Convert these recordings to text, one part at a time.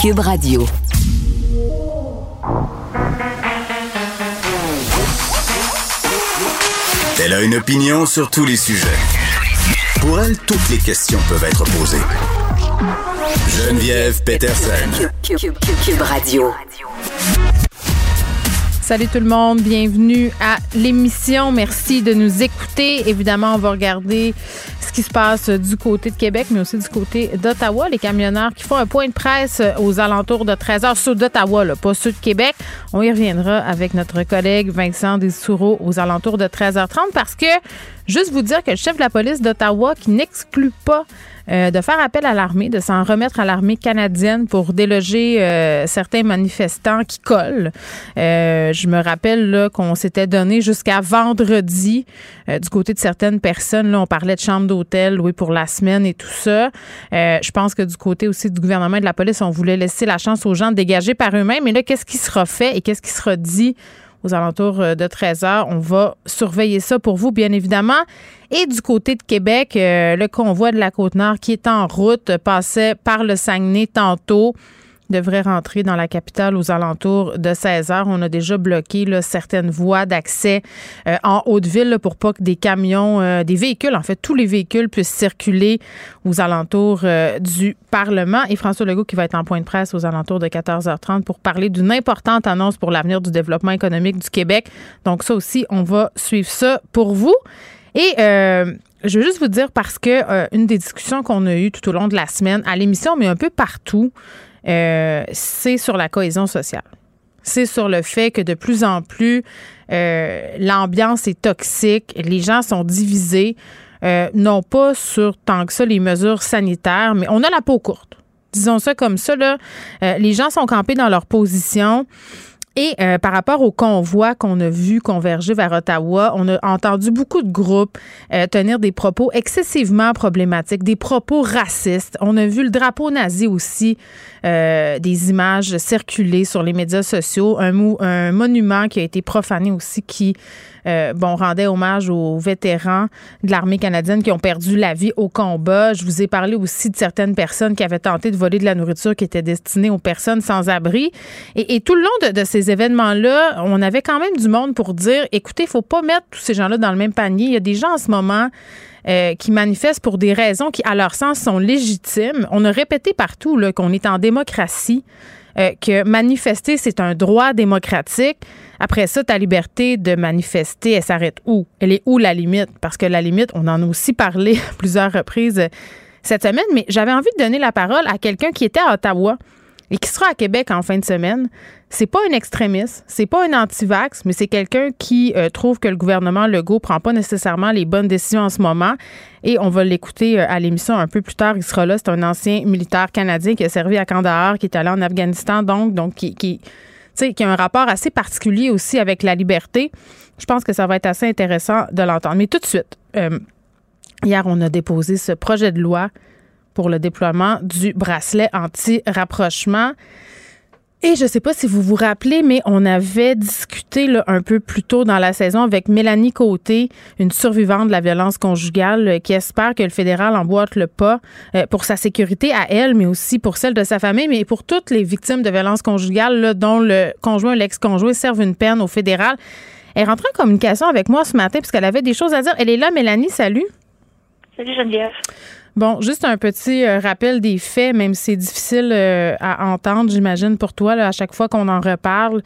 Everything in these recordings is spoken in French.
Cube Radio. Elle a une opinion sur tous les sujets. Pour elle, toutes les questions peuvent être posées. Geneviève Peterson. Cube, Radio. Salut tout le monde, bienvenue à l'émission. Merci de nous écouter. Évidemment, on va regarder ce qui se passe du côté de Québec, mais aussi du côté d'Ottawa. Les camionneurs qui font un point de presse aux alentours de 13 heures, ceux d'Ottawa, pas ceux de Québec. On y reviendra avec notre collègue Vincent Desoureau aux alentours de 13h30 parce que, juste vous dire que le chef de la police d'Ottawa, qui n'exclut pas euh, de faire appel à l'armée, de s'en remettre à l'armée canadienne pour déloger euh, certains manifestants qui collent. Euh, je me rappelle qu'on s'était donné jusqu'à vendredi du côté de certaines personnes. Là, on parlait de chambre d'hôtel, oui, pour la semaine et tout ça. je pense que du côté aussi du gouvernement et de la police, on voulait laisser la chance aux gens de dégager par eux-mêmes. Mais là, qu'est-ce qui sera fait et qu'est-ce qui sera dit aux alentours euh, de 13 heures. On va surveiller ça pour vous, bien évidemment. Et du côté de Québec, euh, le convoi de la Côte-Nord qui est en route passait par le Saguenay tantôt devrait rentrer dans la capitale aux alentours de 16 heures. On a déjà bloqué certaines voies d'accès euh, en Haute-Ville pour pas que des camions, euh, des véhicules, en fait, tous les véhicules puissent circuler aux alentours euh, du Parlement. Et François Legault qui va être en point de presse aux alentours de 14h30 pour parler d'une importante annonce pour l'avenir du développement économique du Québec. Donc ça aussi, on va suivre ça pour vous. Et je veux juste vous dire parce que une des discussions qu'on a eues tout au long de la semaine à l'émission, mais un peu partout, euh, c'est sur la cohésion sociale. C'est sur le fait que de plus en plus, euh, l'ambiance est toxique, les gens sont divisés, euh, non pas sur tant que ça les mesures sanitaires, mais on a la peau courte. Disons ça comme ça, là. les gens sont campés dans leur position. Et euh, par rapport au convoi qu'on a vu converger vers Ottawa, on a entendu beaucoup de groupes euh, tenir des propos excessivement problématiques, des propos racistes. On a vu le drapeau nazi aussi, euh, des images circuler sur les médias sociaux, un, un monument qui a été profané aussi qui euh, bon, rendait hommage aux vétérans de l'armée canadienne qui ont perdu la vie au combat. Je vous ai parlé aussi de certaines personnes qui avaient tenté de voler de la nourriture qui était destinée aux personnes sans abri. Et, tout le long de, ces événements-là, on avait quand même du monde pour dire, écoutez, il faut pas mettre tous ces gens-là dans le même panier. Il y a des gens en ce moment euh, qui manifestent pour des raisons qui, à leur sens, sont légitimes. On a répété partout qu'on est en démocratie. Euh, que manifester, c'est un droit démocratique. Après ça, ta liberté de manifester, elle s'arrête où? Elle est où la limite? Parce que la limite, on en a aussi parlé plusieurs reprises euh, cette semaine, mais j'avais envie de donner la parole à quelqu'un qui était à Ottawa et qui sera à Québec en fin de semaine. C'est pas un extrémiste, c'est pas un anti-vax, mais c'est quelqu'un qui euh, trouve que le gouvernement Legault prend pas nécessairement les bonnes décisions en ce moment. Et on va l'écouter euh, à l'émission un peu plus tard. Il sera là. C'est un ancien militaire canadien qui a servi à Kandahar, qui est allé en Afghanistan, donc, donc qui, qui a un rapport assez particulier aussi avec la liberté. Je pense que ça va être assez intéressant de l'entendre. Mais tout de suite, euh, hier, on a déposé ce projet de loi pour le déploiement du bracelet anti-rapprochement. Et je ne sais pas si vous vous rappelez, mais on avait discuté là, un peu plus tôt dans la saison avec Mélanie Côté, une survivante de la violence conjugale, euh, qui espère que le fédéral emboîte le pas euh, pour sa sécurité à elle, mais aussi pour celle de sa famille, mais pour toutes les victimes de violence conjugale dont le conjoint ou l'ex-conjoint servent une peine au fédéral. Elle est rentrée en communication avec moi ce matin parce qu'elle avait des choses à dire. Elle est là, Mélanie, salut. Salut Geneviève. Bon, juste un petit euh, rappel des faits, même si c'est difficile euh, à entendre, j'imagine, pour toi, à chaque fois qu'on en reparle.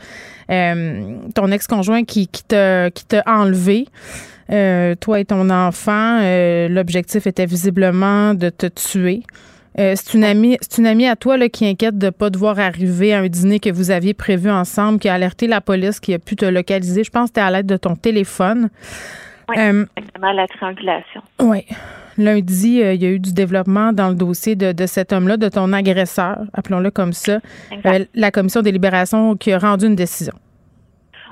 Euh, ton ex-conjoint qui, qui t'a enlevé. toi et ton enfant, l'objectif était visiblement de te tuer. c'est une amie, c'est une amie à toi là, qui inquiète de ne pas devoir arriver à un dîner que vous aviez prévu ensemble, qui a alerté la police, qui a pu te localiser. Je pense que c'était à l'aide de ton téléphone. Oui, exactement, la triangulation. Oui. Lundi, euh, il y a eu du développement dans le dossier de, cet homme-là, de ton agresseur, appelons-le comme ça. Euh, la commission des libérations qui a rendu une décision.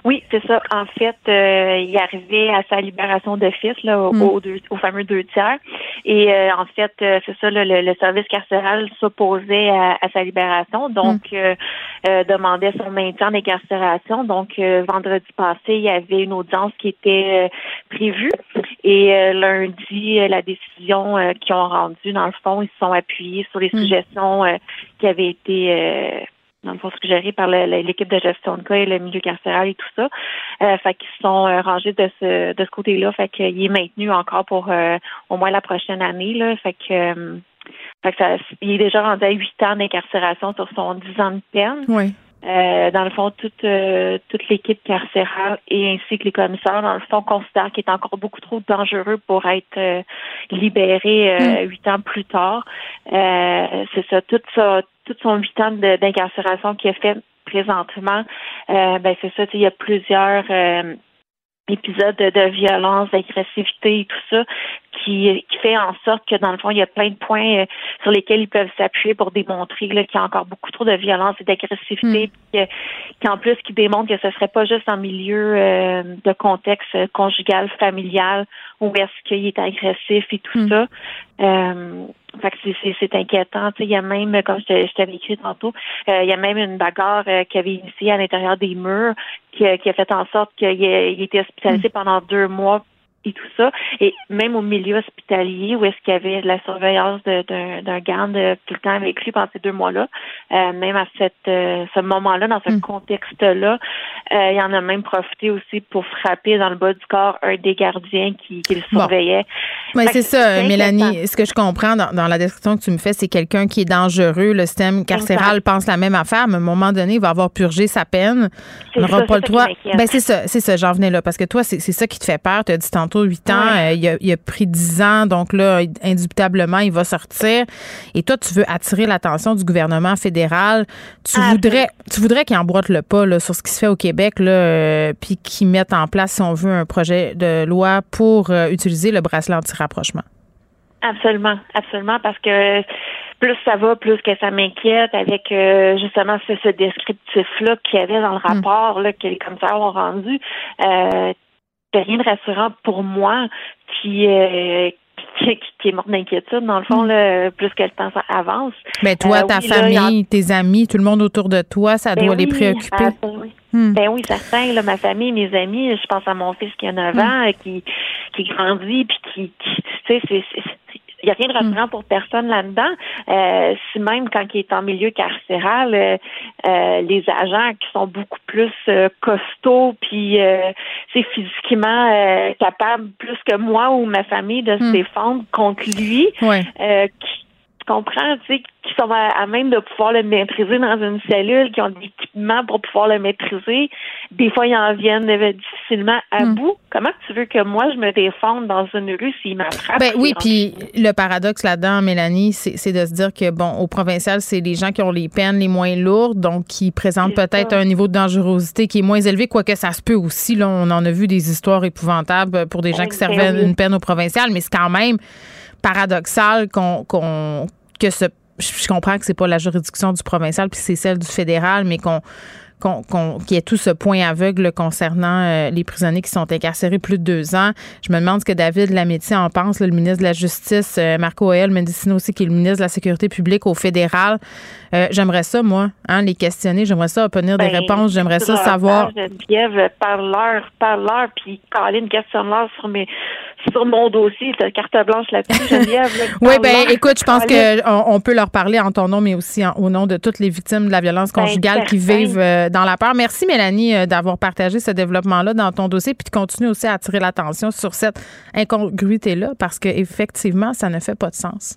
Oui, c'est ça. En fait, euh, il arrivé à sa libération d'office, là, au, Mm. au deux- au fameux deux tiers. Et euh, en fait, euh, c'est ça, le, le- le service carcéral s'opposait à, à sa libération, donc euh, euh, demandait son maintien en incarcération. Donc, euh, vendredi passé, il y avait une audience qui était euh, prévue. Et euh, lundi, la décision euh, qu'ils ont rendue, dans le fond, ils se sont appuyés sur les Mm. suggestions euh, qui avaient été euh, dans le fond, suggérées par l'équipe de gestion de cas et le milieu carcéral et tout ça. Euh, fait qu'ils sont euh, rangés de ce de ce côté-là. Fait qu'il est maintenu encore pour euh, au moins la prochaine année. Là. Fait que euh, fait que ça, il est déjà rendu à huit ans d'incarcération sur son dix ans de peine. Oui. Euh, dans le fond, toute euh, toute l'équipe carcérale et ainsi que les commissaires, dans le fond, considèrent qu'il est encore beaucoup trop dangereux pour être euh, libéré euh, huit ans plus tard. Euh, c'est ça, tout ça, tout son huit ans d'incarcération qu'il a fait présentement, euh, ben c'est ça, il y a plusieurs euh, épisodes de, de violence, d'agressivité et tout ça qui, qui fait en sorte que dans le fond, il y a plein de points euh, sur lesquels ils peuvent s'appuyer pour démontrer qu'il y a encore beaucoup trop de violence et d'agressivité, puis que- qu'en plus qui démontre que ce serait pas juste en milieu euh, de contexte conjugal, familial, où est-ce qu'il est agressif et tout Mm. ça. Euh, fait que c'est- inquiétant. Tu sais, il y a même, comme je t'avais écrit tantôt, euh, il y a même une bagarre euh, qui avait initié à l'intérieur des murs qui, a- qui a fait en sorte qu'il ait- il était hospitalisé pendant deux mois et tout ça. Et même au milieu hospitalier, où est-ce qu'il y avait de la surveillance d'un garde tout le temps avec lui pendant ces deux mois-là, euh, même à cette, euh, ce moment-là, dans ce Mm. contexte-là, euh, il en a même profité aussi pour frapper dans le bas du corps un des gardiens qui, qui le Bon. surveillait. Mais Fait c'est ça, Mélanie. Ce que je comprends dans, dans la description que tu me fais, c'est quelqu'un qui est dangereux. Le système carcéral pense la même affaire, mais à un moment donné, il va avoir purgé sa peine. N'aura pas le droit. Ben c'est ça, c'est ça, j'en venais là. Parce que toi, c'est c'est ça qui te fait peur. Tu as dit tantôt 8 ans, Ouais. euh, il, a, il a pris 10 ans, donc là, indubitablement, il va sortir. Et toi, tu veux attirer l'attention du gouvernement fédéral. Tu Ah, voudrais tu voudrais qu'il emboîte le pas là, sur ce qui se fait au Québec, là, euh, puis qu'il mette en place, si on veut, un projet de loi pour euh, utiliser le bracelet anti-rapprochement. Absolument, absolument, parce que plus ça va, plus que ça m'inquiète avec euh, justement ce, ce descriptif-là qu'il y avait dans le rapport là, que les commissaires ont rendu. Euh, c'est rien de rassurant pour moi qui, euh, qui, qui est mort d'inquiétude, dans le fond, là, plus que le temps avance. Ben toi, Euh, ta oui, là, famille, tes amis, tout le monde autour de toi, ça Ben doit les préoccuper. ah, ben oui. Hmm. Ben oui, certain. Là, ma famille, mes amis, je pense à mon fils qui a 9 ans, euh, qui, qui grandit, puis qui, qui- tu sais, c'est- il n'y a rien de rassurant pour personne là-dedans. Euh, si même quand il est en milieu carcéral, euh, euh, les agents qui sont beaucoup plus euh, costauds, puis euh, c'est physiquement euh, capables plus que moi ou ma famille de se Hmm. défendre contre lui, qui tu comprends, tu sais, qui sont à, à même de pouvoir le maîtriser dans une cellule, qui ont de l'équipement pour pouvoir le maîtriser. Des fois, ils en viennent euh, difficilement à Hmm. bout. Comment tu veux que moi, je me défende dans une rue s'il m'attrape? Ben oui, Puis le paradoxe là-dedans, Mélanie, c'est de se dire que, bon, au provincial, c'est les gens qui ont les peines les moins lourdes, donc qui présentent peut-être un niveau de dangerosité qui est moins élevé, quoique ça se peut aussi. Là, on en a vu des histoires épouvantables pour des gens Ben, qui ben servaient oui. une peine au provincial, mais c'est quand même paradoxal qu'on qu'on que ce je comprends que c'est pas la juridiction du provincial puis c'est celle du fédéral, mais qu'on qu'on, qu'on- qu'il y ait tout ce point aveugle concernant euh, les prisonniers qui sont incarcérés plus de deux ans. Je me demande ce que David Lametti en pense, là, le ministre de la Justice, euh, Marco Ael Mendicino aussi, qui est le ministre de la Sécurité publique au fédéral. Euh, j'aimerais ça, moi, hein, les questionner. J'aimerais ça obtenir des Ben, réponses. J'aimerais ça savoir. Geneviève, parle-leur, parle-leur, puis caler une questionnaire sur mes sur mon dossier. T'as carte blanche là-dessus, Geneviève. là, Oui, ben écoute, je pense calais. qu'on on peut leur parler en ton nom, mais aussi en- au nom de toutes les victimes de la violence Ben, conjugale qui vivent euh, dans la peur. Merci, Mélanie, euh, d'avoir partagé ce développement-là dans ton dossier, puis de continuer aussi à attirer l'attention sur cette incongruité-là, parce qu'effectivement, ça ne fait pas de sens.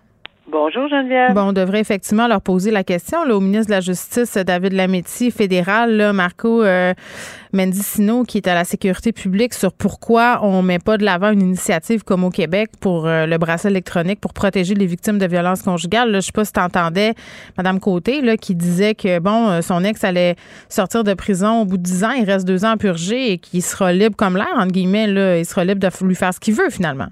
Bonjour Geneviève. Bon, on devrait effectivement leur poser la question là, au ministre de la Justice, David Lametti, fédéral, là, Marco euh, Mendicino, qui est à la sécurité publique, sur pourquoi on met pas de l'avant une initiative comme au Québec pour euh, le bracelet électronique pour protéger les victimes de violences conjugales. Je sais pas si tu entendais Mme Côté là, qui disait que bon, euh, son ex allait sortir de prison au bout de 10 ans, il reste deux ans à purger et qu'il sera libre comme l'air, entre guillemets, là, il sera libre de lui faire ce qu'il veut finalement.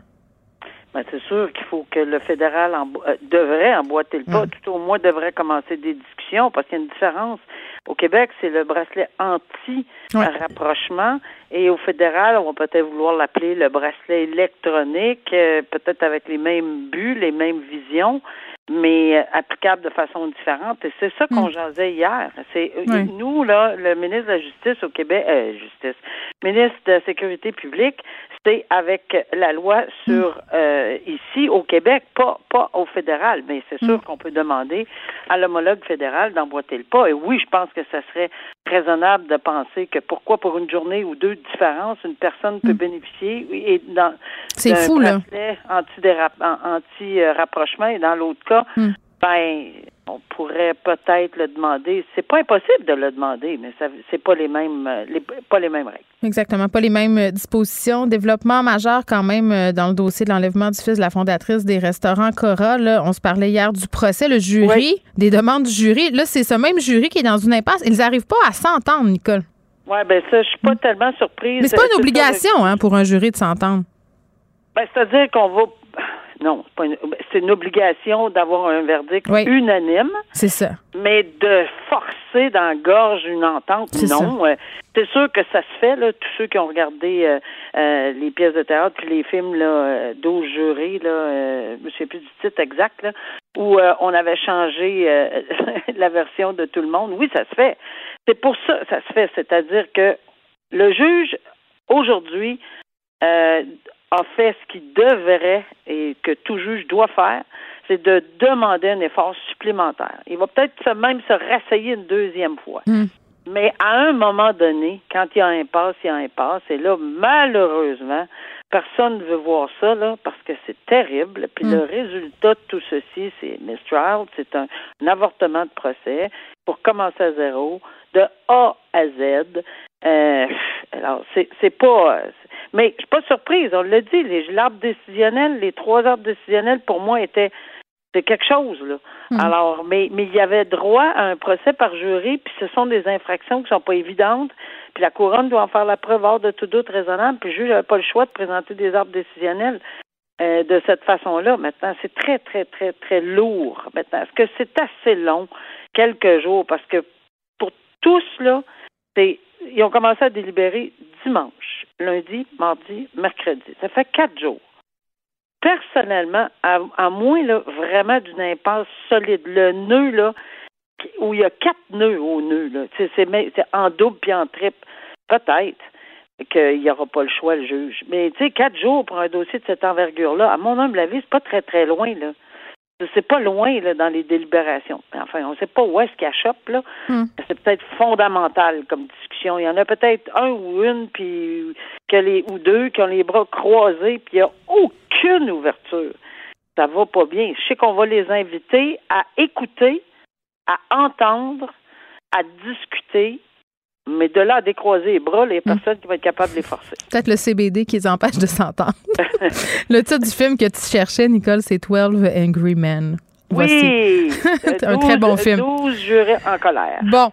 Ben, c'est sûr qu'il faut que le fédéral euh, devrait emboîter le pas, tout au moins devrait commencer des discussions parce qu'il y a une différence. Au Québec, c'est le bracelet anti-rapprochement et au fédéral, on va peut-être vouloir l'appeler le bracelet électronique, euh, peut-être avec les mêmes buts, les mêmes visions, mais euh, applicable de façon différente. Et c'est ça qu'on mm. jasait hier. C'est nous là, le ministre de la Justice au Québec, euh, Justice, ministre de la Sécurité publique, c'est avec la loi sur mm. euh, ici au Québec, pas pas au fédéral, mais c'est sûr mm. qu'on peut demander à l'homologue fédéral d'emboîter le pas. Et oui, je pense que ça serait raisonnable de penser que pourquoi pour une journée ou deux de différence, une personne peut bénéficier et dans c'est fou là anti-rapprochement et dans l'autre cas. Ben, on pourrait peut-être le demander. C'est pas impossible de le demander, mais ça, c'est pas les mêmes, euh, pas les mêmes règles. Exactement, pas les mêmes euh, dispositions. Développement majeur quand même euh, dans le dossier de l'enlèvement du fils de la fondatrice des restaurants Cora. Là, on se parlait hier du procès, le jury, des demandes du jury. Là, c'est ce même jury qui est dans une impasse. Ils n'arrivent pas à s'entendre, Nicole. Oui, ben ça, je suis pas tellement surprise. Mais c'est pas une obligation, hein, pour un jury de s'entendre. Ben, c'est-à-dire qu'on va non, c'est une obligation d'avoir un verdict unanime. C'est ça. Mais de forcer dans la gorge une entente, non. Euh, c'est sûr que ça se fait, là, tous ceux qui ont regardé euh, euh, les pièces de théâtre puis les films là, 12 jurés, là, je ne sais plus du titre exact, là, où on avait changé la version de tout le monde. Oui, ça se fait. C'est pour ça ça se fait. C'est-à-dire que le juge, aujourd'hui, a fait ce qu'il devrait et que tout juge doit faire, c'est de demander un effort supplémentaire. Il va peut-être même se rasseyer une deuxième fois. Hmm. Mais à un moment donné, quand il y a un passe, il y a un passe. Et là, malheureusement, personne ne veut voir ça, là, parce que c'est terrible. Puis le hmm. résultat de tout ceci, c'est Mistral, c'est un, avortement de procès pour commencer à zéro, de A à Z. Euh, alors, c'est, c'est pas. Mais je suis pas surprise, on l'a dit, les l'arbre décisionnel, les trois arbres décisionnels, pour moi, étaient c'est quelque chose, là. Hmm. Alors, mais, mais il y avait droit à un procès par jury, puis ce sont des infractions qui sont pas évidentes, puis la couronne doit en faire la preuve hors de tout doute raisonnable, puis le juge n'avait pas le choix de présenter des arbres décisionnels euh, de cette façon-là. Maintenant, c'est très, très, très, très lourd. Maintenant, est-ce que c'est assez long, quelques jours, parce que pour tous, là, ils ont commencé à délibérer dimanche, lundi, mardi, mercredi. Ça fait quatre jours. Personnellement, à, moins là, vraiment d'une impasse solide, le nœud là, où il y a quatre nœuds au nœud, là, c'est, en double puis en triple, peut-être qu'il n'y aura pas le choix, le juge. Mais tu sais, quatre jours pour un dossier de cette envergure-là, à mon humble avis, c'est pas très très loin, là c'est pas loin là, dans les délibérations. Enfin, on ne sait pas où est-ce qu'il chope, là. Hmm. C'est peut-être fondamental comme discussion. Il y en a peut-être un ou une, puis que les ou deux qui ont les bras croisés, puis il n'y a aucune ouverture. Ça va pas bien. Je sais qu'on va les inviter à écouter, à entendre, à discuter, mais de là à décroiser les bras, les hmm. personnes qui vont être capables de les forcer. Peut-être le CBD qui les empêche de s'entendre. le titre du film que tu cherchais, Nicole, c'est 12 Angry Men. Oui, un très bon film. 12 jurés en colère. Bon,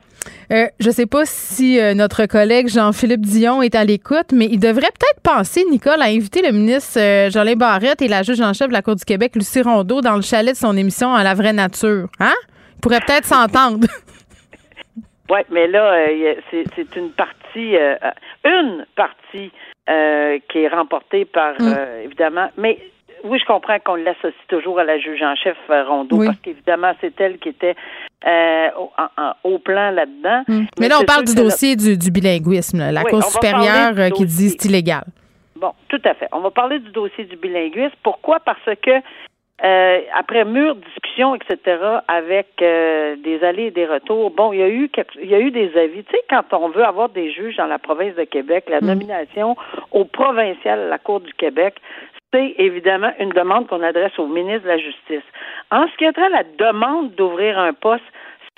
euh, je ne sais pas si euh, notre collègue Jean-Philippe Dion est à l'écoute, mais il devrait peut-être penser, Nicole, à inviter le ministre euh, Jolin Barrette et la juge en chef de la Cour du Québec, Lucie Rondeau, dans le chalet de son émission À la vraie nature. Hein? Ils pourraient peut-être s'entendre. Oui, mais là, euh, c'est une partie, euh, une partie euh, qui est remportée par, mm. évidemment, mais oui, je comprends qu'on l'associe toujours à la juge en chef Rondeau, parce qu'évidemment, c'est elle qui était au, plan là-dedans. Mm. Mais, là, on parle du dossier du, bilinguisme, la Cour supérieure qui dit c'est illégal. Bon, tout à fait. On va parler du dossier du bilinguisme. Pourquoi? Parce que euh, après mûre discussion, etc., avec euh, des allées et des retours, bon, il y a eu il y a eu des avis. Tu sais, quand on veut avoir des juges dans la province de Québec, la hmm. nomination au provincial à la Cour du Québec, c'est évidemment une demande qu'on adresse au ministre de la Justice. En ce qui a trait à la demande d'ouvrir un poste,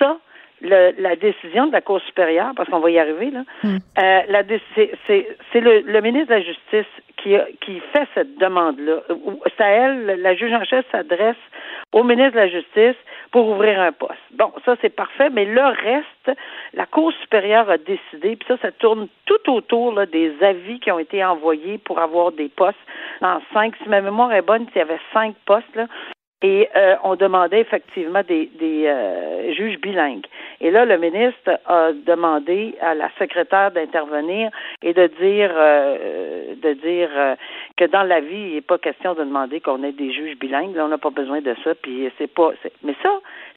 ça, la décision de la Cour supérieure, parce qu'on va y arriver, là, hmm. euh, c'est le, le, ministre de la Justice qui, qui fait cette demande-là. C'est à elle, la juge en chef s'adresse au ministre de la Justice pour ouvrir un poste. Bon, ça c'est parfait, mais le reste, la Cour supérieure a décidé, puis ça, ça tourne tout autour là, des avis qui ont été envoyés pour avoir des postes. Dans cinq, si ma mémoire est bonne, il y avait cinq postes, là, et euh, on demandait effectivement des, des euh, juges bilingues. Et là, le ministre a demandé à la secrétaire d'intervenir et de dire euh, de dire que dans la vie, il n'est pas question de demander qu'on ait des juges bilingues. Là, on n'a pas besoin de ça. Puis c'est pas. Mais ça,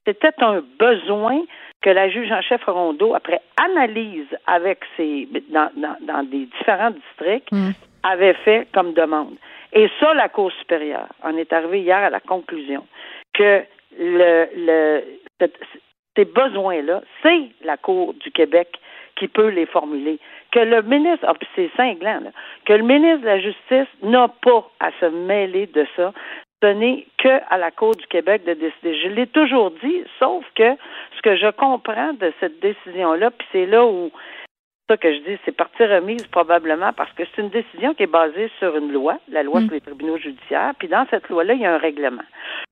c'était un besoin que la juge en chef Rondeau, après analyse avec ses dans, dans, dans des différents districts, mmh. avait fait comme demande. Et ça, la Cour supérieure en est arrivée hier à la conclusion que le, le, ces besoins-là, c'est la Cour du Québec qui peut les formuler. Que le ministre, oh, c'est cinglant, là, que le ministre de la Justice n'a pas à se mêler de ça. Ce n'est que à la Cour du Québec de décider. Je l'ai toujours dit, sauf que ce que je comprends de cette décision-là, puis c'est là où ça que je dis, c'est partie remise probablement parce que c'est une décision qui est basée sur une loi, la loi mm. sur les tribunaux judiciaires, puis dans cette loi-là, il y a un règlement.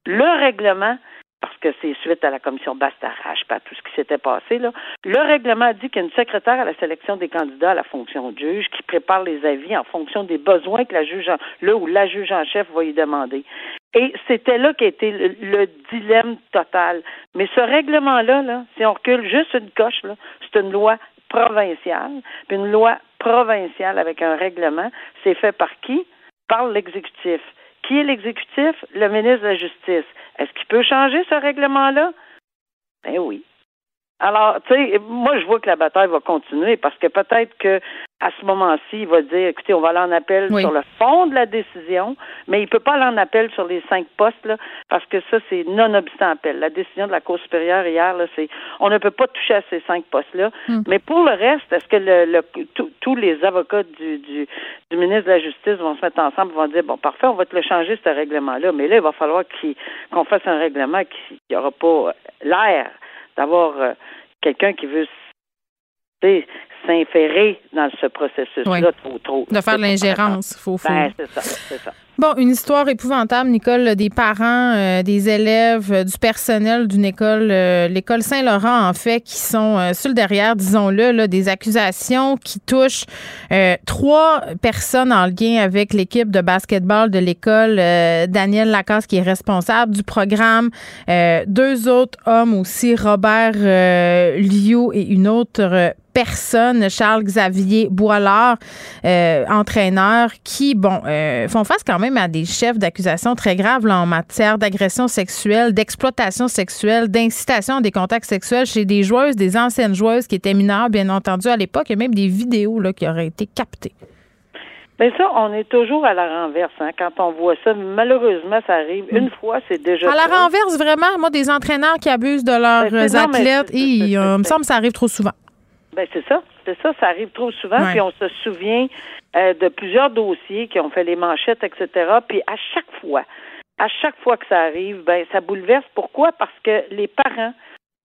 Le règlement, parce que c'est suite à la commission Bastarache, pas tout ce qui s'était passé, là, le règlement dit qu'il y a une secrétaire à la sélection des candidats à la fonction de juge qui prépare les avis en fonction des besoins que la juge, en, là où la juge en chef va y demander. Et c'était là qu'était le, le, dilemme total. Mais ce règlement-là, là, si on recule juste une coche, c'est une loi provinciale, puis une loi provinciale avec un règlement, c'est fait par qui? Par l'exécutif. Qui est l'exécutif? Le ministre de la Justice. Est-ce qu'il peut changer ce règlement-là? Ben oui. Alors, tu sais, moi, je vois que la bataille va continuer parce que peut-être que à ce moment-ci, il va dire, écoutez, on va aller en appel sur le fond de la décision, mais il peut pas aller en appel sur les cinq postes, là, parce que ça, c'est non-obstant appel. La décision de la Cour supérieure hier, là, c'est, on ne peut pas toucher à ces cinq postes-là. Hmm. Mais pour le reste, est-ce que le, tous les avocats du, du, du, ministre de la Justice vont se mettre ensemble et vont dire, bon, parfait, on va te le changer, ce règlement-là, mais là, il va falloir qu'on fasse un règlement qui n'aura pas l'air d'avoir euh, quelqu'un qui veut s'inférer dans ce processus-là trop, trop. De faire de l'ingérence, faut, faut. Ben, c'est ça, c'est ça. Bon, une histoire épouvantable, Nicole, des parents, euh, des élèves, euh, du personnel d'une école, euh, l'école Saint-Laurent, en fait, qui sont sur le derrière, disons-le, là, des accusations qui touchent trois personnes en lien avec l'équipe de basketball de l'école, Daniel Lacasse, qui est responsable du programme, deux autres hommes aussi, Robert Liu et une autre personne, Charles-Xavier Boilard, entraîneur, qui, bon, font face quand même à des chefs d'accusation très graves en matière d'agression sexuelle, d'exploitation sexuelle, d'incitation à des contacts sexuels chez des joueuses, des anciennes joueuses qui étaient mineures, bien entendu, à l'époque. Il y a même des vidéos là, qui auraient été captées. Mais ça, on est toujours à la renverse hein, quand on voit ça. Malheureusement, ça arrive une fois, c'est déjà. À la renverse, vraiment, moi, des entraîneurs qui abusent de leurs ben, athlètes, il me semble que ça arrive trop souvent. Ben c'est ça, c'est ça, ça arrive trop souvent. Puis on se souvient euh, de plusieurs dossiers qui ont fait les manchettes, etc. Puis à chaque fois, à chaque fois que ça arrive, ben ça bouleverse. Pourquoi? Parce que les parents,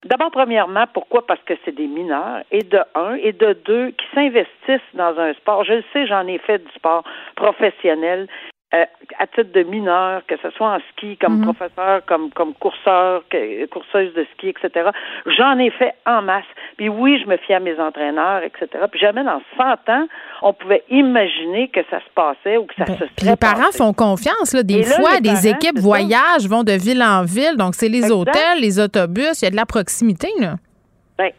d'abord premièrement, pourquoi? Parce que c'est des mineurs, et de un, et de deux, qui s'investissent dans un sport. Je le sais, j'en ai fait du sport professionnel. Euh, à titre de mineur, que ce soit en ski, comme mhm. professeur, comme comme courseur, courseuse de ski, etc. J'en ai fait en masse. Puis oui, je me fie à mes entraîneurs, etc. Puis jamais dans 100 ans, on pouvait imaginer que ça se passait ou que ça ben, se serait Les parents font confiance. Là. Des fois, des équipes voyagent, vont de ville en ville. Donc, c'est les hôtels, les autobus. Il y a de la proximité. Là. Ben,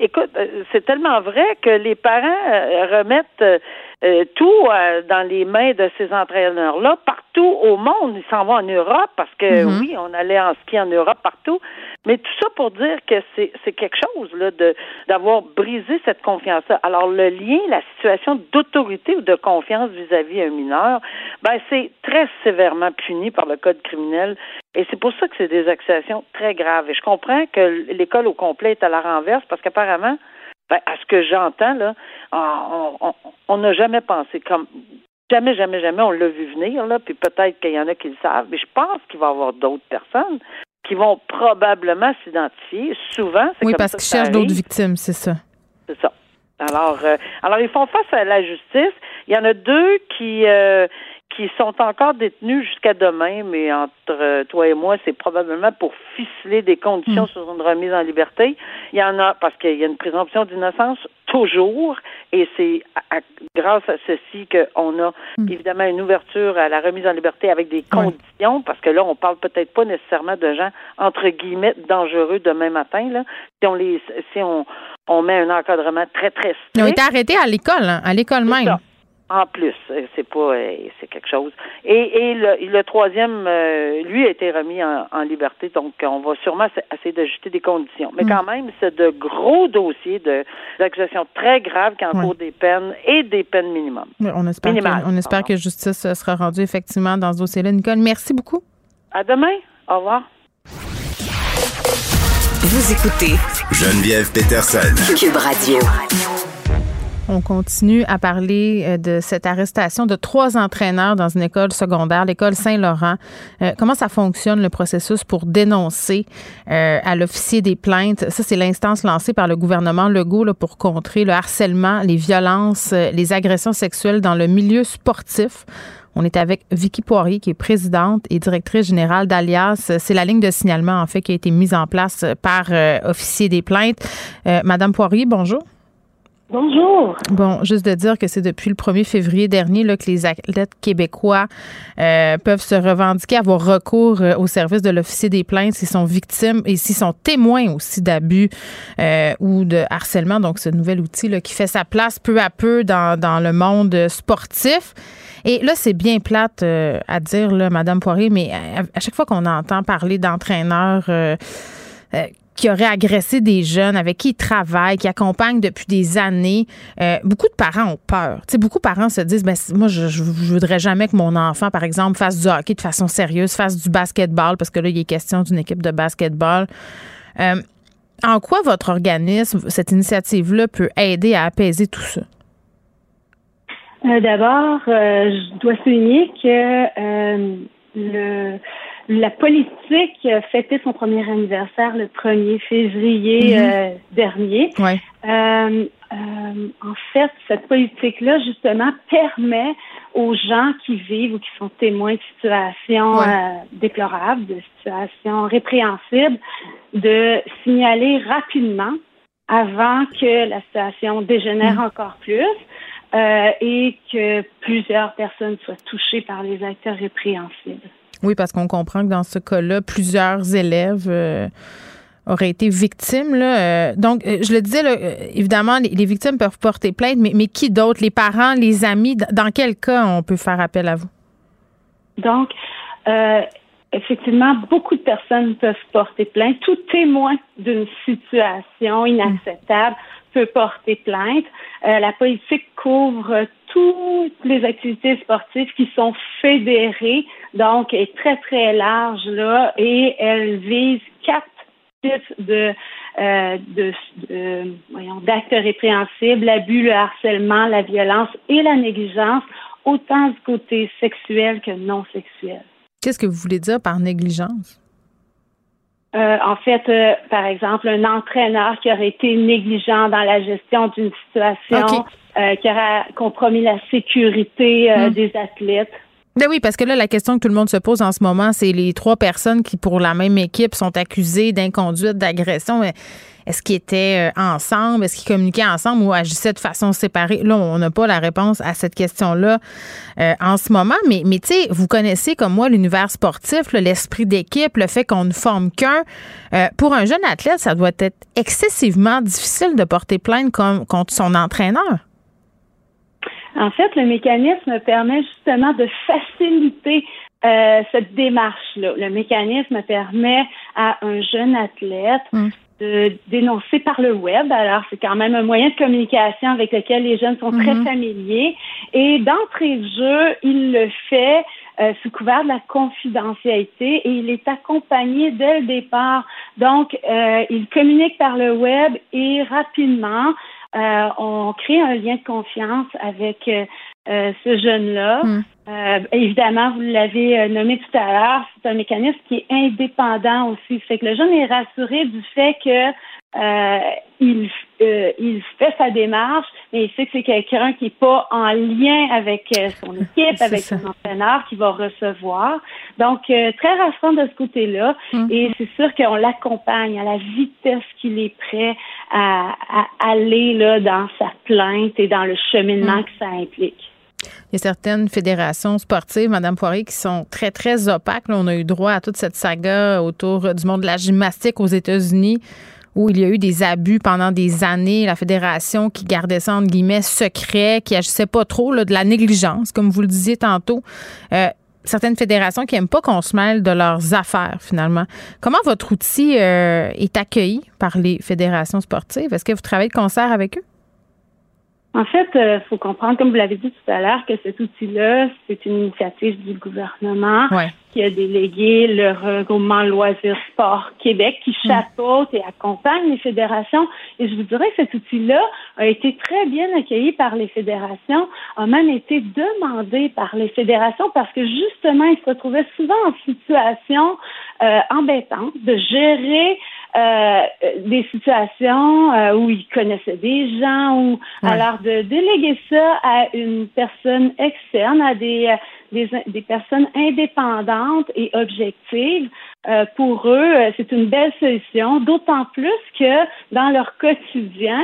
écoute, euh, c'est tellement vrai que les parents euh, remettent euh, tout dans les mains de ces entraîneurs-là partout au monde. Ils s'en vont en Europe parce que mm-hmm. oui, on allait en ski en Europe partout. Mais tout ça pour dire que c'est, c'est quelque chose là de d'avoir brisé cette confiance-là. Alors le lien, la situation d'autorité ou de confiance vis-à-vis un mineur, ben c'est très sévèrement puni par le code criminel. Et c'est pour ça que c'est des accusations très graves. Et je comprends que l'école au complet est à la renverse parce qu'apparemment, ben, à ce que j'entends là, on n'a jamais pensé comme Jamais, jamais, jamais on l'a vu venir, là, puis peut-être qu'il y en a qui le savent, mais je pense qu'il va y avoir d'autres personnes qui vont probablement s'identifier. Souvent, c'est Oui, comme parce qu'ils cherchent d'autres victimes, c'est ça. C'est ça. Alors, euh, alors ils font face à la justice. Il y en a deux qui euh, qui sont encore détenus jusqu'à demain, mais entre euh, toi et moi, c'est probablement pour ficeler des conditions Mm. sur une remise en liberté. Il y en a parce qu'il y a une présomption d'innocence toujours, et c'est grâce à ceci qu'on a Mm. évidemment une ouverture à la remise en liberté avec des conditions, parce que là, on parle peut-être pas nécessairement de gens entre guillemets dangereux demain matin. Là, si on les, si on, on met un encadrement très très Ils ont strict. été arrêtés à l'école, hein, à l'école même. ça. En plus, euh, c'est pas, euh, c'est quelque chose. Et, et le, le troisième, euh, lui a été remis en, en liberté, donc on va sûrement essa- essayer d'ajouter des conditions. Mais Mm. quand même, c'est de gros dossiers de d'accusations très graves qui encourent des peines et des peines minimum. Oui, On espère, que, on espère pardon. que justice sera rendue effectivement dans ce dossier-là. Nicole, merci beaucoup. À demain. Au revoir. Vous écoutez Geneviève Peterson. Cube Radio. On continue à parler euh, de cette arrestation de trois entraîneurs dans une école secondaire, l'école Saint-Laurent. Euh, comment ça fonctionne le processus pour dénoncer euh, à l'officier des plaintes? Ça, c'est l'instance lancée par le gouvernement Legault là, pour contrer le harcèlement, les violences, euh, les agressions sexuelles dans le milieu sportif. On est avec Vicky Poirier, qui est présidente et directrice générale d'Alias. C'est la ligne de signalement, en fait, qui a été mise en place par euh, officier des plaintes. Euh, Madame Poirier, bonjour. Bonjour. Bon, juste de dire que c'est depuis le 1er février dernier là, que les athlètes québécois euh, peuvent se revendiquer, avoir recours euh, au service de l'officier des plaintes s'ils sont victimes et s'ils sont témoins aussi d'abus euh, ou de harcèlement. Donc, ce nouvel outil qui fait sa place peu à peu dans, dans le monde sportif. Et là, c'est bien plate à dire, là, Madame Poirier, mais à, à chaque fois qu'on entend parler d'entraîneurs qui auraient agressé des jeunes avec qui ils travaillent, qui accompagnent depuis des années. Euh, beaucoup de parents ont peur. Tu sais, beaucoup de parents se disent, ben, moi, je, je, je voudrais jamais que mon enfant, par exemple, fasse du hockey de façon sérieuse, fasse du basketball, parce que là, il est question d'une équipe de basketball. Euh, en quoi votre organisme, cette initiative-là, peut aider à apaiser tout ça? Euh, D'abord, euh, je dois souligner que euh, le, la politique fêtait son premier anniversaire le 1er février euh, dernier. Ouais. Euh, euh, en fait, cette politique-là, justement, permet aux gens qui vivent ou qui sont témoins de situations Ouais. euh, déplorables, de situations répréhensibles, de signaler rapidement avant que la situation dégénère encore plus euh, et que plusieurs personnes soient touchées par les actes répréhensibles. Oui, parce qu'on comprend que dans ce cas-là, plusieurs élèves euh, auraient été victimes. Là. Euh, donc, euh, je le disais, là, évidemment, les, les victimes peuvent porter plainte, mais, mais qui d'autre? Les parents, les amis? Dans quel cas on peut faire appel à vous? Donc, euh, effectivement, beaucoup de personnes peuvent porter plainte. Tout témoin d'une situation inacceptable peut porter plainte. Euh, la politique couvre les activités sportives qui sont fédérées, donc est très très large là, et elle vise quatre types de euh, de, de- voyons, d'actes répréhensibles, l'abus, le harcèlement, la violence et la négligence, autant du côté sexuel que non sexuel. Qu'est-ce que vous voulez dire par négligence? Euh, en fait, euh, par exemple, un entraîneur qui aurait été négligent dans la gestion d'une situation. Euh, qui aurait compromis la sécurité euh, Hmm. des athlètes. Ben oui, parce que là, la question que tout le monde se pose en ce moment, c'est les trois personnes qui, pour la même équipe, sont accusées d'inconduite, d'agression. Est-ce qu'ils étaient euh, ensemble? Est-ce qu'ils communiquaient ensemble ou agissaient de façon séparée? Là, on n'a pas la réponse à cette question-là euh, en ce moment. Mais, mais tu sais, vous connaissez comme moi l'univers sportif, l'esprit d'équipe, le fait qu'on ne forme qu'un. Euh, pour un jeune athlète, ça doit être excessivement difficile de porter plainte comme, contre son entraîneur. En fait, le mécanisme permet justement de faciliter euh, cette démarche-là. Le mécanisme permet à un jeune athlète Mm. de dénoncer par le web. Alors, c'est quand même un moyen de communication avec lequel les jeunes sont très Mhm. familiers. Et d'entrée de jeu, il le fait euh, sous couvert de la confidentialité et il est accompagné dès le départ. Donc, euh, il communique par le web et rapidement, euh, on crée un lien de confiance avec euh, ce jeune-là. Hmm. évidemment, vous l'avez nommé tout à l'heure, c'est un mécanisme qui est indépendant aussi. C'est que le jeune est rassuré du fait que euh, il, euh, il fait sa démarche, mais il sait que c'est quelqu'un qui n'est pas en lien avec euh, son équipe, avec son entraîneur qui va recevoir. Donc, très rassurant de ce côté-là. Mm. Et c'est sûr qu'on l'accompagne à la vitesse qu'il est prêt à, aller là, dans sa plainte et dans le cheminement mm. que ça implique. Il y a certaines fédérations sportives, Madame Poirier, qui sont très, très opaques. on a eu droit à toute cette saga autour du monde de la gymnastique aux États-Unis où il y a eu des abus pendant des années, la fédération qui gardait ça entre guillemets secret, qui agissait pas trop de la négligence, comme vous le disiez tantôt. Euh, certaines fédérations qui n'aiment pas qu'on se mêle de leurs affaires, finalement. Comment votre outil euh, est accueilli par les fédérations sportives? Est-ce que vous travaillez de concert avec eux? En fait, il euh, faut comprendre, comme vous l'avez dit tout à l'heure, que cet outil-là, c'est une initiative du gouvernement qui a délégué le regroupement Loisirs Sport Québec qui mm. chapeaute et accompagne les fédérations. Et je vous dirais que cet outil-là a été très bien accueilli par les fédérations, a même été demandé par les fédérations parce que justement, ils se retrouvaient souvent en situation euh, embêtante de gérer euh, des situations euh, où ils connaissaient des gens ou alors de déléguer ça à une personne externe, à des, euh, des, des personnes indépendantes et objectives, euh, pour eux, euh, c'est une belle solution, d'autant plus que dans leur quotidien,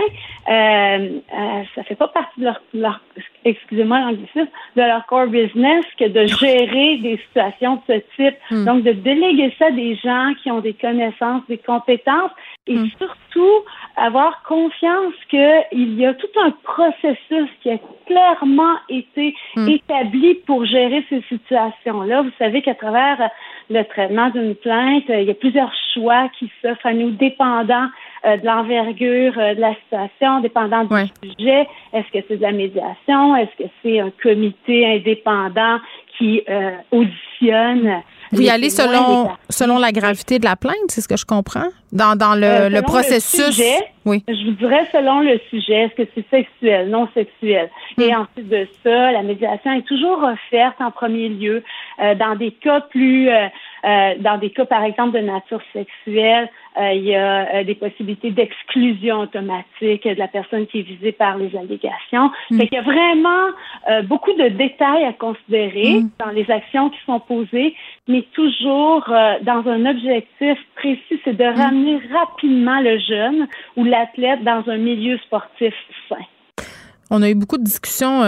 euh, euh, ça fait pas partie de leur, leur excusez-moi l'anglicisme, de leur core business que de gérer des situations de ce type. Hmm. Donc, de déléguer ça à des gens qui ont des connaissances, des compétences et hmm. surtout avoir confiance qu'il y a tout un processus qui a clairement été hmm. établi pour gérer ces situations-là. Vous savez qu'à travers le traitement d'une plainte. Il y a plusieurs choix qui s'offrent à nous, dépendant euh, de l'envergure euh, de la situation, dépendant du sujet. Est-ce que c'est de la médiation? Est-ce que c'est un comité indépendant qui euh, auditionne? Vous y allez selon, selon la gravité de la plainte, c'est ce que je comprends? Dans, dans le, euh, le processus? oui. Je vous dirais selon le sujet, est-ce que c'est sexuel, non sexuel? Et hmm. ensuite de ça, la médiation est toujours offerte en premier lieu euh, dans des cas plus, euh, dans des cas par exemple de nature sexuelle, euh, il y a euh, des possibilités d'exclusion automatique de la personne qui est visée par les allégations. Mm. Fait qu'il y a vraiment euh, beaucoup de détails à considérer mm. dans les actions qui sont posées, mais toujours dans un objectif précis, c'est de mm. ramener rapidement le jeune ou l'athlète dans un milieu sportif sain. On a eu beaucoup de discussions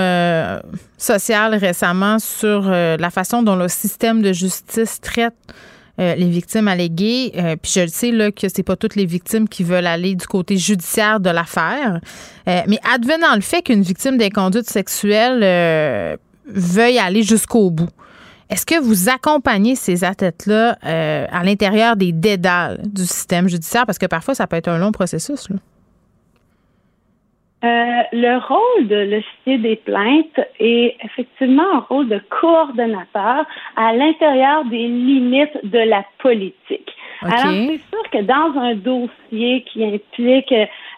sociales récemment sur la façon dont le système de justice traite euh, les victimes alléguées. Euh, puis je le sais là, que c'est pas toutes les victimes qui veulent aller du côté judiciaire de l'affaire. Euh, mais advenant le fait qu'une victime des conduites sexuelles veuille aller jusqu'au bout, est-ce que vous accompagnez ces athlètes-là à l'intérieur des dédales du système judiciaire? Parce que parfois, ça peut être un long processus. Euh, le rôle de l'officier des plaintes est effectivement un rôle de coordonnateur à l'intérieur des limites de la politique. Alors, c'est sûr que dans un dossier qui implique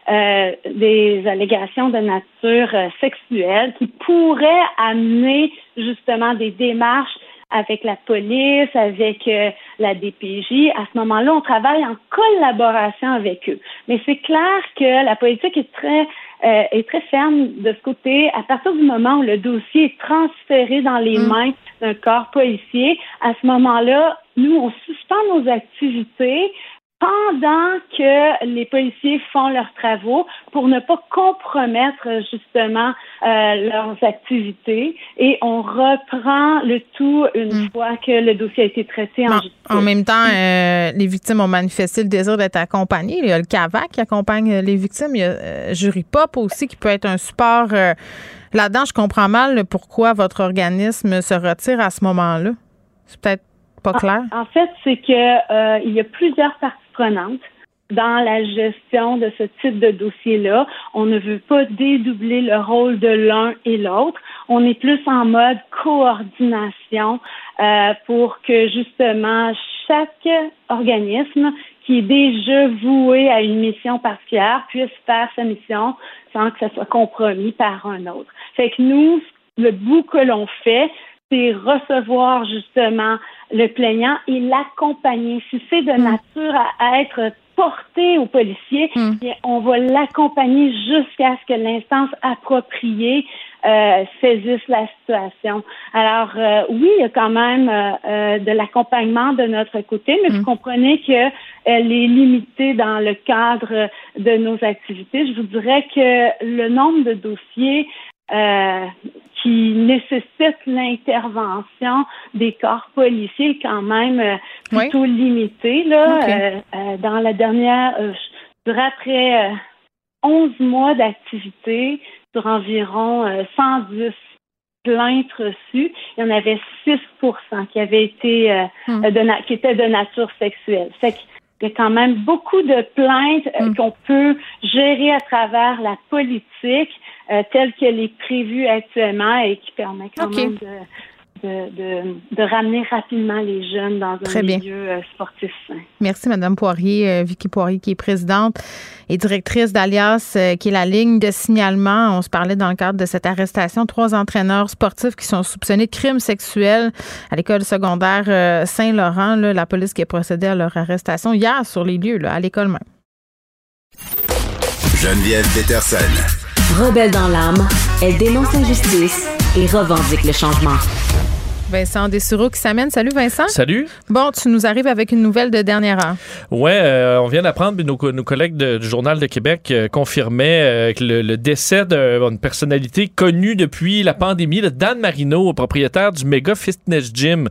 euh, des allégations de nature euh, sexuelle qui pourraient amener justement des démarches avec la police, avec euh, la DPJ. À ce moment-là, on travaille en collaboration avec eux. Mais c'est clair que la politique est très euh, est très ferme de ce côté. À partir du moment où le dossier est transféré dans les mm. mains d'un corps policier, à ce moment-là, nous, on suspend nos activités pendant que les policiers font leurs travaux pour ne pas compromettre justement euh, leurs activités et on reprend le tout une hmm. fois que le dossier a été traité en justice. En même temps, euh, les victimes ont manifesté le désir d'être accompagnées. Il y a le CAVAC qui accompagne les victimes. Il y a euh, Jury Pop aussi qui peut être un support. Là-dedans, je comprends mal pourquoi votre organisme se retire à ce moment-là. C'est peut-être pas clair. En, fait, c'est que il y a plusieurs parties dans la gestion de ce type de dossier-là. On ne veut pas dédoubler le rôle de l'un et l'autre. On est plus en mode coordination euh, pour que justement chaque organisme qui est déjà voué à une mission particulière puisse faire sa mission sans que ça soit compromis par un autre. Fait que nous, le bout que l'on fait, c'est recevoir justement le plaignant et l'accompagner. Si c'est de hmm. nature à être porté au policier, hmm. on va l'accompagner jusqu'à ce que l'instance appropriée euh, saisisse la situation. Alors euh, oui, il y a quand même euh, de l'accompagnement de notre côté, mais vous hmm. comprenez que elle est limitée dans le cadre de nos activités. Je vous dirais que le nombre de dossiers euh, qui nécessite l'intervention des corps policiers quand même euh, plutôt limité. Là, euh, dans la dernière, je dirais après 11 mois d'activité, sur environ 110 plaintes reçues, il y en avait 6% qui avaient été hmm. de qui étaient de nature sexuelle. Fait il y a quand même beaucoup de plaintes hmm. qu'on peut gérer à travers la politique euh, telle qu'elle est prévue actuellement et qui permet quand même de, de, de, ramener rapidement les jeunes dans un milieu euh, sportif sain. Merci, Madame Poirier, euh, Vicky Poirier, qui est présidente et directrice d'Alias, qui est la ligne de signalement. On se parlait dans le cadre de cette arrestation. Trois entraîneurs sportifs qui sont soupçonnés de crimes sexuels à l'école secondaire Saint-Laurent. La police qui a procédé à leur arrestation hier sur les lieux, là, à l'école même. Geneviève Peterson. Rebelle dans l'âme, elle dénonce l'injustice et revendique le changement. Vincent Dessureau qui s'amène. Salut Vincent. Salut. Bon, tu nous arrives avec une nouvelle de dernière heure. Ouais, euh, on vient d'apprendre, nos, nos collègues du Journal de Québec euh, confirmaient euh, que le, décès d'une personnalité connue depuis la pandémie, le Dan Marino, propriétaire du Mega Fitness Gym,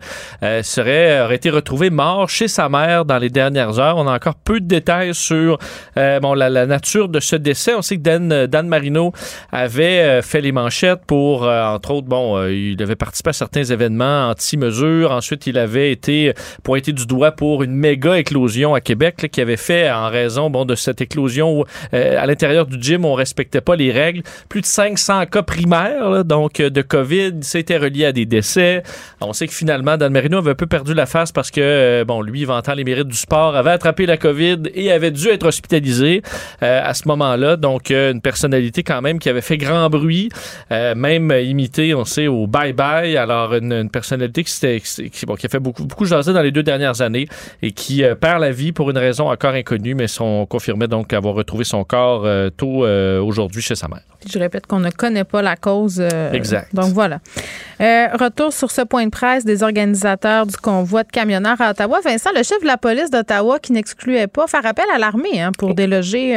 serait aurait été retrouvé mort chez sa mère dans les dernières heures. On a encore peu de détails sur bon la, nature de ce décès. On sait que Dan, Dan Marino avait fait les manchettes pour, entre autres, bon, il avait participé à certains événements anti-mesure. Ensuite, il avait été pointé du doigt pour une méga éclosion à Québec qui avait fait en raison bon, de cette éclosion où, euh, à l'intérieur du gym, on respectait pas les règles. Plus de 500 cas primaires donc de COVID. C'était relié à des décès. On sait que finalement, Dan Marino avait un peu perdu la face parce que, euh, bon, lui, vantant les mérites du sport, avait attrapé la COVID et avait dû être hospitalisé euh, à ce moment-là. Donc, une personnalité quand même qui avait fait grand bruit, même imité, on sait, au bye-bye. Alors, une personnalité qui, qui, qui, a fait beaucoup, beaucoup jaser dans les deux dernières années et qui euh, perd la vie pour une raison encore inconnue, mais on confirmait donc avoir retrouvé son corps euh, tôt euh, aujourd'hui chez sa mère. Je répète qu'on ne connaît pas la cause. exact. Donc voilà. retour sur ce point de presse des organisateurs du convoi de camionneurs à Ottawa. Vincent, le chef de la police d'Ottawa qui n'excluait pas faire appel à l'armée hein, pour déloger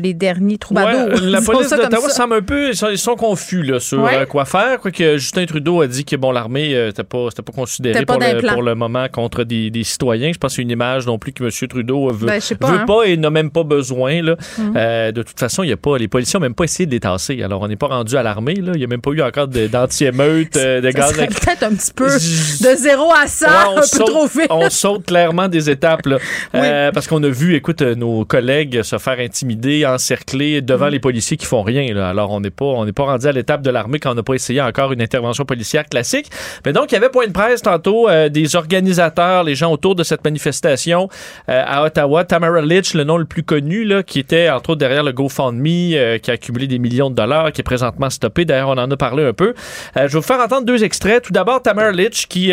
les derniers troubadours. la police d'Ottawa semble un peu, ils sont, confus là, sur quoi faire. Quoique Justin Trudeau a dit que bon, l'armée c'était pas, pas considéré pour, le, moment contre des, citoyens. Je pense que c'est une image non plus que M. Trudeau veut, ben, veut hein. pas et n'a même pas besoin. Là. Euh, de toute façon, il y a pas, les policiers n'ont même pas essayé de les tasser. Alors, on n'est pas rendu à l'armée. Il n'y a même pas eu encore d'anti-émeute, euh, de, gaz. peut-être un petit peu de 0 à 100, un peu trop vite. On saute clairement des étapes. Là, euh, parce qu'on a vu, écoute, nos collègues se faire intimider, encercler devant mhm. les policiers qui font rien. Là. Alors, on n'est pas, on pas rendu à l'étape de l'armée quand on n'a pas essayé encore une intervention policière classique. Mais donc, il y avait point de presse tantôt euh, des organisateurs, les gens autour de cette manifestation euh, à Ottawa. Tamara Litch, le nom le plus connu, là, qui était entre autres derrière le GoFundMe, euh, qui a accumulé des millions de dollars, qui est présentement stoppé. D'ailleurs, on en a parlé un peu. je vais vous faire entendre deux extraits. Tout d'abord, Tamara Litch, qui,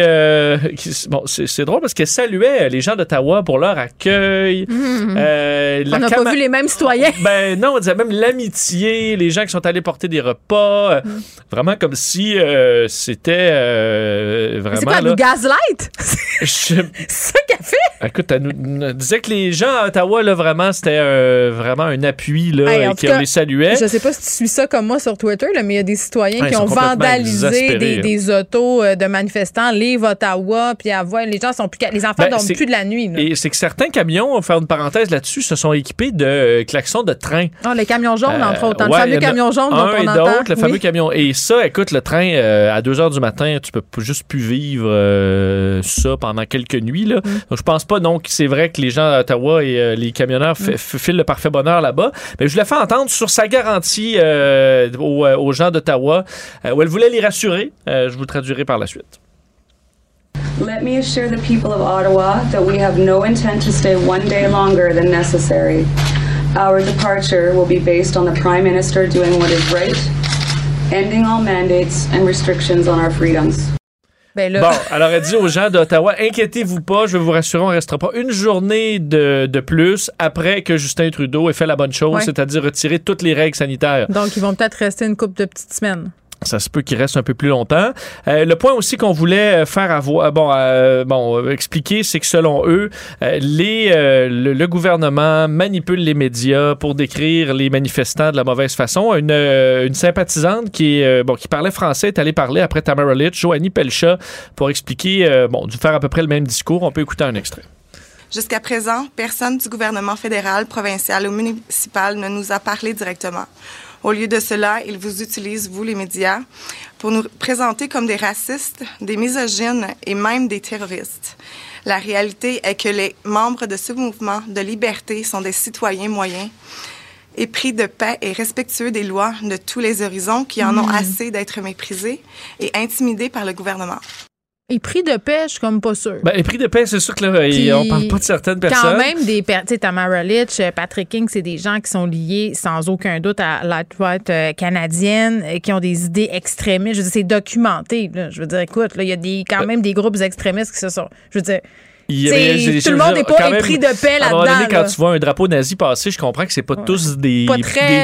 bon, c'est drôle parce qu'elle saluait les gens d'Ottawa pour leur accueil. Mmh. on n'a pas vu les mêmes citoyens. Ben non, on disait même l'amitié, les gens qui sont allés porter des repas, mmh. vraiment comme si c'était vraiment. C'est quoi, du gaslight? c'est ça qu'elle fait? Écoute, elle nous, disait que les gens à Ottawa, là, vraiment, c'était vraiment un appui, là, et qu'on les saluait. Je sais pas si tu suis ça comme moi sur Twitter, là, mais il y a des citoyens qui ont vandalisé des, des, autos euh, de manifestants, Live Ottawa, puis à voir, les gens sont plus, les enfants ben, dorment plus de la nuit. Et c'est que certains camions, on va faire une parenthèse là-dessus, se sont équipés de euh, klaxons de train. Ah, les camions jaunes, entre autres. Hein, le fameux camion jaune dont on entend. le fameux camion. Et ça, écoute, le train, euh, à 2 h du matin, tu peux juste plus vivre euh, ça pendant quelques nuits. Là. Mm. Donc, je pense pas donc c'est vrai que les gens à Ottawa et euh, les camionneurs mm. filent le parfait bonheur là-bas. Mais je l'ai fait entendre sur sa garantie euh, aux, gens d'Ottawa où elle voulait les rassurer. je vous traduirai par la suite. Let me assure the people of Ottawa that we have no intent to stay one day longer than necessary. Our departure will be based on the Prime Minister doing what is right ending all mandates and restrictions on our freedoms. Ben là, Bon, alors elle dit aux gens d'Ottawa, inquiétez-vous pas, je vais vous rassurer, on ne restera pas une journée de, de plus après que Justin Trudeau ait fait la bonne chose, Ouais. c'est-à-dire retirer toutes les règles sanitaires. donc ils vont peut-être rester une couple de petites semaines. Ça se peut qu'il reste un peu plus longtemps. Euh, le point aussi qu'on voulait faire avoir, bon, euh, bon, euh, expliquer, c'est que selon eux, euh, euh, le, gouvernement manipule les médias pour décrire les manifestants de la mauvaise façon. Une, euh, sympathisante qui, euh, bon, qui parlait français est allée parler après Tamara Litch, Joanie Pelcha, pour expliquer, euh, bon, de faire à peu près le même discours. On peut écouter un extrait. Jusqu'à présent, personne du gouvernement fédéral, provincial ou municipal ne nous a parlé directement. Au lieu de cela, ils vous utilisent, vous les médias, pour nous présenter comme des racistes, des misogynes et même des terroristes. La réalité est que les membres de ce mouvement de liberté sont des citoyens moyens, épris de paix et respectueux des lois de tous les horizons qui en ont assez d'être méprisés et intimidés par le gouvernement. Et prix de paix, je suis comme pas sûre. Ben, les prix de paix, c'est sûr que là, Puis, on parle pas de certaines personnes. Quand même, des per- tu sais, Tamara Litch, euh, Patrick King, c'est des gens qui sont liés sans aucun doute à la droite euh, canadienne, euh, qui ont des idées extrémistes. Je veux dire, c'est documenté. là. Je veux dire, écoute, là, il y a des, quand même des groupes extrémistes qui se sont. Je veux dire, Il tout le monde n'est pas épris de paix À un moment donné, là-dedans. quand là. tu vois un drapeau nazi passer, je comprends que c'est pas tous des, Pas très- des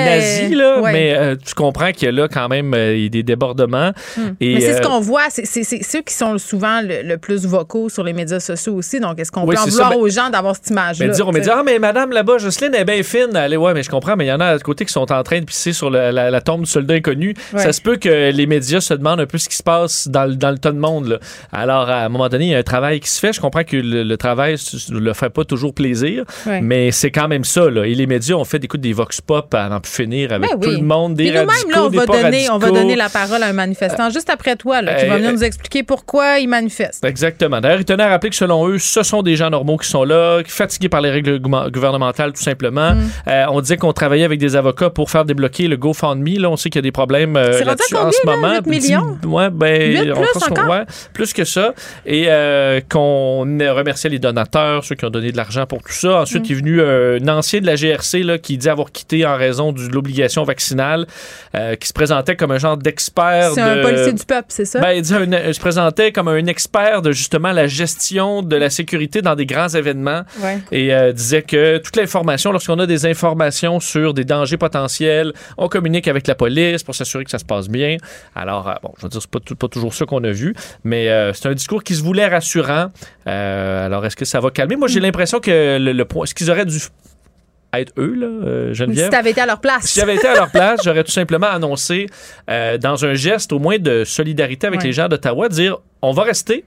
nazis, là, Ouais. mais euh, tu comprends qu'il y a là quand même euh, il y a des débordements. Et, Mais c'est ce euh, qu'on voit, c'est ceux qui sont souvent le, le plus vocaux sur les médias sociaux aussi. Donc, est-ce qu'on Oui, peut en vouloir ça, mais- aux gens d'avoir cette image-là? mais dire, on me dit, ah, mais madame là-bas, Jocelyne est bien fine. Allez, ouais, mais je comprends, mais il y en a à côté qui sont en train de pisser sur la, la tombe du soldat inconnu. Ouais. Ça se peut que les médias se demandent un peu ce qui se passe dans, le- dans le tas de monde. là. Alors, à un moment donné, il y a un travail qui se fait. Je comprends que le, le travail ne le fait pas toujours plaisir, Ouais. mais c'est quand même ça. Là. Et les médias ont fait écoute, des vox pop à plus finir avec Ben tout le monde, des radicaux, là, on des va, donner, on va donner la parole à un manifestant juste après toi, là, qui va Euh, venir nous expliquer pourquoi il manifeste. Exactement. D'ailleurs, ils tenaient à rappeler que selon eux, ce sont des gens normaux qui sont là, fatigués par les règles gouvernement- gouvernementales, tout simplement. Mm. Euh, on disait qu'on travaillait avec des avocats pour faire débloquer le GoFundMe. Là, on sait qu'il y a des problèmes euh, là-dessus en ce moment. 8 millions? Ouais, ben, Huit on plus pense qu'on- encore? ouais, plus que ça. Et euh, qu'on remerciait les donateurs, ceux qui ont donné de l'argent pour tout ça. Ensuite, Mm. il est venu euh, un ancien de la GRC là, qui dit avoir quitté en raison de l'obligation vaccinale, euh, qui se présentait comme un genre d'expert. C'est de... un policier du peuple, c'est ça? Ben, il dit un- il se présentait comme un expert de justement la gestion de la sécurité dans des grands événements Ouais. et euh, disait que toute l'information, lorsqu'on a des informations sur des dangers potentiels, on communique avec la police pour s'assurer que ça se passe bien. Alors, euh, bon, je veux dire, c'est pas, pas toujours ça qu'on a vu, mais euh, c'est un discours qui se voulait rassurant. Euh, alors, est-ce que ça va calmer? Moi, j'ai Mm. l'impression que le, le point, ce qu'ils auraient dû être eux, là, euh, Geneviève? Si t'avais été à leur place. Si j'avais été à leur place, j'aurais tout simplement annoncé, euh, dans un geste au moins de solidarité avec Ouais. les gens d'Ottawa, dire on va rester,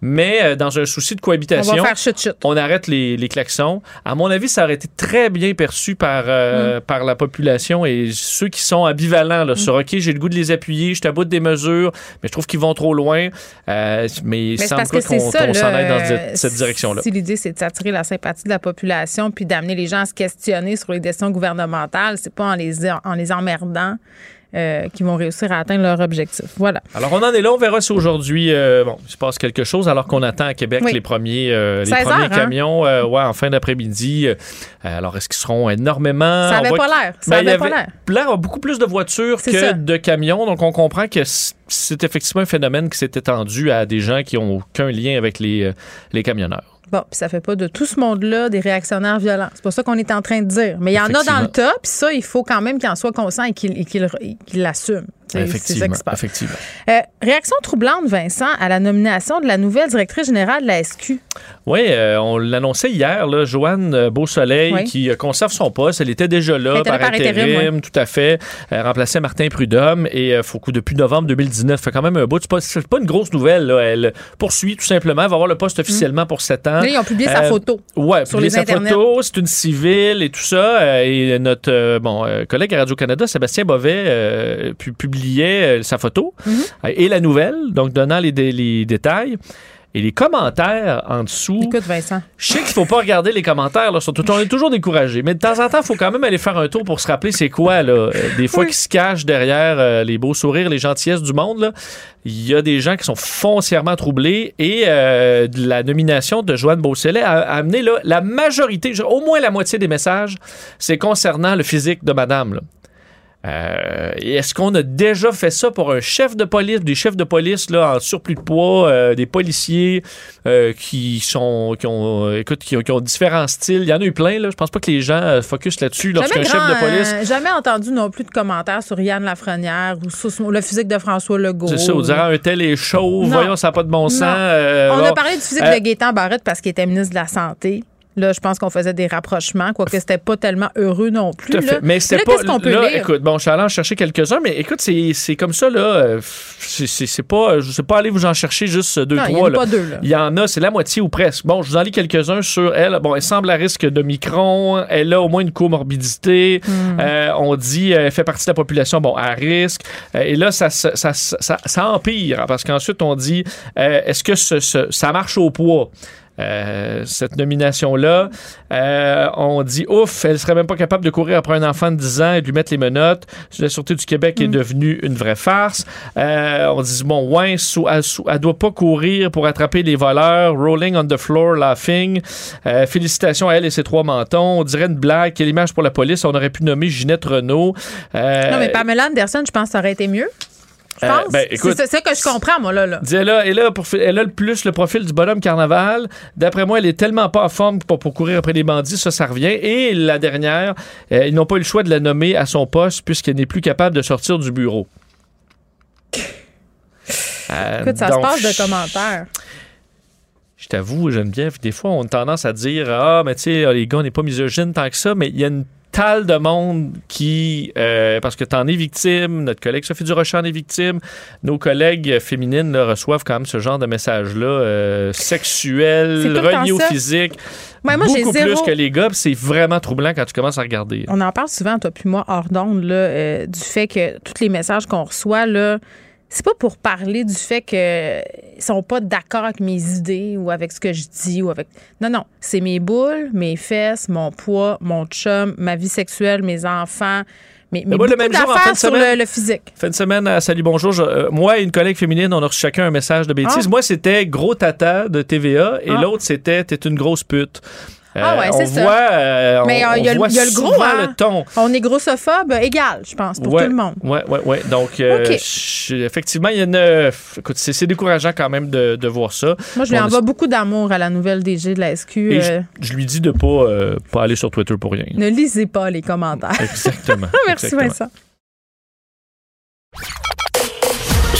mais euh, dans un souci de on cohabitation. va faire chut-chut. On arrête les, les klaxons. À mon avis, ça aurait été très bien perçu par, Mm. euh, par la population et ceux qui sont ambivalents là, sur OK, j'ai le goût de les appuyer, je suis à bout des mesures, mais je trouve qu'ils vont trop loin. Euh, mais il semble qu'on s'en aille dans cette, cette direction-là. Si l'idée, c'est de s'attirer la sympathie de la population puis d'amener les gens à se questionner sur les décisions gouvernementales, c'est pas en les, en les emmerdant euh, qu'ils vont réussir à atteindre leur objectif. Voilà. Alors, on en est là. On verra si aujourd'hui, euh, bon, il se passe quelque chose, alors qu'on attend à Québec Oui. les premiers, euh, les 16 premiers heures, hein? camions euh, ouais, en fin d'après-midi. Alors, est-ce qu'ils seront énormément? Ça On avait voit pas l'air. Ça Ben, il y avait pas l'air. L'air a beaucoup plus de voitures que ça. de camions. Donc, on comprend que c'est effectivement un phénomène qui s'est étendu à des gens qui n'ont aucun lien avec les, euh, les camionneurs. Bon, puis ça fait pas de tout ce monde-là des réactionnaires violents. C'est pas ça qu'on est en train de dire. Mais il y en a dans le tas, puis ça, il faut quand même qu'il en soit conscient et qu'il qu'il l'assume. Effectivement. Euh, réaction troublante, Vincent, à la nomination de la nouvelle directrice générale de la SQ. Oui, euh, on l'annonçait hier, là, Joanne euh, Beausoleil, Oui. qui conserve son poste. Elle était déjà là par, intérim, intérim, tout à fait. Elle remplaçait Martin Prudhomme et faut que depuis novembre 2019, fait quand même un bout. C'est pas, pas une grosse nouvelle. Là. Elle poursuit tout simplement, elle va avoir le poste officiellement pour sept ans. Là, ils ont publié sa photo. Ouais, sur les sa internets. photo, c'est une civile et tout ça. et notre bon collègue à Radio-Canada, Sébastien Bovet, euh, pu- publiait euh, sa photo Mhm. euh, et la nouvelle, donc donnant les, dé- les détails. Et les commentaires en dessous. Écoute, Vincent. Je sais qu'il faut pas regarder les commentaires, là, surtout, on est toujours découragé. Mais de temps en temps, il faut quand même aller faire un tour pour se rappeler c'est quoi, là. euh, des fois Oui. qui se cachent derrière euh, les beaux sourires, les gentillesses du monde, là. Il y a des gens qui sont foncièrement troublés et euh, de la nomination de Joanne Beausoleil a, a amené là, la majorité, au moins la moitié des messages, c'est concernant le physique de madame. là. Euh, Est-ce qu'on a déjà fait ça pour un chef de police, des chefs de police là, en surplus de poids, euh, des policiers euh, qui sont qui ont euh, écoute qui, ont- qui ont différents styles? Il y en a eu plein là. Je pense pas que les gens euh, focus là-dessus lorsqu'un chef de police. euh, jamais entendu non plus de commentaires sur Yann Lafrenière ou sur le physique de François Legault. C'est ça, on dirait un tel est chaud. Non. Voyons, ça n'a pas de bon sens. Non. On bon. a parlé du physique de Gaétan Barrette parce qu'il était ministre de la Santé. Là, je pense qu'on faisait des rapprochements, quoique c'était pas tellement heureux non plus. Tout à fait. là. Mais Là, pas. Qu'est-ce qu'on peut là, lire? écoute, bon, je suis allé en chercher quelques-uns, mais écoute, c'est c'est comme ça, là. euh, C'est c'est- c'est pas. Je sais pas aller vous en chercher juste deux, Non, il y en trois. a là. pas deux, là. Il y en a, c'est la moitié ou presque. Bon, je vous en lis quelques-uns sur elle. Bon, elle semble à risque de micron. Elle a au moins une comorbidité. Hmm. Euh, on dit euh, elle fait partie de la population, bon, à risque. Et là, ça, ça, ça, ça- empire parce qu'ensuite, on dit euh, est-ce que ce- ce- ça marche au poids? Euh, cette nomination-là. Euh, on dit ouf, elle serait même pas capable de courir après un enfant de 10 ans et de lui mettre les menottes. La Sûreté du Québec est devenue une vraie farce. Euh, on dit bon, ouais, sous, elle, sous- elle doit pas courir pour attraper les voleurs. Rolling on the floor, laughing. Félicitations à elle et ses trois mentons. On dirait une blague. Quelle image pour la police. On aurait pu nommer Ginette Renault. Non, mais Pamela Anderson, je pense que ça aurait été mieux. Euh, ben, c'est ça que je comprends, moi, là. là. Dis, Elle a, elle, a pour- elle a le plus le profil du bonhomme carnaval. D'après moi, elle est tellement pas en forme pour, pour courir après les bandits, ça, ça revient. Et la dernière, euh, ils n'ont pas eu le choix de la nommer à son poste puisqu'elle n'est plus capable de sortir du bureau. Euh, Écoute, ça donc, se passe de commentaires. Je t'avoue, Geneviève, des fois, on a tendance à dire Ah, mais tu sais, les gars, on n'est pas misogyne tant que ça, mais il y a une talle de monde qui, euh, parce que tu en es victime, notre collègue Sophie Durocher en est victime, nos collègues féminines là, reçoivent quand même ce genre de messages-là, euh, sexuels, reliés au physique, Ouais, moi, beaucoup zéro- plus que les gars, c'est vraiment troublant quand tu commences à regarder. On en parle souvent, toi puis moi, hors d'onde, euh, du fait que tous les messages qu'on reçoit, là, c'est pas pour parler du fait qu'ils sont pas d'accord avec mes idées ou avec ce que je dis ou avec. Non, non. C'est mes boules, mes fesses, mon poids, mon chum, ma vie sexuelle, mes enfants, moi, le beaucoup même jour, en fin de sur semaine- le, le physique. Fin de semaine à Salut Bonjour, je- euh, moi et une collègue féminine, on a reçu chacun un message de bêtises. Ah. Moi, c'était gros tata de TVA et Ah. l'autre, c'était t'es une grosse pute. Euh, Ah ouais, c'est on ça. Voit, euh, Mais on, euh, il y, a le- voit il y a le gros, hein? le ton. On est grossophobe égal, je pense, pour ouais, tout le monde. Ouais, ouais, ouais. Donc, je- effectivement, il y a une. écoute, c'est décourageant quand même de, de voir ça. Moi, je lui envoie beaucoup d'amour à la nouvelle DG de la SQ. Et je, je lui dis de pas, euh, pas aller sur Twitter pour rien. ne lisez pas les commentaires. Exactement. Merci, exactement. Vincent.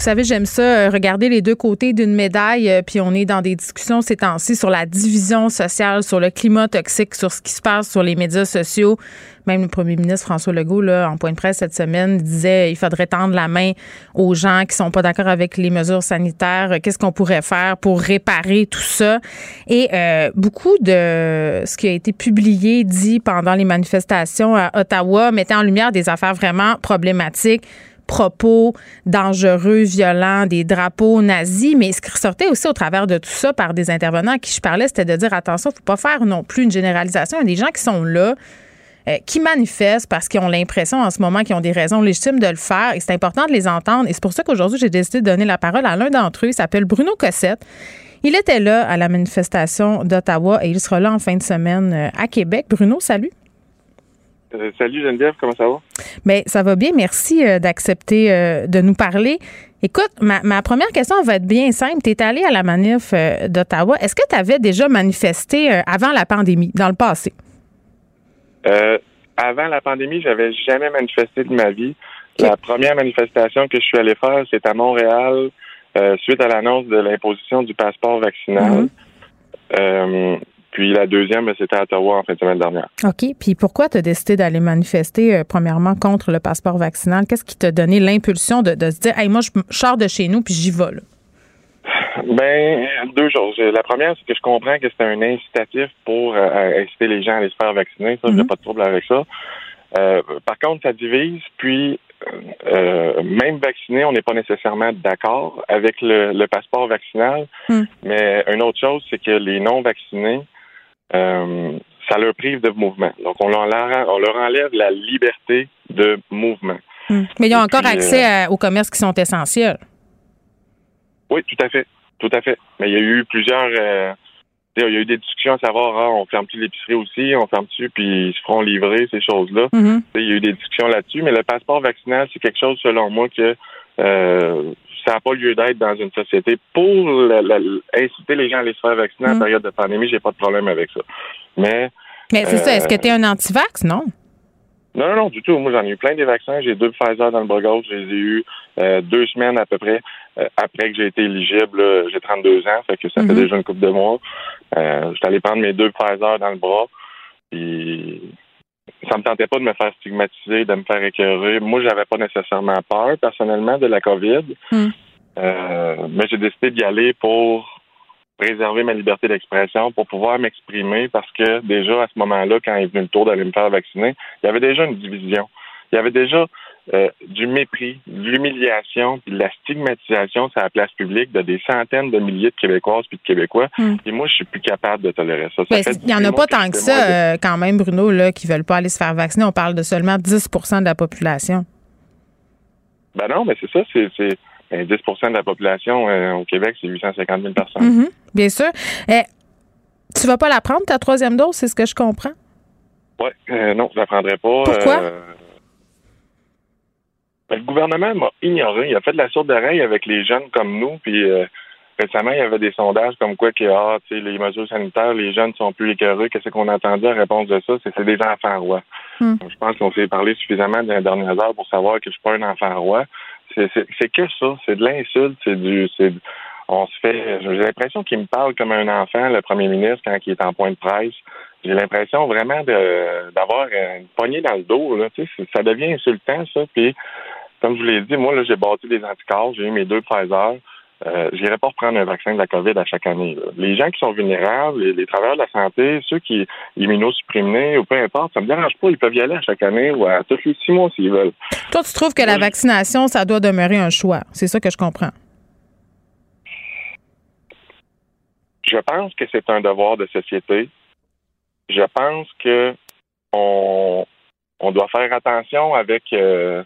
Vous savez, j'aime ça, euh, regarder les deux côtés d'une médaille, euh, puis on est dans des discussions ces temps-ci sur la division sociale, sur le climat toxique, sur ce qui se passe sur les médias sociaux. Même le premier ministre François Legault, là, en point de presse cette semaine, disait il faudrait tendre la main aux gens qui sont pas d'accord avec les mesures sanitaires. Qu'est-ce qu'on pourrait faire pour réparer tout ça? Et euh, beaucoup de ce qui a été publié, dit pendant les manifestations à Ottawa, mettait en lumière des affaires vraiment problématiques propos dangereux, violents, des drapeaux nazis, mais ce qui ressortait aussi au travers de tout ça par des intervenants à qui je parlais, c'était de dire attention, il ne faut pas faire non plus une généralisation. Il y a des gens qui sont là, euh, qui manifestent parce qu'ils ont l'impression en ce moment qu'ils ont des raisons légitimes de le faire et c'est important de les entendre. Et c'est pour ça qu'aujourd'hui, j'ai décidé de donner la parole à l'un d'entre eux. Il s'appelle Bruno Cossette. Il était là à la manifestation d'Ottawa et il sera là en fin de semaine euh, à Québec. Bruno, salut. Euh, salut Geneviève, comment ça va? Bien, ça va bien. Merci euh, d'accepter euh, de nous parler. Écoute, ma, ma première question va être bien simple. Tu es allé à la manif d'Ottawa. Est-ce que tu avais déjà manifesté avant la pandémie, dans le passé? Avant la pandémie, j'avais jamais manifesté de ma vie. La première manifestation que je suis allé faire, c'est à Montréal, suite à l'annonce de l'imposition du passeport vaccinal. Euh, puis la deuxième, ben, c'était à Ottawa en fin de semaine dernière. OK. Puis pourquoi tu as décidé d'aller manifester, euh, premièrement, contre le passeport vaccinal? Qu'est-ce qui t'a donné l'impulsion de, de se dire, hey, moi, je sors de chez nous puis j'y vais, là? Ben, deux choses. La première, c'est que je comprends que c'est un incitatif pour euh, inciter les gens à aller se faire vacciner. Ça, j'ai pas de trouble avec ça. Euh, par contre, ça divise. Puis, euh, même vacciné, on n'est pas nécessairement d'accord avec le, le passeport vaccinal. Mm. Mais une autre chose, c'est que les non vaccinés, euh, ça leur prive de mouvement. Donc, on leur, on leur enlève la liberté de mouvement. Hmm. Mais ils ont Et encore puis, accès euh, à- aux commerces qui sont essentiels. Oui, tout à fait. tout à fait. Mais il y a eu plusieurs. euh, il y a eu des discussions à savoir, ah, on ferme-tu l'épicerie aussi, on ferme-tu, puis ils se feront livrer, ces choses-là. Mhm. Il y a eu des discussions là-dessus, mais le passeport vaccinal, c'est quelque chose, selon moi, que euh, ça n'a pas lieu d'être dans une société. Pour inciter les gens à aller se faire vacciner en Mhm. période de pandémie, j'ai pas de problème avec ça. Mais Mais c'est ça. Est-ce que Euh, tu es un anti-vax? Non. non, non, non, du tout. Moi, j'en ai eu plein des vaccins. J'ai deux Pfizer dans le bras gauche. Je les ai eu euh, deux semaines à peu près euh, après que j'ai été éligible. J'ai 32 ans, fait que ça fait Mhm. déjà une couple de mois. Euh, J'étais allé prendre mes deux Pfizer dans le bras. Puis ça me tentait pas de me faire stigmatiser, de me faire écœurer. Moi, j'avais pas nécessairement peur, personnellement, de la COVID. Mhm. Euh, mais j'ai décidé d'y aller pour préserver ma liberté d'expression, pour pouvoir m'exprimer, parce que déjà, à ce moment-là, quand il est venu le tour d'aller me faire vacciner, il y avait déjà une division. Il y avait déjà euh, du mépris, de l'humiliation, puis de la stigmatisation sur la place publique de des centaines de milliers de Québécoises puis de Québécois. Hmm. Et moi, je suis plus capable de tolérer ça. Ça Ben, Il n'y en a 18 pas tant que de- ça, euh, quand même, Bruno, là, qui veulent pas aller se faire vacciner. On parle de seulement 10% de la population. Ben non, mais c'est ça, c'est ben, 10 de la population euh, au Québec, c'est 850 000 personnes. Mhm, bien sûr. Eh, tu vas pas la prendre, ta troisième dose, c'est ce que je comprends? Euh, non, je la prendrai pas. Pourquoi? Ben, le gouvernement m'a ignoré. Il a fait de la sourde oreille avec les jeunes comme nous. Puis euh, récemment, il y avait des sondages comme quoi que ah, tu sais, les mesures sanitaires, les jeunes sont plus écœurés. Qu'est-ce qu'on a entendu en réponse de ça? C'est des enfants rois. Hmm. Je pense qu'on s'est parlé suffisamment dans les dernières heures pour savoir que je suis pas un enfant roi. C'est que ça. C'est de l'insulte. C'est du. c'est on se fait. J'ai l'impression qu'il me parle comme un enfant, le premier ministre, quand il est en point de presse. J'ai l'impression vraiment d'avoir une poignée dans le dos. Là, tu sais, c'est- ça devient insultant, ça. Puis, comme je vous l'ai dit, moi, là, j'ai bâti des anticorps, j'ai eu mes deux Pfizer. Euh, j'irai pas reprendre un vaccin de la COVID à chaque année. là. Les gens qui sont vulnérables, les, les travailleurs de la santé, ceux qui immunosupprimés ou peu importe, ça me dérange pas, ils peuvent y aller à chaque année ou à tous les six mois s'ils veulent. Toi, tu trouves que la vaccination, ça doit demeurer un choix. C'est ça que je comprends. Je pense que c'est un devoir de société. Je pense que on, on doit faire attention avec euh,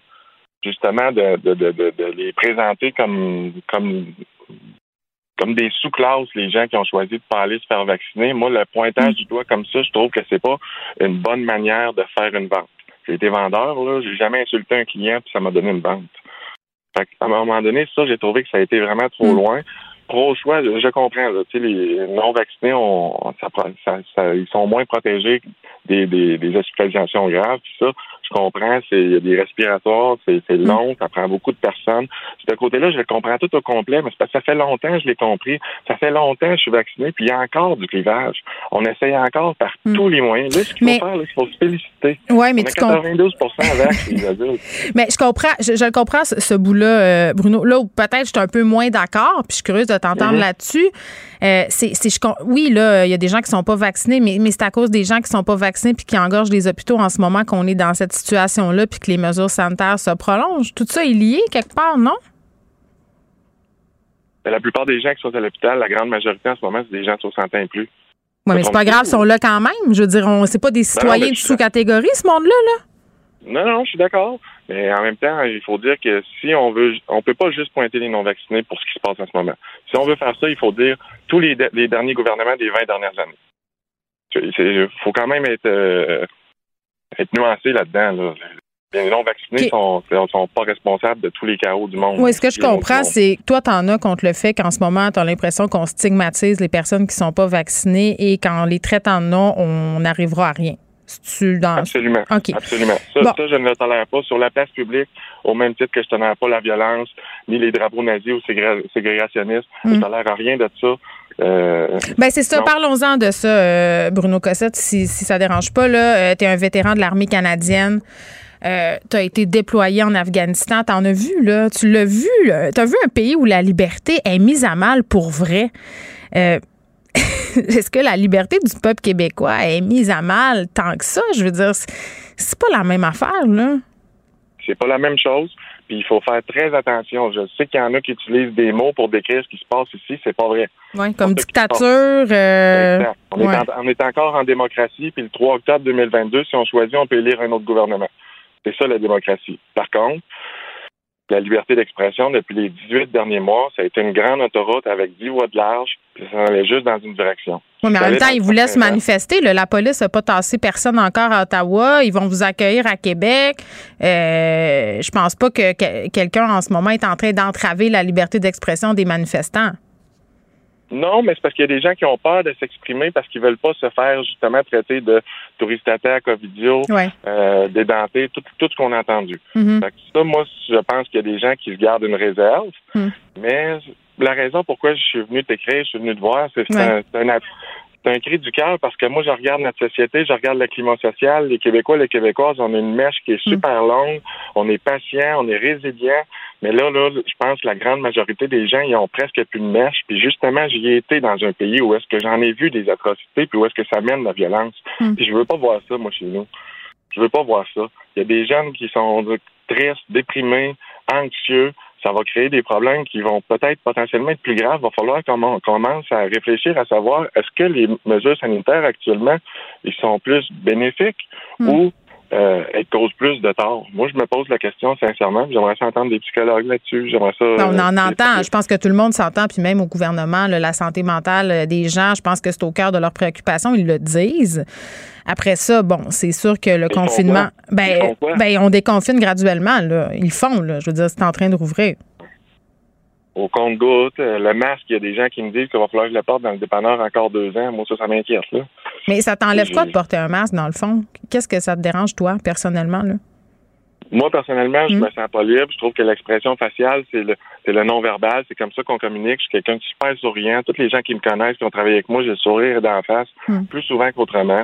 justement de, de, de, de, de les présenter comme comme comme des sous-classes, les gens qui ont choisi de pas aller se faire vacciner. Moi, le pointage du doigt comme ça, je trouve que c'est pas une bonne manière de faire une vente. J'ai été vendeur, là, j'ai jamais insulté un client, puis ça m'a donné une vente. Fait à un moment donné, ça, j'ai trouvé que ça a été vraiment trop Mm. loin. Pro choix, je, comprends. Là, les non vaccinés, on, ça, prend- ça, ça- ils sont moins protégés des, des, des hospitalisations graves. Ça, je comprends. C'est il y a des respiratoires, c'est c'est long, ça prend beaucoup de personnes. Ce côté-là, je le comprends tout au complet, mais c'est parce que ça fait longtemps que je l'ai compris. Ça fait longtemps que je suis vacciné, puis il y a encore du clivage. On essaye encore par tous les moyens. Là, ce qu'il Mais- faut faire, il faut se féliciter. Ouais, mais On tu comprends. 92 avec les adultes. Mais je comprends, je, je le comprends, ce, ce bout-là, euh, Bruno. Là où peut-être je suis un peu moins d'accord, puis je suis curieuse de t'entendre Mhm. là-dessus. Euh, c'est, oui, là, il y a des gens qui sont pas vaccinés, mais, mais c'est à cause des gens qui sont pas vaccinés puis qui engorgent les hôpitaux en ce moment qu'on est dans cette situation-là puis que les mesures sanitaires se prolongent. Tout ça est lié quelque part, non? Mais La plupart des gens qui sont à l'hôpital, la grande majorité en ce moment, c'est des gens de 60 ans et plus. Oui, mais c'est pas grave, ils sont là quand même. Je veux dire, on, c'est pas des citoyens mais de sous-catégorie, ce monde-là, là. Non, non, je suis d'accord. Mais en même temps, il faut dire que si on veut, on peut pas juste pointer les non-vaccinés pour ce qui se passe en ce moment. Si on veut faire ça, il faut dire tous les, de- les derniers gouvernements des 20 dernières années. Il faut quand même être, euh, être nuancé là-dedans. Là. Les non-vaccinés Ok. sont, sont pas responsables de tous les chaos du monde. Oui, ce que je comprends, c'est que toi, t'en as contre le fait qu'en ce moment, tu as l'impression qu'on stigmatise les personnes qui sont pas vaccinées et qu'en les traitant non, on n'arrivera à rien. Tu dans. Absolument. OK. Absolument. Ça, Bon. ça, je ne le tolère pas. Sur la place publique, au même titre que je ne tolère pas la violence, ni les drapeaux nazis ou ségré- ségrégationnistes, je Mm. ne tolère rien de ça. Euh, Ben c'est ça, parlons-en de ça, euh, Bruno Cossette, si, si ça dérange pas. Là, tu es un vétéran de l'armée canadienne. Euh, tu as été déployé en Afghanistan. Tu en as vu, là. Tu l'as vu. Tu as vu un pays où la liberté est mise à mal pour vrai? Euh, Est-ce que la liberté du peuple québécois est mise à mal tant que ça? Je veux dire, c'est- pas la même affaire, là. c'est pas la même chose. Puis il faut faire très attention. Je sais qu'il y en a qui utilisent des mots pour décrire ce qui se passe ici. C'est pas vrai. Ouais, comme dictature. euh. On, est ouais. en- on est encore en démocratie, puis le 3 octobre 2022, si on choisit, on peut élire un autre gouvernement. C'est ça la démocratie. Par contre, la liberté d'expression depuis les 18 derniers mois. Ça a été une grande autoroute avec 10 voies de large, puis ça allait juste dans une direction. Oui, mais en même temps, ils vous laissent manifester. La police n'a pas tassé personne encore à Ottawa. Ils vont vous accueillir à Québec. Euh, je pense pas que quelqu'un en ce moment est en train d'entraver la liberté d'expression des manifestants. Non, mais c'est parce qu'il y a des gens qui ont peur de s'exprimer parce qu'ils veulent pas se faire justement traiter de touristataire, covidio, ouais. euh, dédenté, tout, tout ce qu'on a entendu. Mm-hmm. ça, moi, je pense qu'il y a des gens qui se gardent une réserve, mm. mais la raison pourquoi je suis venu t'écrire, je suis venu te voir, c'est ouais. un, un, un, cri du cœur parce que moi, je regarde notre société, je regarde le climat social, les Québécois, les Québécoises, on a une mèche qui est super longue, on est patient, on est résilient, mais là, là, je pense que la grande majorité des gens, ils ont presque plus de mèche. Puis justement, j'y ai été dans un pays où est-ce que j'en ai vu des atrocités, puis où est-ce que ça mène la violence. Mm. Puis je veux pas voir ça, moi, chez nous. Je veux pas voir ça. Il y a des jeunes qui sont tristes, déprimés, anxieux. Ça va créer des problèmes qui vont peut-être potentiellement être plus graves. Il va falloir qu'on commence à réfléchir à savoir est-ce que les mesures sanitaires actuellement, ils sont plus bénéfiques mm. ou euh, elles causent plus de tort. Moi, je me pose la question sincèrement. J'aimerais ça entendre des psychologues là-dessus. J'aimerais ça. On en euh, entend. Je pense que tout le monde s'entend, puis même au gouvernement, là, la santé mentale des gens, je pense que c'est au cœur de leurs préoccupations. Ils le disent. Après ça, bon, c'est sûr que le Ils confinement, ben, ben, on déconfine graduellement. Là. Ils le font. Là. Je veux dire, c'est en train de rouvrir. Au compte-goutte, euh, le masque, il y a des gens qui me disent qu'il va falloir que je le porte dans le dépanneur encore deux ans. Moi, ça, ça m'inquiète. Là. Mais ça t'enlève quoi de porter un masque, dans le fond? Qu'est-ce que ça te dérange, toi, personnellement? Là? Moi, personnellement, je Mm. me sens pas libre. Je trouve que l'expression faciale, c'est le, c'est le non-verbal. C'est comme ça qu'on communique. Je suis quelqu'un de super souriant. Tous les gens qui me connaissent, qui ont travaillé avec moi, j'ai le sourire d'en face, Mm. plus souvent qu'autrement.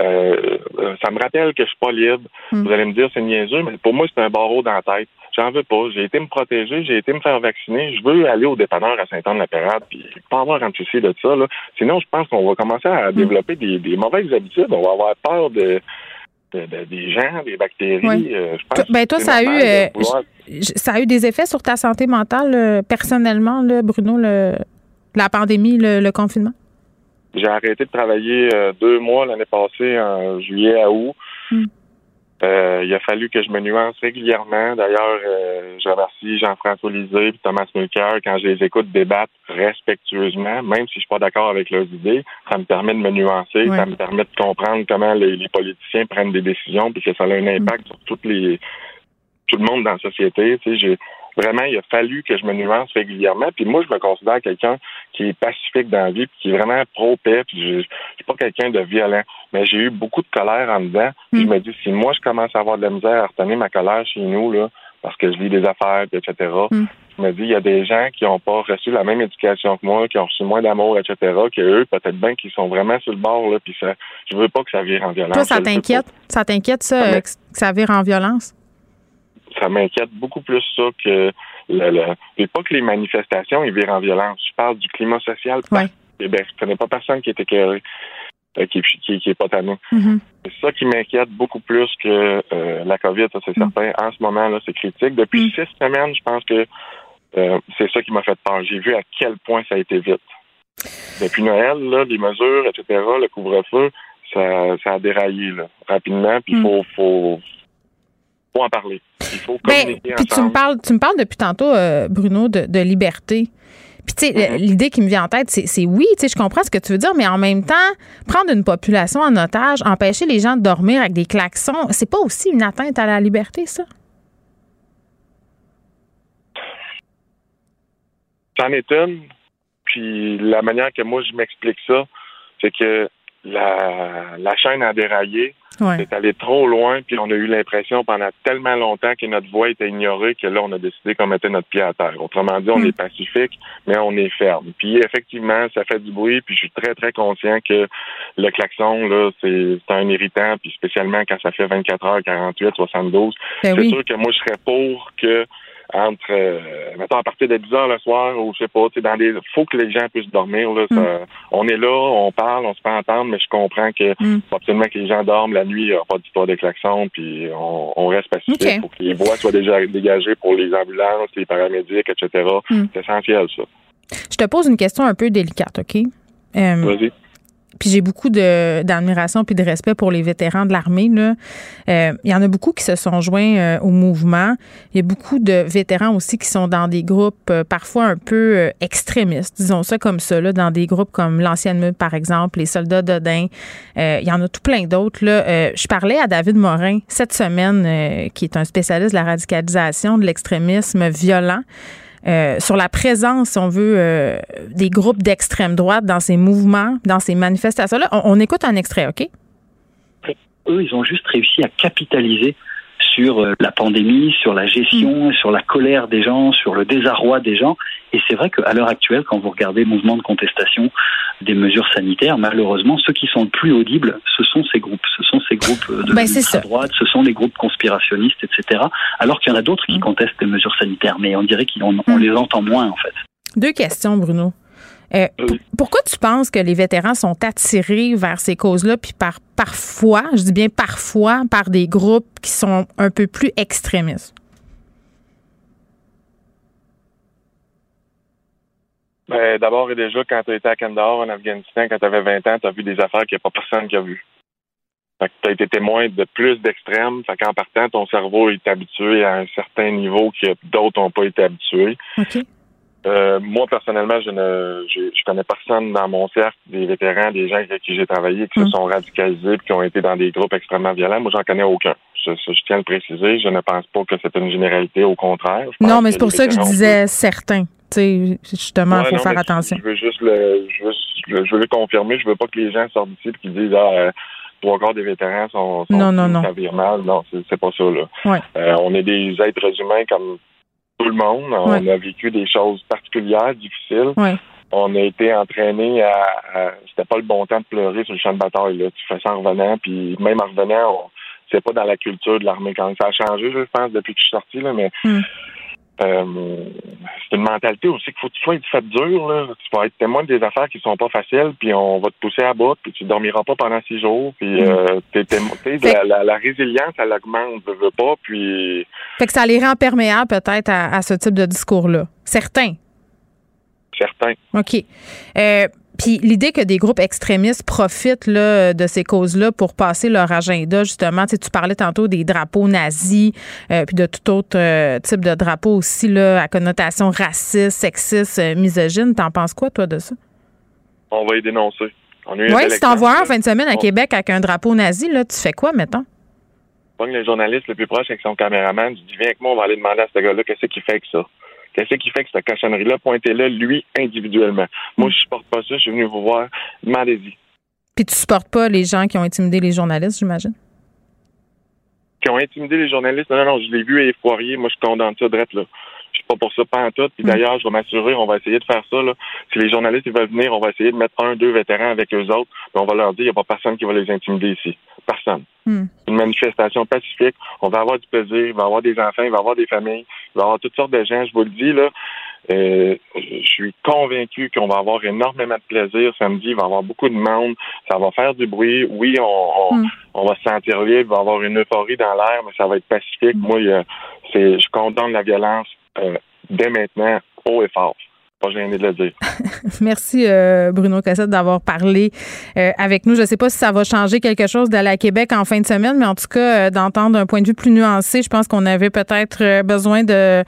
Euh, euh, ça me rappelle que je suis pas libre. Mm. Vous allez me dire, c'est niaiseux, mais pour moi, c'est un barreau dans la tête. J'en veux pas. J'ai été me protéger, j'ai été me faire vacciner. Je veux aller au dépanneur à Saint-Anne-la-Pérade, puis pas avoir un souci de ça. Là. Sinon, je pense qu'on va commencer à Mm. développer des, des mauvaises habitudes. On va avoir peur de, de- de- des gens, des bactéries. Oui. Euh, je Toi- pense ben, toi, ça a eu, euh, ça a eu des effets sur ta santé mentale, euh, personnellement, là, Bruno, le, la pandémie, le, le confinement? J'ai arrêté de travailler deux mois l'année passée, en juillet à août. Mm. Euh, il a fallu que je me nuance régulièrement. D'ailleurs, euh, je remercie Jean-François Lisée et Thomas Mulcair quand je les écoute débattre respectueusement, même si je suis pas d'accord avec leurs idées. Ça me permet de me nuancer, ça me permet de comprendre comment les, les politiciens prennent des décisions, puis que ça a un impact sur toutes les tout le monde dans la société. Tu sais, j'ai vraiment, il a fallu que je me nuance régulièrement. Puis moi, je me considère quelqu'un qui est pacifique dans la vie, puis qui est vraiment pro-paix. Puis je, je suis pas quelqu'un de violent. Mais j'ai eu beaucoup de colère en dedans. Je me dis, si moi, je commence à avoir de la misère à retenir ma colère chez nous, là, parce que je lis des affaires, puis etc., Mm. je me dis, il y a des gens qui n'ont pas reçu la même éducation que moi, qui ont reçu moins d'amour, etc., que eux, peut-être bien qu'ils sont vraiment sur le bord, là, puis ça, je veux pas que ça vire en violence. Toi, ça t'inquiète? Ça t'inquiète, ça, euh, que ça vire en violence? ça m'inquiète beaucoup plus ça que le, le et pas que les manifestations ils virent en violence. Je parle du climat social. Ouais. Eh ben, je connais pas personne qui est écœuré, euh, qui, qui, qui est pas tanné. Mhm. C'est ça qui m'inquiète beaucoup plus que euh, la COVID, c'est Mm. certain. En ce moment, là, c'est critique. Depuis Mm. six semaines, je pense que euh, c'est ça qui m'a fait peur. J'ai vu à quel point ça a été vite. Depuis Noël, là, les mesures, etc., le couvre-feu, ça, ça a déraillé là, rapidement. Puis il Mm. faut, faut, faut en parler. Il faut Ben, puis tu me parles, tu me parles depuis tantôt, euh, Bruno, de, de liberté. Puis, tu sais, Mm-hmm. l'idée qui me vient en tête, c'est c'est oui, tu sais, je comprends ce que tu veux dire, mais en même temps, prendre une population en otage, empêcher les gens de dormir avec des klaxons, c'est pas aussi une atteinte à la liberté, ça? C'en est une. Puis la manière que moi je m'explique ça, c'est que la, la chaîne a déraillé. Ouais. C'est allé trop loin, puis on a eu l'impression pendant tellement longtemps que notre voix était ignorée que là, on a décidé qu'on mettait notre pied à terre. Autrement dit, on Mm. est pacifique, mais on est ferme. Puis effectivement, ça fait du bruit, puis je suis très, très conscient que le klaxon, là, c'est un irritant, puis spécialement quand ça fait 24 heures, 48, 72. Ben c'est oui. sûr que moi, je serais pour que entre, euh, mettons, à partir de 10 heures le soir, ou je sais pas, tu sais, dans des, faut que les gens puissent dormir, là. Mm. ça- on est là, on parle, on se fait entendre, mais je comprends que Mm. absolument que les gens dorment la nuit, il n'y aura pas d'histoire de klaxon, puis on, on reste pacifique. OK. faut que les voies soient déjà dégagées pour les ambulances, les paramédics, etc. Mm. C'est essentiel, ça. Je te pose une question un peu délicate, OK? Euh, Vas-y. Puis j'ai beaucoup d'admiration puis de respect pour les vétérans de l'armée. Là. Euh, il y en a beaucoup qui se sont joints euh, au mouvement. Il y a beaucoup de vétérans aussi qui sont dans des groupes euh, parfois un peu extrémistes, disons ça comme ça, là, dans des groupes comme l'ancienne Meute, par exemple, les soldats d'Odin. il y en a tout plein d'autres. Là. je parlais à David Morin cette semaine, qui est un spécialiste de la radicalisation, de l'extrémisme violent. Euh, sur la présence, on veut, euh, des groupes d'extrême droite dans ces mouvements, dans ces manifestations-là. On, écoute un extrait, OK? Eux, ils ont juste réussi à capitaliser sur euh, la pandémie, sur la gestion, mm. sur la colère des gens, sur le désarroi des gens. Et c'est vrai qu'à l'heure actuelle, quand vous regardez le mouvement de contestation des mesures sanitaires, malheureusement, ceux qui sont le plus audibles, ce sont ces groupes. Ce sont ces groupes de ben, droite, ce sont les groupes conspirationnistes, etc. Alors qu'il y en a d'autres qui mm. contestent les mesures sanitaires, mais on dirait qu'on mm. les entend moins, en fait. Deux questions, Bruno. Euh, pourquoi tu penses que les vétérans sont attirés vers ces causes-là, puis par parfois, je dis bien parfois, par des groupes qui sont un peu plus extrémistes? Ben, D'abord et déjà, quand tu été à Kandahar en Afghanistan, quand tu avais 20 ans, tu as vu des affaires qu'il n'y a pas personne qui a vues. tu as été témoin de plus d'extrêmes. Fait qu'en partant, ton cerveau est habitué à un certain niveau que d'autres n'ont pas été habitués. Euh, moi, personnellement, je ne je, connais personne dans mon cercle, des vétérans, des gens avec qui j'ai travaillé, qui se mm. sont radicalisés qui ont été dans des groupes extrêmement violents. Moi, j'en connais aucun. Je, tiens à le préciser. Je ne pense pas que c'est une généralité, au contraire. Non, mais c'est pour ça que je disais certains. sais, justement, il faut faire attention. Je veux juste le, je veux, je veux le confirmer. Je veux pas que les gens sortent d'ici et qu'ils disent ah, euh, trois quarts des vétérans sont, sont non, non, non. mal. Non, c'est pas ça là. Euh, on est des êtres humains comme tout le monde. On a vécu des choses particulières, difficiles. On a été entraîné à, c'était pas le bon temps de pleurer sur le champ de bataille. Là. Tu fais ça en revenant, puis même en revenant, c'est pas dans la culture de l'armée quand ça a changé, je pense, depuis que je suis sorti, là, mais mm. Euh, c'est une mentalité aussi qu'il faut que tu sois fait dur. Là. Tu vas être témoin des affaires qui sont pas faciles, puis on va te pousser à bout, puis tu dormiras pas pendant six jours. Puis mm. euh, la, la, résilience, elle augmente, je veux pas. Puis fait que ça les rend perméables peut-être à, ce type de discours-là. Certains. Certains. OK. Euh, puis l'idée que des groupes extrémistes profitent là, de ces causes-là pour passer leur agenda, justement, tu, tu parlais tantôt des drapeaux nazis, euh, puis de tout autre euh, type de drapeaux aussi là, à connotation raciste, sexiste, misogyne. T'en penses quoi, toi, de ça? On va y dénoncer. Oui, si t'en vois un en fin de semaine à Québec avec un drapeau nazi, là, tu fais quoi, mettons? pogne le journaliste le plus proche avec son caméraman, je dis viens avec moi, on va aller demander à ce gars-là qu'est-ce qui fait que ça. Qu'est-ce qui fait que cette cochonnerie-là, pointez-le lui individuellement. Moi, je supporte pas ça, je suis venu vous voir, demandez-y. Puis tu supportes pas les gens qui ont intimidé les journalistes, j'imagine? Qui ont intimidé les journalistes? Non, non, je l'ai vu effroyer. Moi, je condamne ça direct là. Je suis pas pour ça, pas en tout. Puis mm. d'ailleurs, je vais m'assurer, on va essayer de faire ça. Là. Si les journalistes ils veulent venir, on va essayer de mettre un, deux vétérans avec eux autres. Puis on va leur dire, il n'y a pas personne qui va les intimider ici. Personne. Hmm. Une manifestation pacifique. On va avoir du plaisir, il va y avoir des enfants, il va y avoir des familles, il va y avoir toutes sortes de gens, je vous le dis, là. Euh, je suis convaincu qu'on va avoir énormément de plaisir samedi. Il va y avoir beaucoup de monde. Ça va faire du bruit. Oui, on, hmm. on, va se sentir libre. Il va y avoir une euphorie dans l'air, mais ça va être pacifique. Hmm. Moi, c'est, je condamne la violence euh, dès maintenant, haut et fort. Merci, euh, Bruno Cassette, d'avoir parlé euh, avec nous. Je ne sais pas si ça va changer quelque chose d'aller à Québec en fin de semaine, mais en tout cas, euh, d'entendre un point de vue plus nuancé, je pense qu'on avait peut-être besoin de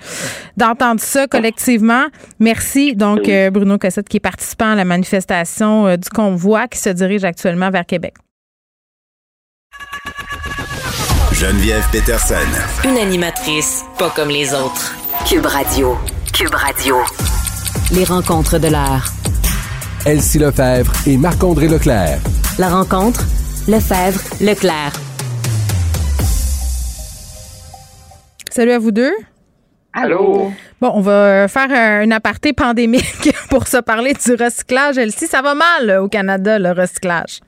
d'entendre ça collectivement. Merci, donc, Bruno Cassette, qui est participant à la manifestation du convoi qui se dirige actuellement vers Québec. Geneviève Peterson. Une animatrice pas comme les autres. Cube Radio. Cube Radio. Les rencontres de l'heure. Elsie Lefebvre et Marc-André Leclerc. La rencontre, Lefebvre, Leclerc. Salut à vous deux. Allô? Bon, on va faire un aparté pandémique pour se parler du recyclage. Elsie, ça va mal au Canada, le recyclage?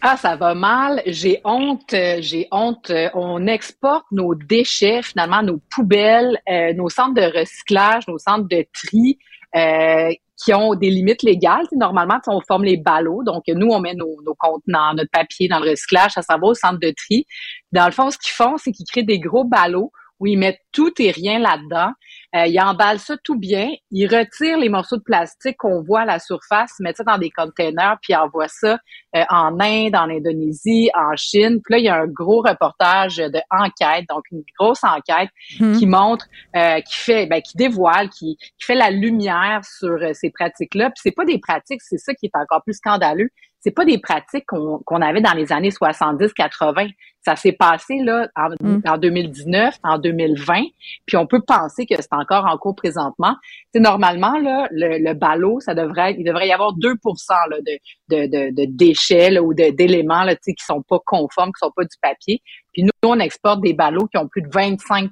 Ah, ça va mal. J'ai honte. J'ai honte. On exporte nos déchets, finalement, nos poubelles, euh, nos centres de recyclage, nos centres de tri euh, qui ont des limites légales. Normalement, on forme les ballots. Donc, nous, on met nos, nos contenants, notre papier dans le recyclage. Ça s'en va au centre de tri. Dans le fond, ce qu'ils font, c'est qu'ils créent des gros ballots où ils mettent tout et rien là-dedans. Euh, ils emballent ça tout bien. Ils retirent les morceaux de plastique qu'on voit à la surface, mettent ça dans des containers, puis envoient ça euh, en Inde, en Indonésie, en Chine. Puis là, il y a un gros reportage de enquête, donc une grosse enquête Hmm. qui montre, euh, qui fait, ben, qui dévoile, qui, qui fait la lumière sur euh, ces pratiques-là. Puis c'est pas des pratiques, c'est ça qui est encore plus scandaleux. C'est pas des pratiques qu'on avait dans les années 70-80. Ça s'est passé là en, Mm. en 2019, en 2020, puis on peut penser que c'est encore en cours présentement. C'est normalement là le, le ballot, ça devrait il devrait y avoir 2 là, de, de, de, de déchets là, ou d'éléments qui sont pas conformes, qui sont pas du papier. Puis nous, on exporte des ballots qui ont plus de 25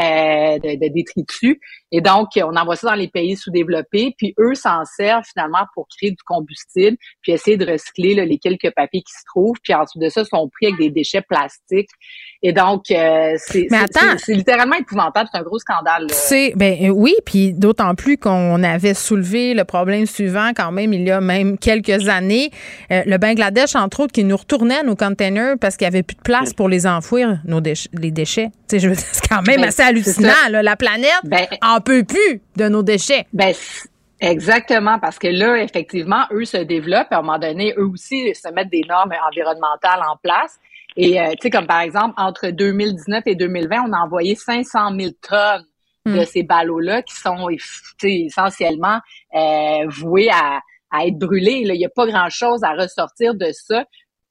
euh, de, de détritus. Et donc, on envoie ça dans les pays sous-développés, puis eux s'en servent finalement pour créer du combustible, puis essayer de recycler là, les quelques papiers qui se trouvent, puis ensuite de ça, ils sont pris avec des déchets plastiques. Et donc, euh, c'est littéralement épouvantable, c'est un gros scandale. C'est ben euh, oui, puis d'autant plus qu'on avait soulevé le problème suivant quand même il y a même quelques années, Euh, le Bangladesh entre autres qui nous retournait nos containers parce qu'il y avait plus de place pour les enfouir nos les déchets. Tu sais, je veux dire, c'est quand même Ben, assez hallucinant là. la planète Ben, en peut plus de nos déchets. Ben, exactement, parce que là, effectivement, eux se développent, et à un moment donné, eux aussi se mettent des normes environnementales en place. Et, euh, tu sais, comme par exemple, entre 2019 et 2020, on a envoyé 500 000 tonnes de Mm. ces ballots-là qui sont essentiellement euh, voués à, à être brûlés. Là. Il n'y a pas grand-chose à ressortir de ça.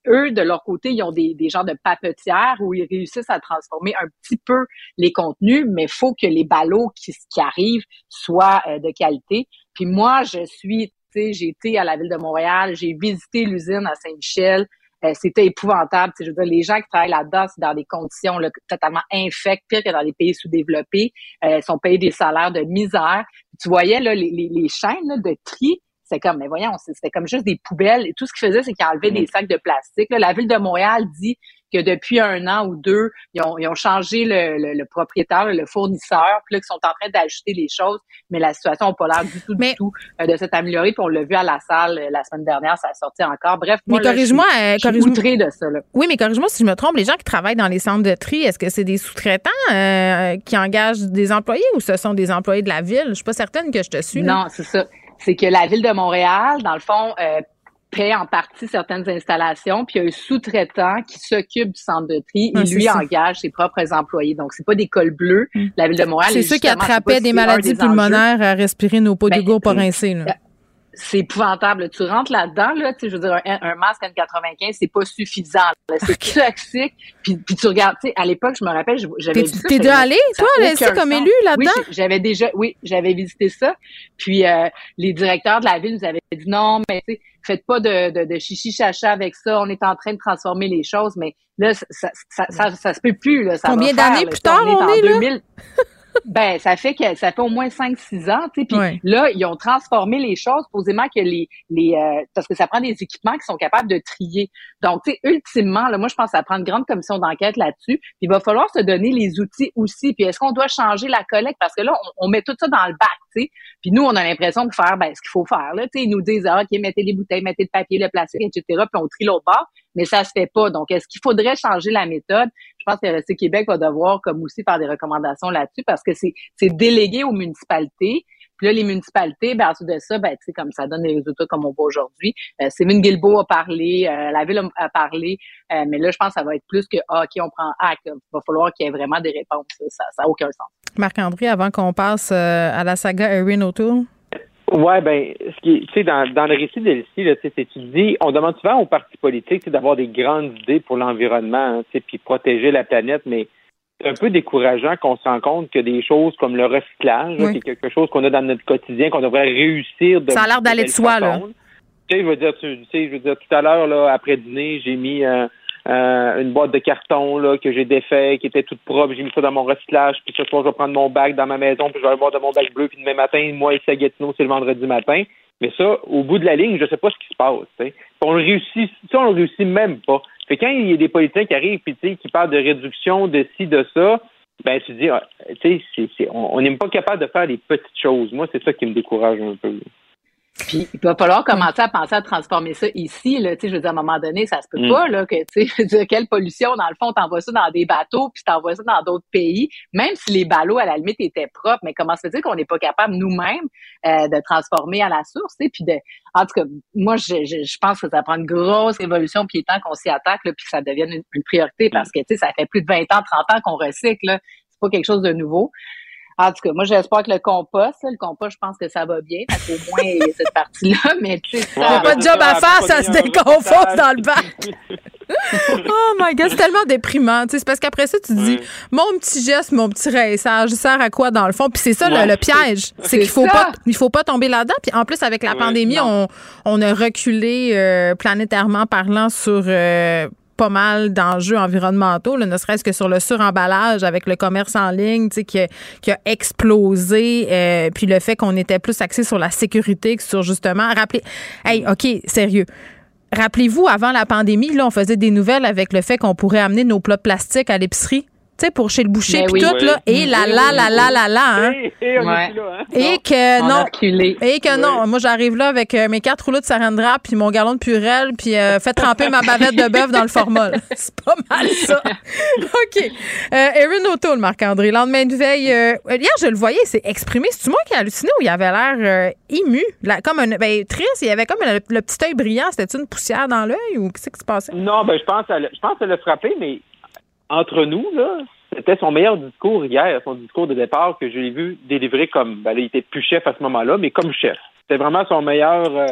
Eux, de leur côté, ils ont des, des genres de papetières où ils réussissent à transformer un petit peu les contenus, mais faut que les ballots qui, qui arrivent soient euh, de qualité. Puis moi, je suis, tu sais, j'ai été à la ville de Montréal, j'ai visité l'usine à Saint-Michel. Euh, c'était épouvantable. Je veux les gens qui travaillent là-dedans, c'est dans des conditions là, totalement infectes, pire que dans les pays sous-développés. Euh, sont payés des salaires de misère. Tu voyais là, les, les, les chaînes de tri, c'était comme, mais voyons, c'était comme juste des poubelles. Et tout ce qu'ils faisaient, c'est qu'ils enlevaient des sacs de plastique. Là, la ville de Montréal dit que depuis un an ou deux, ils ont, ils ont changé le, le, le propriétaire, le fournisseur, puis là, qu'ils sont en train d'ajuster les choses, mais la situation n'a pas l'air du tout, du tout euh, de s'être améliorée. Puis on l'a vu à la salle euh, la semaine dernière, ça a sorti encore. Bref, Mais moi, là, corrige-moi, je suis- euh, de ça. Là. Oui, mais corrige-moi si je me trompe, les gens qui travaillent dans les centres de tri, est-ce que c'est des sous-traitants euh, qui engagent des employés ou ce sont des employés de la ville? Je suis pas certaine que je te suis. Non, c'est ça. C'est que la ville de Montréal, dans le fond, euh, paie en partie certaines installations, puis il y a un sous-traitant qui s'occupe du centre de tri. Ah, Il c'est lui ça. engage ses propres employés. Donc, c'est pas des cols bleus. La ville de Montréal. C'est et ceux qui attrapaient des maladies enjeux. pulmonaires à respirer nos pots Ben, d'Hugo pas rincés. là. C'est épouvantable. Tu rentres là-dedans, là, tu sais, je veux dire, un, un masque N95, c'est pas suffisant. C'est toxique. Puis, puis tu regardes, tu sais, à l'époque, je me rappelle, j'avais T'es- déjà allé, toi, comme élu, là-dedans? Oui, j'avais déjà, oui, j'avais visité ça. Puis euh, les directeurs de la ville nous avaient dit non, mais tu sais, faites pas de, de, de chichi chacha avec ça. On est en train de transformer les choses, mais là, ça, ça, ça, ça, ça se peut plus. Là, ça Combien d'années plus tard on en est, là? 2000. Ben, ça fait que ça fait au moins 5-6 ans, tu sais. Puis Ouais. là, ils ont transformé les choses, posément que les les euh, parce que ça prend des équipements qui sont capables de trier. Donc, tu sais, ultimement, là, moi, je pense que ça prend une grande commission d'enquête là-dessus. Puis il va falloir se donner les outils aussi. Puis est-ce qu'on doit changer la collecte? Parce que là, on, on met tout ça dans le bac, tu sais. Puis nous, on a l'impression de faire ben ce qu'il faut faire. Là, tu sais, ils nous disent ah, ok, mettez les bouteilles, mettez le papier, le plastique, etc. Puis on trie l'autre bord, mais ça se fait pas. Donc, est-ce qu'il faudrait changer la méthode? Je pense que RSC Québec va devoir, comme aussi, faire des recommandations là-dessus parce que c'est délégué aux municipalités. Puis là, les municipalités, ben, ensuite de ça, ben, tu sais, comme ça donne des résultats comme on voit aujourd'hui. Euh, Sémine Guilbeault a parlé, euh, la ville a, a parlé, euh, mais là, je pense que ça va être plus que, ah, OK, on prend acte. Il va falloir qu'il y ait vraiment des réponses. Ça n'a aucun sens. Marc-André, avant qu'on passe euh, à la saga Erin O'Toole. Ouais, ben, ce qui, tu sais, dans, dans le récit d'Elsie, là, tu sais, c'est- tu dis, on demande souvent aux partis politiques, d'avoir des grandes idées pour l'environnement, hein, puis protéger la planète, mais c'est un peu décourageant qu'on se rend compte que des choses comme le recyclage, là, Oui. qui est quelque chose qu'on a dans notre quotidien, qu'on devrait réussir de Ça a l'air d'aller de soi, là. Tu sais, je veux dire, tu tu sais, je veux dire, tout à l'heure, là, après dîner, j'ai mis euh, euh, une boîte de carton là, que j'ai défait, qui était toute propre. J'ai mis ça dans mon recyclage. Puis ce soir, je vais prendre mon bac dans ma maison, puis je vais aller boire de mon bac bleu. Puis demain matin, moi, ici à c'est le vendredi matin. Mais ça, au bout de la ligne, je sais pas ce qui se passe. tu sais. Puis on le réussit, ça, on le réussit même pas. Fait quand il y a des politiciens qui arrivent sais, qui parlent de réduction, de ci, de ça, ben tu dis, ah, on on n'est pas capable de faire des petites choses. Moi, c'est ça qui me décourage un peu. Puis il va falloir commencer à penser à transformer ça ici. Là. Tu sais, je veux dire, à un moment donné, ça se peut Mm. pas là, que tu sais, je veux dire, quelle pollution, dans le fond, t'envoies ça dans des bateaux, puis t'envoies ça dans d'autres pays, même si les ballots, à la limite, étaient propres. Mais comment se fait qu'on n'est pas capable nous-mêmes euh, de transformer à la source? tu sais, Puis de, en tout cas, moi, je, je, je pense que ça prend une grosse évolution, puis il est temps qu'on s'y attaque, là, puis que ça devienne une, une priorité, parce que tu sais, ça fait plus de 20 ans, 30 ans qu'on recycle. là. C'est pas quelque chose de nouveau. En tout cas, moi, j'espère que le compost, là, le compost, je pense que ça va bien. Parce qu'au moins, il y a cette partie-là, mais tu sais, Il n'y a pas de job à faire, ça se déconfose dans le bac. oh my God, c'est tellement déprimant. Tu sais, C'est parce qu'après ça, tu te dis, mon petit geste, mon petit il sert à quoi dans le fond? Puis c'est ça le- Ouais. le, piège. C'est qu'il faut ça. pas, il faut pas tomber là-dedans. Puis en plus, avec la Ouais, pandémie, on, on a reculé euh, planétairement parlant sur euh, pas mal d'enjeux environnementaux, là, ne serait-ce que sur le suremballage avec le commerce en ligne, qui, a, qui a explosé, euh, puis le fait qu'on était plus axé sur la sécurité que sur justement rappeler. Hey, ok, sérieux. Rappelez-vous, avant la pandémie, là, on faisait des nouvelles avec le fait qu'on pourrait amener nos plats de plastique à l'épicerie. Tu sais, pour chez le boucher, Ben puis oui. tout, là. Oui. Et là, Oui, là, oui, là, oui. là, là, là, hein. Et, et on Ouais. est plus là, hein? Et que On non. Et que non. Moi, j'arrive là avec euh, mes quatre rouleaux de saran puis mon galon de purée, puis euh, fait tremper ma bavette de bœuf dans le formol. C'est pas mal, ça. OK. Euh, Erin O'Toole, Marc-André, lendemain de veille. euh, hier, je le voyais, il s'est exprimé. C'est-tu moi qui ai halluciné ou il avait l'air euh, ému? Là, comme un, ben, triste. Il avait comme le, le petit œil brillant. C'était une poussière dans l'œil ou qu'est-ce qui se passait? Non, ben je pense à le- je pense à le frapper, mais entre nous, là, c'était son meilleur discours hier, son discours de départ que j'ai vu délivrer comme ben là, il était plus chef à ce moment-là, mais comme chef. C'était vraiment son meilleur euh,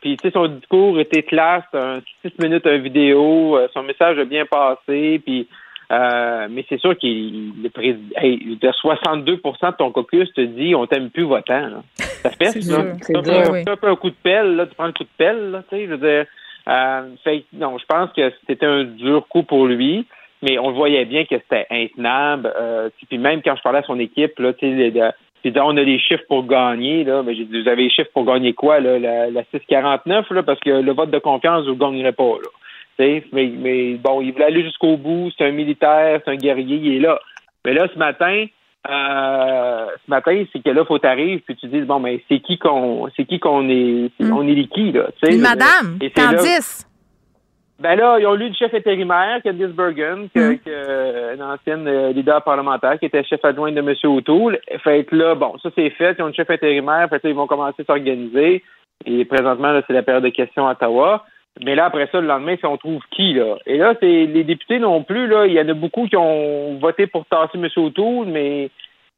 puis tu sais, son discours était classe, un six minutes un vidéo, euh, son message a bien passé, puis euh, mais c'est sûr qu'il le président hey, dire, 62% de ton caucus te dit on t'aime plus votant. Là. Ça ça. dur, c'est un- oui. un peu un coup de pelle, là, tu prends le coup de pelle, là, tu sais, je veux dire. Euh, fait non, je pense que c'était un dur coup pour lui, mais on voyait bien que c'était intenable. Euh, puis même quand je parlais à son équipe, là, on a les chiffres pour gagner, là, mais j'ai dit, vous avez les chiffres pour gagner quoi, là, la, la 649, là, parce que le vote de confiance, vous ne gagnerez pas, là. Mais, mais bon, il voulait aller jusqu'au bout, c'est un militaire, c'est un guerrier, il est là. Mais là, ce matin, euh, ce matin, c'est que là, faut t'arriver, puis tu dis, bon, mais c'est qui qu'on, c'est qui qu'on est, on est les qui, là, tu sais. Madame, Et c'est là- Candice. Ben là, ils ont lu le chef intérimaire, Candice Bergen, que, Mm. que, euh, une ancienne euh, leader parlementaire, qui était chef adjoint de M. O'Toole. Fait que là, bon, ça c'est fait, ils ont le chef intérimaire, fait que là, ils vont commencer à s'organiser. Et présentement, là, c'est la période de questions à Ottawa. Mais là, après ça, le lendemain, si on trouve qui, là? Et là, c'est les députés non plus, là. Il y en a beaucoup qui ont voté pour tasser M. O'Toole, mais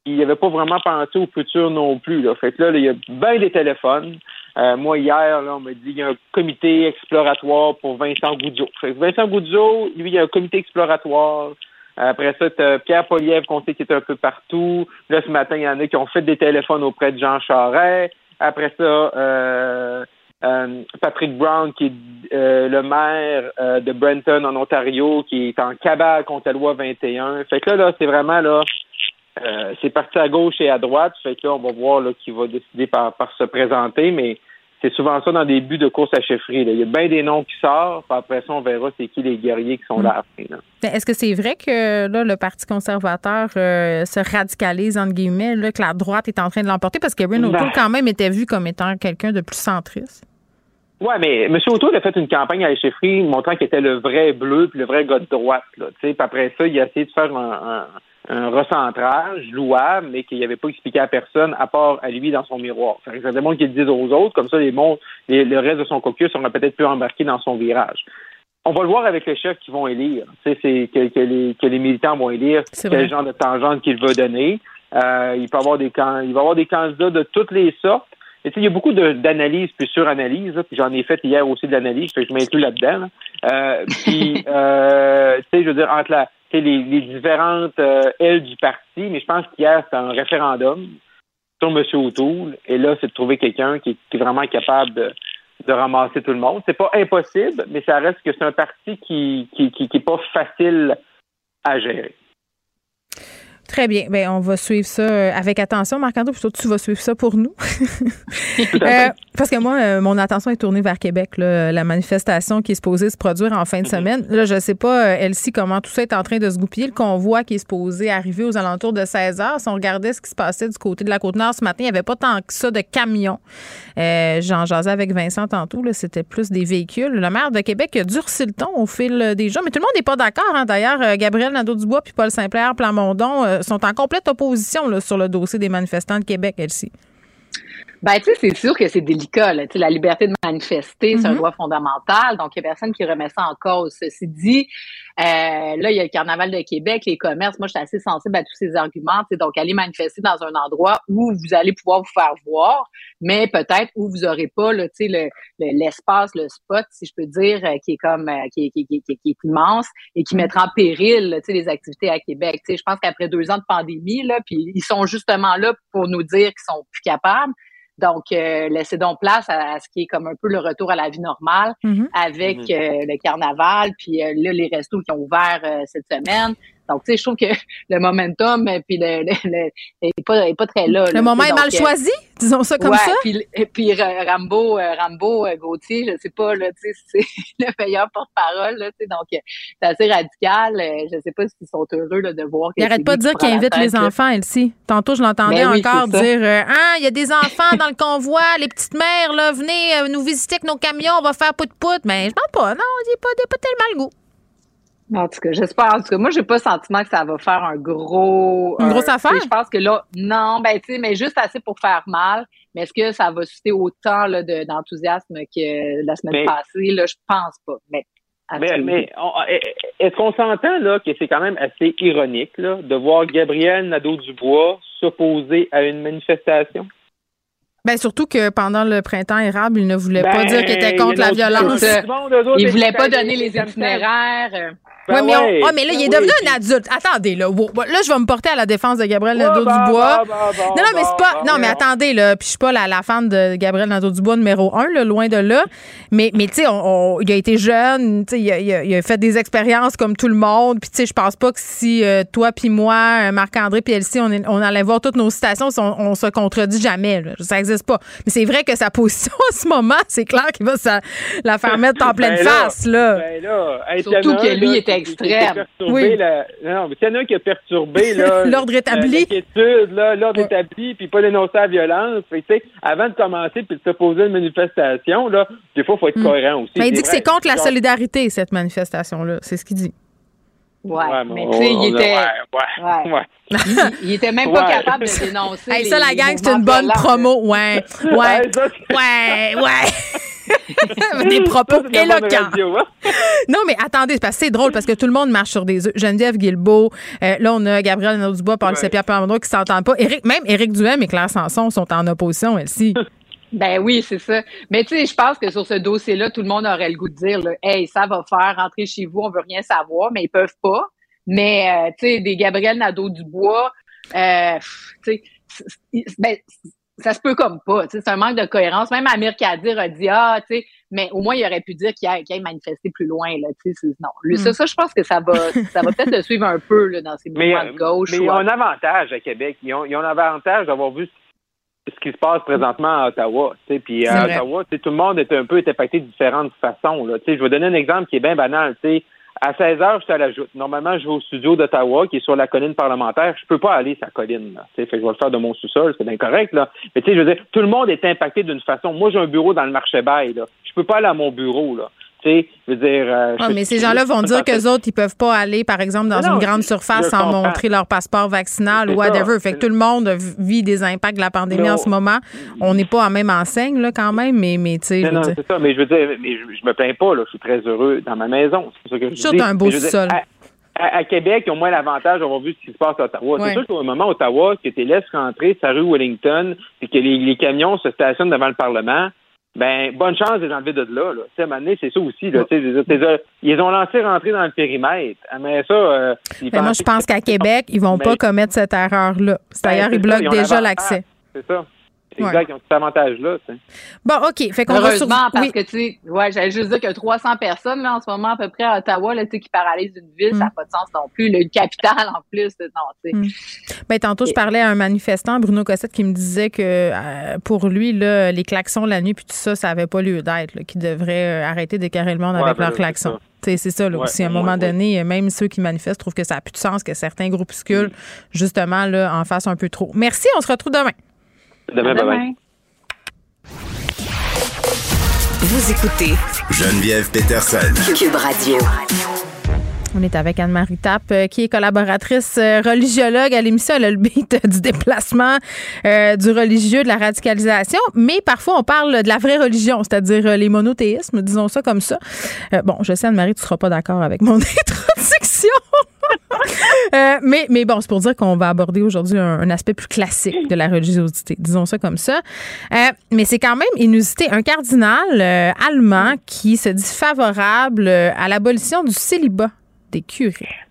ils n'avaient pas vraiment pensé au futur non plus, là. Fait que là, là, il y a bien des téléphones. Euh, moi, hier, là, on m'a dit qu'il y a un comité exploratoire pour Vincent Goudzo. Fait que Vincent Goudzo, lui, il y a un comité exploratoire. Après ça, t'as Pierre Poliev qu'on sait qui est un peu partout. Là, ce matin, il y en a qui ont fait des téléphones auprès de Jean Charest. Après ça, euh, euh, Patrick Brown, qui est euh, le maire euh, de Brenton en Ontario, qui est en cabale contre la loi 21. Fait que là, là, c'est vraiment là. Euh, c'est parti à gauche et à droite. Fait que là, on va voir là, qui va décider par, par se présenter, mais c'est souvent ça dans des buts de course à chefferie. là. Il y a bien des noms qui sortent, puis après ça, on verra c'est qui les guerriers qui sont là après. là. Mais Est-ce que c'est vrai que là, le Parti conservateur euh, se radicalise, entre guillemets, là, que la droite est en train de l'emporter? Parce qu'Erin Ben. O'Toole, quand même, était vu comme étant quelqu'un de plus centriste. Ouais, mais M. O'Toole a fait une campagne à la chefferie montrant qu'il était le vrai bleu puis le vrai gars de droite. Là, tu sais. puis après ça, il a essayé de faire un, un, un recentrage louable, mais qu'il n'avait pas expliqué à personne, à part à lui dans son miroir. Fait que ça démontre qu'il le dise aux autres, comme ça, les mondes, les- le reste de son caucus aura peut-être pu embarquer dans son virage. On va le voir avec les chefs qui vont élire. Tu sais, c'est que, que les, que les militants vont élire, quel genre de tangente qu'il veut donner. Euh, il peut avoir des il va y avoir des candidats de toutes les sortes. Et il y a beaucoup d'analyses puis suranalyses, puis j'en ai fait hier aussi de l'analyse, je m'inclus là-dedans. là. Euh, puis, euh, tu sais, je veux dire, entre la, les, les différentes euh, ailes du parti, mais je pense qu'hier, c'était un référendum sur M. O'Toole, et là, c'est de trouver quelqu'un qui, qui est vraiment capable de, de ramasser tout le monde. C'est pas impossible, mais ça reste que c'est un parti qui qui, qui, qui est pas facile à gérer. Très bien. Ben, on va suivre ça euh, avec attention, Marc-André. Plutôt, tu vas suivre ça pour nous. Euh, parce que moi, euh, mon attention est tournée vers Québec. là. la manifestation qui est supposée se produire en fin de semaine. Là, je sais pas, Elsie, comment tout ça est en train de se goupiller. Le convoi qui est supposé arriver aux alentours de 16 heures. Si on regardait ce qui se passait du côté de la Côte-Nord ce matin, il n'y avait pas tant que ça de camions. Euh, J'en jasais avec Vincent tantôt. C'était plus des véhicules. Le maire de Québec a durci le ton au fil des jours. Mais tout le monde n'est pas d'accord. hein. D'ailleurs, Gabriel Nadeau-Dubois puis Paul Saint-Pierre Plamondon sont en complète opposition sur le dossier des manifestants de Québec, Elsie. Ben, tu sais, c'est sûr que c'est délicat. Là. Tu sais, La liberté de manifester, c'est un Mhm. droit fondamental. Donc, il n'y a personne qui remet ça en cause. Ceci dit, euh, là, il y a le Carnaval de Québec, les commerces. Moi, je suis assez sensible à tous ces arguments. Tu sais, Donc, aller manifester dans un endroit où vous allez pouvoir vous faire voir, mais peut-être où vous n'aurez pas là, tu sais, le, le- l'espace, le spot, si je peux dire, euh, qui est comme euh, qui, est, qui, est- qui est- qui est immense et qui mettra en péril là, tu sais, les activités à Québec. Tu sais, je pense qu'après deux ans de pandémie, là, puis ils sont justement là pour nous dire qu'ils sont plus capables. Donc, euh, laissez donc place à, à ce qui est comme un peu le retour à la vie normale Mhm. avec Mhm. euh, le carnaval, puis euh, là, les restos qui ont ouvert euh, cette semaine. Donc, tu sais, je trouve que le momentum, euh, puis le, le, le- est, pas, est pas très là. Le là, moment est mal Donc, euh, choisi, disons ça comme ouais, ça. Puis, puis Ra- Rambo, euh, Rambo Gauthier, je sais pas, là, tu sais, c'est le meilleur porte-parole, là, tu sais, donc c'est assez radical. je sais pas s'ils sont heureux là, de voir que Il arrête c'est pas de dire qu'il invite les là. enfants, Elsie. Tantôt, je l'entendais Ben oui, encore dire euh, Ah, il y a des enfants dans le convoi, les petites mères, là, venez nous visiter avec nos camions, on va faire pout-pout. Mais je pense pas, non, il il est pas tellement le goût. En tout cas, j'espère. En tout cas, moi, j'ai pas le sentiment que ça va faire un gros. Une un- grosse affaire? Je pense que là, non, ben, tu sais, mais juste assez pour faire mal. Mais est-ce que ça va susciter autant là, de- d'enthousiasme que la semaine Mais- passée? Là, je pense pas. Mais, Mais, mais est-ce qu'on s'entend là que c'est quand même assez ironique là, de voir Gabriel Nadeau-Dubois s'opposer à une manifestation? Ben, surtout que pendant le printemps érable, il ne voulait Ben, pas dire qu'il était contre la violence. monde, Il voulait pas donner les itinéraires. Ouais, Ben mais, on- ouais, ah, mais là, il est ben devenu oui. un adulte. Attendez, là. Wow. Là, je vais me porter à la défense de Gabriel Nadeau-Dubois. non, non, mais c'est pas. Non, mais attendez, là. Puis je suis pas la, la fan de Gabriel Nadeau-Dubois numéro un, là, loin de là. Mais, mais tu sais, on- on- il a été jeune. Tu sais, il, a- il a- il a fait des expériences comme tout le monde. Puis, tu sais, je pense pas que si euh, toi, puis moi, euh, Marc-André, puis Elsie, on, est- on allait voir toutes nos citations, on, on se contredit jamais. là. Ça existe pas. Mais c'est vrai que sa position en ce moment, c'est clair qu'il va sa- la faire mettre en pleine Ben là, face, là. Ben là, hey, Surtout s'il y en a que lui là, était a extrême. perturbé Oui. la- Non, mais s'il y en a un qui a perturbé là, L'ordre établi. l'ordre établi, puis pas dénoncer la violence. Fait avant de commencer puis de s'opposer à une manifestation, là, des fois, il faut être cohérent aussi. Mais Ben, il dit que c'est contre la solidarité, cette manifestation-là. C'est ce qu'il dit. Ouais, Ouais, mais tu sais, il était. Ouais, ouais, ouais. Il, il était même pas Ouais. capable de dénoncer. Hey, les- ça, la gang, c'est une bonne promo. Ouais, ouais, Ouais, ouais, ouais. Des propos Ça, éloquents. radio, hein? Non, mais attendez, c'est parce que c'est drôle parce que tout le monde marche sur des œufs. Geneviève Guilbeault, euh, là, on a Gabriel Nadeau-Dubois, Paul Ouais. Pierre Plamondon qui s'entendent pas. Éric, même Éric Duhem et Claire Sanson sont en opposition, elle-ci. Ben oui, c'est ça. Mais tu sais, je pense que sur ce dossier-là, tout le monde aurait le goût de dire, là, hey, ça va faire rentrer chez vous, on veut rien savoir, mais ils peuvent pas. Mais euh, tu sais, des Gabriel Nadeau-Dubois, euh, tu sais, ben, ça se peut comme pas. tu sais, C'est un manque de cohérence. Même Amir Kadir a dit ah, tu sais, mais au moins il aurait pu dire qu'il a, qu'il aille manifester plus loin là. Tu sais, c'est- non, Mm. ça, ça, je pense que ça va, ça va peut-être le suivre un peu là, dans ces Mais, mouvements de gauche. mais ou ils ont un avantage à Québec. Ils ont, ils ont l'avantage d'avoir vu ce qui se passe présentement à Ottawa. Puis à. Ottawa, tout le monde est un peu est impacté de différentes façons. Là. Je vais donner un exemple qui est bien banal. tu sais. À 16 heures, je suis à la joute. Normalement, je vais au studio d'Ottawa, qui est sur la colline parlementaire. Je peux pas aller sur la colline. Là. Fait que je vais le faire de mon sous-sol, c'est incorrect. Là. Mais tu sais, je veux dire, tout le monde est impacté d'une façon. Moi, j'ai un bureau dans le marché bail. Là. Je peux pas aller à mon bureau. Là. Tu sais, je veux dire. euh, Ah, mais ces gens-là vont dire qu'eux autres, ils peuvent pas aller, par exemple, dans non, une grande surface sans comprends. montrer leur passeport vaccinal ou whatever. ça. Fait que tout le monde vit des impacts de la pandémie Non. en ce moment. On n'est pas en même enseigne, là, quand même, mais, mais tu sais, Non, non, dire. c'est ça, mais je veux dire, mais je, je me plains pas, là. Je suis très heureux dans ma maison. C'est ça que je Sûr, dis. un beau dire, sous-sol. À, à- à Québec, ils ont moins l'avantage d'avoir vu ce qui se passe à Ottawa. Ouais. C'est sûr qu'au moment Ottawa, que tu laisses rentrer sa rue Wellington et que les, les camions se stationnent devant le Parlement, ben, bonne chance de les enlever de là, là. Tu sais, c'est ça aussi, là. Tu sais, je veux dire, t'es- euh, ils ont lancé rentrer dans le périmètre. Mais ça, euh, moi, je pense qu'à Québec, ils vont Mais- pas commettre cette erreur-là. C'est Ben, ils ça, bloquent ils déjà l'accès. C'est ça. C'est Ouais. exact, ils ont cet avantage-là. tu sais. Bon, OK. Fait qu'on va sur... Heureusement, parce oui. que, tu sais, ouais, j'allais juste dire qu'il y a 300 personnes, là, en ce moment, à peu près, à Ottawa, là, tu sais, qui paralysent une ville, ça n'a pas de sens non plus. là, Une capitale, en plus, non, tu sais. Mm. Ben, tantôt, je parlais à un manifestant, Bruno Cossette, qui me disait que euh, pour lui, là, les klaxons la nuit puis tout ça, ça n'avait pas lieu d'être, qu'ils devraient euh, arrêter d'écarrer le monde Ouais, avec ben leurs klaxons. Tu sais, C'est ça, là, Ouais, aussi. À un moment ouais. donné, euh, même ceux qui manifestent trouvent que ça n'a plus de sens que certains groupuscules, justement, là, en fassent un peu trop. Merci, on se retrouve demain. Demain, bye bye. Vous écoutez Geneviève Peterson. Cube Radio. On est avec Anne-Marie Tapp, euh, qui est collaboratrice euh, religiologue à l'émission. Elle a le beat euh, du déplacement euh, du religieux, de la radicalisation. Mais parfois, on parle de la vraie religion, c'est-à-dire les monothéismes, disons ça comme ça. Euh, bon, je sais, Anne-Marie, tu ne seras pas d'accord avec mon introduction. Euh, mais, mais bon, c'est pour dire qu'on va aborder aujourd'hui un, aspect plus classique de la religiosité, disons ça comme ça. Euh, mais c'est quand même inusité. Un cardinal euh, allemand qui se dit favorable à l'abolition du célibat des curés.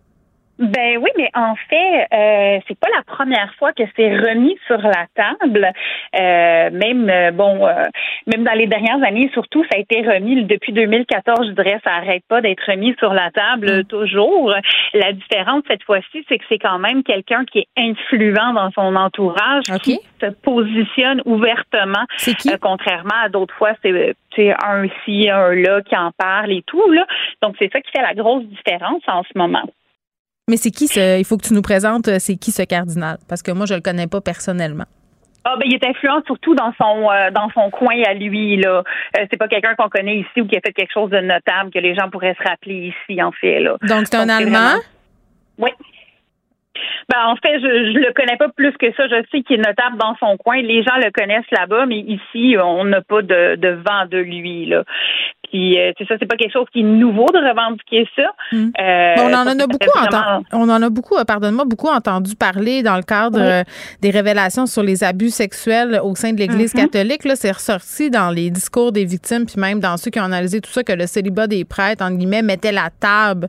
Ben oui, mais en fait, euh, c'est pas la première fois que c'est remis sur la table. Euh, même euh, bon, euh, même dans les dernières années, surtout, ça a été remis depuis 2014. Je dirais, ça arrête pas d'être remis sur la table euh, toujours. La différence cette fois-ci, c'est que c'est quand même quelqu'un qui est influent dans son entourage, qui se positionne ouvertement. Euh, contrairement à d'autres fois, c'est c'est un ci, un là qui en parle et tout là. Donc c'est ça qui fait la grosse différence en ce moment. Mais c'est qui ce. Il faut que tu nous présentes, euh, c'est qui ce cardinal? Parce que moi, je le connais pas personnellement. Ah ben il est influent surtout dans son euh, dans son coin à lui là. Euh, c'est pas quelqu'un qu'on connaît ici ou qui a fait quelque chose de notable que les gens pourraient se rappeler ici en fait là. Donc, c'est un Allemand? vraiment- Oui. Ben, en fait, je, je le connais pas plus que ça. Je sais qu'il est notable dans son coin. Les gens le connaissent là-bas, mais ici, on n'a pas de, de vent de lui, là. Puis, euh, c'est ça, c'est pas quelque chose qui est nouveau de revendiquer ça. Euh, Mais on en a beaucoup vraiment- entendu, on en a beaucoup, euh, pardonne-moi, beaucoup entendu parler dans le cadre Oui. euh, des révélations sur les abus sexuels au sein de l'Église Mhm. catholique. Là, c'est ressorti dans les discours des victimes, puis même dans ceux qui ont analysé tout ça, que le célibat des prêtres, entre guillemets, mettait la table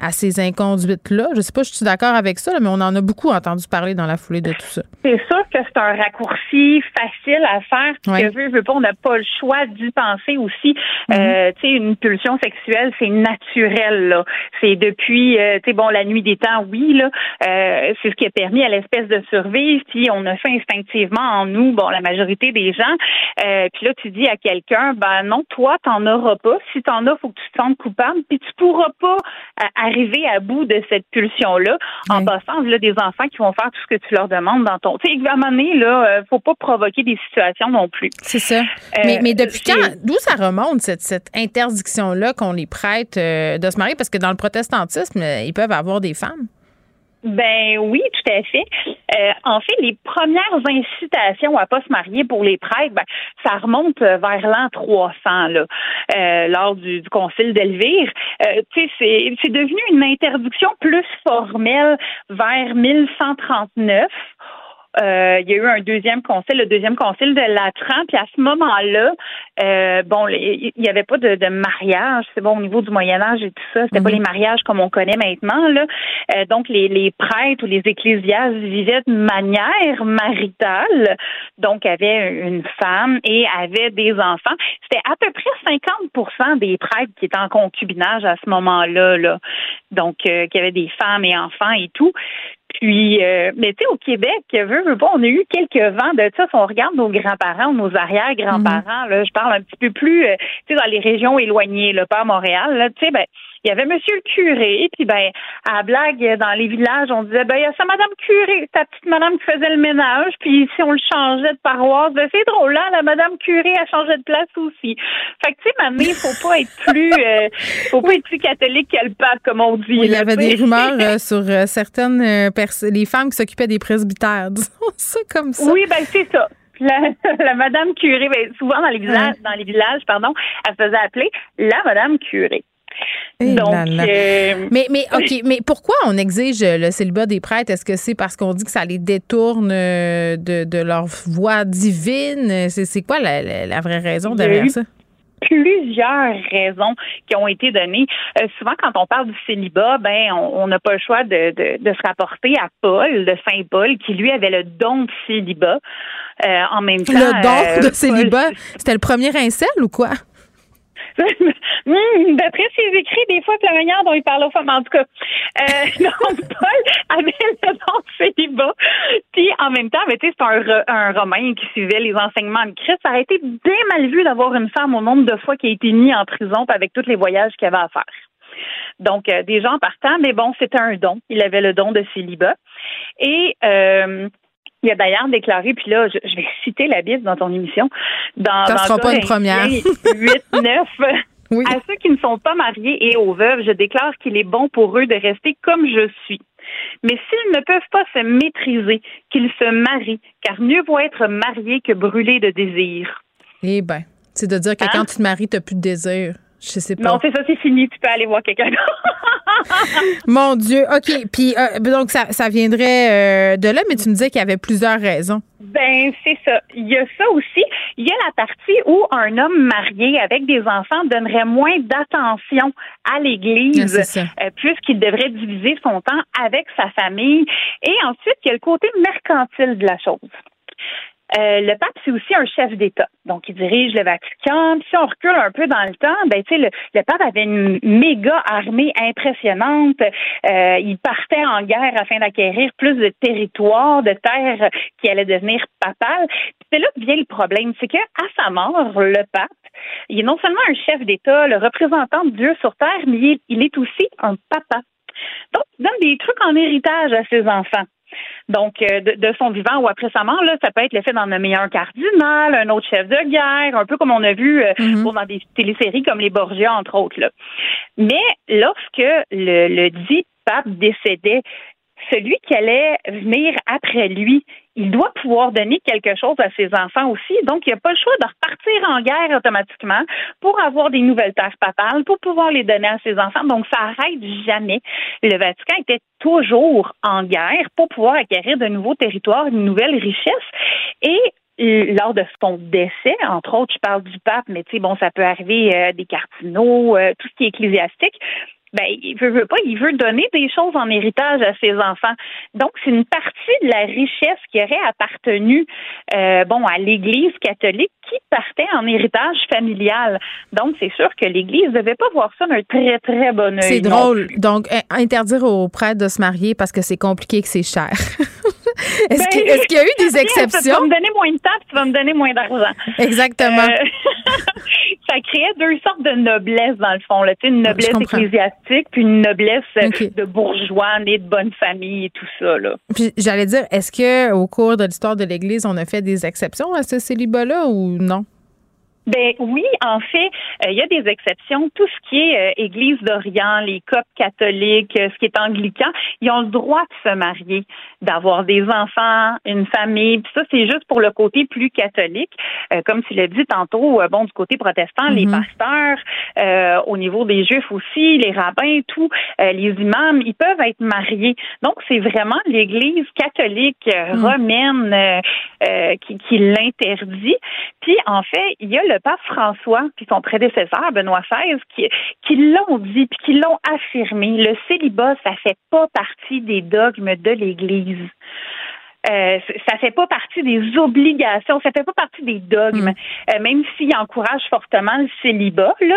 à ces inconduites-là. Je sais pas, je suis d'accord avec ça, là, mais on en a beaucoup entendu parler dans la foulée de tout ça. C'est sûr que c'est un raccourci facile à faire. Parce Ouais. que veut, veut pas, on n'a pas le choix d'y penser aussi. Mhm. Euh, tu sais, une pulsion sexuelle, c'est naturel. là. C'est depuis, euh, tu sais, bon, la nuit des temps, oui, là, euh, c'est ce qui a permis à l'espèce de survivre. Puis on a fait instinctivement en nous, bon, la majorité des gens. Euh, puis là, tu dis à quelqu'un, ben non, toi, t'en auras pas. Si t'en as, faut que tu te sentes coupable. Puis tu pourras pas euh, arriver à bout de cette pulsion-là en passant là, des enfants qui vont faire tout ce que tu leur demandes dans ton. Tu sais, à un moment donné, là, euh, faut pas provoquer des situations non plus. C'est ça. Euh, mais, mais depuis quand, d'où ça remonte, cette, cette interdiction-là qu'on les prête euh, de se marier? Parce que dans le protestantisme, ils peuvent avoir des femmes. Ben oui, tout à fait. Euh, en fait, les premières incitations à pas se marier pour les prêtres, ben, ça remonte euh, vers l'an 300 là, euh, lors du, du concile d'Elvire. Euh, c'est c'est devenu une interdiction plus formelle vers 1139. Euh, il y a eu un deuxième concile, le deuxième concile de Latran, puis à ce moment-là, euh, bon, il n'y avait pas de, de mariage, c'est bon au niveau du Moyen Âge et tout ça, c'était pas les mariages comme on connaît maintenant là. Euh, donc les, les prêtres ou les ecclésiastes vivaient de manière maritale, donc avaient une femme et avaient des enfants. C'était à peu près 50% des prêtres qui étaient en concubinage à ce moment-là, là. donc euh, qui avaient des femmes et enfants et tout. Puis, euh, mais tu sais, au Québec, veut, veut pas, on a eu quelques vents de ça. Si on regarde nos grands-parents, nos arrière-grands-parents, là, je parle un petit peu plus, euh, tu sais, dans les régions éloignées, là, pas à Montréal, là, tu sais, ben, il y avait Monsieur le curé, puis ben, à la blague, dans les villages, on disait, ben, il y a sa Madame curé, ta petite Madame qui faisait le ménage, puis si on le changeait de paroisse, ben, c'est drôle, là, la Madame curé a changé de place aussi. Fait que, tu sais, il faut pas être plus, euh, faut pas être plus catholique que le pape, comme on dit. Oui, il y avait des rumeurs euh, sur euh, certaines euh, personnes, les femmes qui s'occupaient des presbytères, disons ça comme ça. Oui, ben c'est ça. La, la Madame Curé, ben, souvent dans les villages, Ouais. dans les villages, pardon, elle se faisait appeler la Madame Curé. Eh Donc, là là. euh, mais, mais, OK, mais pourquoi on exige le célibat des prêtres? Est-ce que c'est parce qu'on dit que ça les détourne euh, de, de leur voix divine? C'est c'est quoi la, la- la vraie raison derrière ça? plusieurs raisons qui ont été données. Euh, souvent, quand on parle du célibat, ben, on n'a pas le choix de, de, de, se rapporter à Paul, de Saint Paul, qui lui avait le don de célibat. Euh, en même temps, le don de célibat, c'était le premier incel ou quoi? Hmm, d'après ses écrits, des fois, c'est la manière dont il parle aux femmes. En tout cas, euh, donc, Paul avait le nom de célibat. Puis, en même temps, ben, c'est un, un Romain qui suivait les enseignements de Christ. Ça aurait été bien mal vu d'avoir une femme au nombre de fois qui a été mise en prison avec tous les voyages qu'il avait à faire. Donc, euh, des gens partant, mais bon, c'était un don. Il avait le don de célibat. Et euh, il a d'ailleurs déclaré, puis là, je, vais citer la Bible dans ton émission. Dans, Ça sera pas une première. 8, 9. À ceux qui ne sont pas mariés et aux veuves, je déclare qu'il est bon pour eux de rester comme je suis. Mais s'ils ne peuvent pas se maîtriser, qu'ils se marient, car mieux vaut être marié que brûlé de désir. Eh bien, c'est de dire que hein? quand tu te maries, tu n'as plus de désir. Je sais pas. Non, c'est ça, c'est fini. Tu peux aller voir quelqu'un Mon Dieu. OK. Puis, euh, donc, ça, ça viendrait euh, de là, mais tu me disais qu'il y avait plusieurs raisons. Ben, c'est ça. Il y a ça aussi. Il y a la partie où un homme marié avec des enfants donnerait moins d'attention à l'Église, euh, puisqu'il devrait diviser son temps avec sa famille. Et ensuite, il y a le côté mercantile de la chose. Euh, le pape, c'est aussi un chef d'État. Donc, il dirige le Vatican. si on recule un peu dans le temps, ben, tu sais, le, pape avait une méga armée impressionnante. Euh, il partait en guerre afin d'acquérir plus de territoires, de terres qui allaient devenir papales. C'est là que vient le problème. C'est qu'à sa mort, le pape, il est non seulement un chef d'État, le représentant de Dieu sur terre, mais il est aussi un papa. Donc, il donne des trucs en héritage à ses enfants. Donc, euh, de, son vivant ou après sa mort, là, ça peut être l'effet d'en nommer un cardinal, un autre chef de guerre, un peu comme on a vu euh, mm-hmm. dans des téléséries comme les Borgia, entre autres. Là. Mais lorsque le, le dit pape décédait, celui qui allait venir après lui, il doit pouvoir donner quelque chose à ses enfants aussi. Donc, il n'y a pas le choix de repartir en guerre automatiquement pour avoir des nouvelles terres papales, pour pouvoir les donner à ses enfants. Donc, ça arrête jamais. Le Vatican était toujours en guerre pour pouvoir acquérir de nouveaux territoires, une nouvelle richesse. Et lors de son décès, entre autres, je parle du pape, mais tu sais, bon, ça peut arriver euh, des cardinaux, euh, tout ce qui est ecclésiastique ben, il veut, veut pas, il veut donner des choses en héritage à ses enfants. Donc, c'est une partie de la richesse qui aurait appartenu, euh, bon, à l'Église catholique qui partait en héritage familial. Donc, c'est sûr que l'Église ne devait pas voir ça d'un très, très bon œil. C'est drôle. Donc, interdire aux prêtres de se marier parce que c'est compliqué que c'est cher. Est-ce ben, qu'il y a eu des exceptions? Tu vas me donner moins de temps, tu vas me donner moins d'argent. Exactement. Euh, ça créait deux sortes de noblesse, dans le fond. Là. Une noblesse ecclésiastique, puis une noblesse de bourgeois, nés de bonne famille et tout ça. Là. Puis j'allais dire, est-ce que au cours de l'histoire de l'Église, on a fait des exceptions à ce célibat-là ou non? Ben oui, en fait, euh, il y a des exceptions. Tout ce qui est euh, Église d'Orient, les copes catholiques, euh, ce qui est anglican, ils ont le droit de se marier, d'avoir des enfants, une famille. Puis ça, c'est juste pour le côté plus catholique. comme tu l'as dit tantôt, bon, du côté protestant, les mm-hmm. pasteurs, au niveau des juifs aussi, les rabbins, tout, les imams, ils peuvent être mariés. Donc, c'est vraiment l'Église catholique mm. romaine qui, qui l'interdit. Puis, en fait, il y a le le pape François puis son prédécesseur Benoît XVI qui, qui l'ont dit puis qui l'ont affirmé. Le célibat, ça fait pas partie des dogmes de l'Église. Euh, ça fait pas partie des obligations, ça fait pas partie des dogmes, mm. euh, même s'il encourage fortement le célibat là.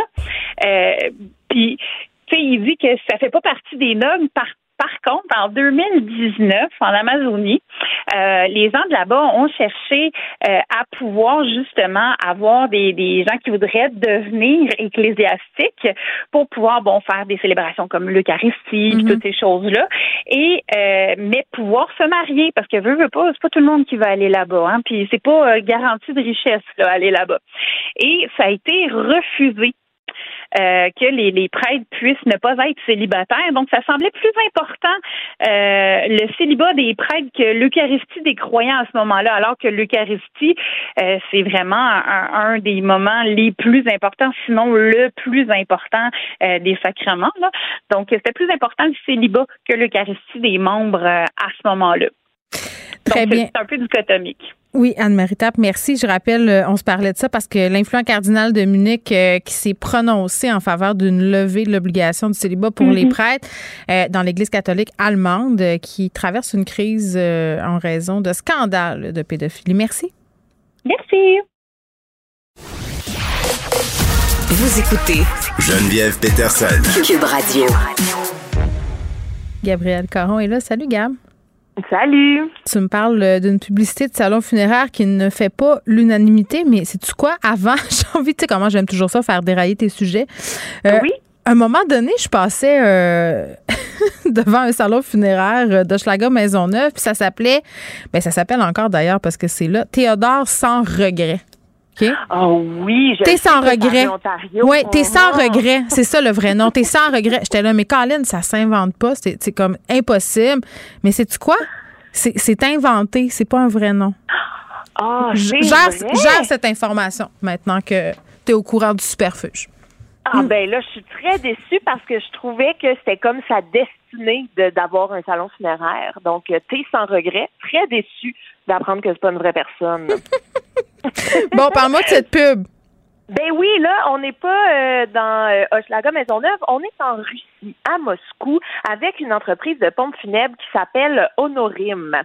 Euh, puis, tu sais, il dit que ça fait pas partie des dogmes par par contre, en 2019, en Amazonie, euh, les gens de là-bas ont cherché euh, à pouvoir justement avoir des, des gens qui voudraient devenir ecclésiastiques pour pouvoir bon faire des célébrations comme l'Eucharistie, mm toutes ces choses-là, et euh, mais pouvoir se marier parce que veut veut pas, c'est pas tout le monde qui va aller là-bas, hein, puis c'est pas garanti de richesse là aller là-bas. Et ça a été refusé euh, que les, les, prêtres puissent ne pas être célibataires. Donc, ça semblait plus important euh, le célibat des prêtres que l'Eucharistie des croyants à ce moment-là, alors que l'Eucharistie, euh, c'est vraiment un, des moments les plus importants, sinon le plus important des sacrements. Là. Donc, c'était plus important le célibat que l'Eucharistie des membres à ce moment-là. Très bien. C'est un peu dichotomique. Oui, Anne-Marie Tape, merci. Je rappelle, euh, on se parlait de ça parce que l'influent cardinal de Munich euh, qui s'est prononcé en faveur d'une levée de l'obligation du célibat pour les Mhm. prêtres euh, dans l'Église catholique allemande euh, qui traverse une crise euh, en raison de scandales de pédophilie. Merci. Merci. Vous écoutez Geneviève Peterson. Cube Radio. Gabrielle Caron est là. Salut, Gab. Salut. Tu me parles euh, d'une publicité de salon funéraire qui ne fait pas l'unanimité, mais sais-tu quoi? Avant, j'ai envie, tu sais comment j'aime toujours ça, faire dérailler tes sujets. Euh, Oui. À un moment donné, je passais euh, devant un salon funéraire d'Hochelaga Maisonneuve, puis ça s'appelait, ben ça s'appelle encore d'ailleurs parce que c'est là, Théodore sans regret. OK? Oh oui, T'es sans c'est regret. Oui, t'es sans regret. C'est ça le vrai nom. T'es sans regret. J'étais là, mais Colin, ça s'invente pas. C'est c'est comme impossible. Mais sais-tu quoi? C'est c'est inventé. C'est pas un vrai nom. Ah, c'est Gère, gère cette information maintenant que t'es au courant du superfuge. Ah ben là, je suis très déçue parce que je trouvais que c'était comme sa destinée de- d'avoir un salon funéraire. Donc, euh, t'es sans regret, très déçue d'apprendre que c'est pas une vraie personne. Bon, parle-moi de cette pub. Ben oui, là, on n'est pas euh, dans euh, Hochelaga Maisonneuve, on est en Russie, à Moscou, avec une entreprise de pompes funèbres qui s'appelle Honorim.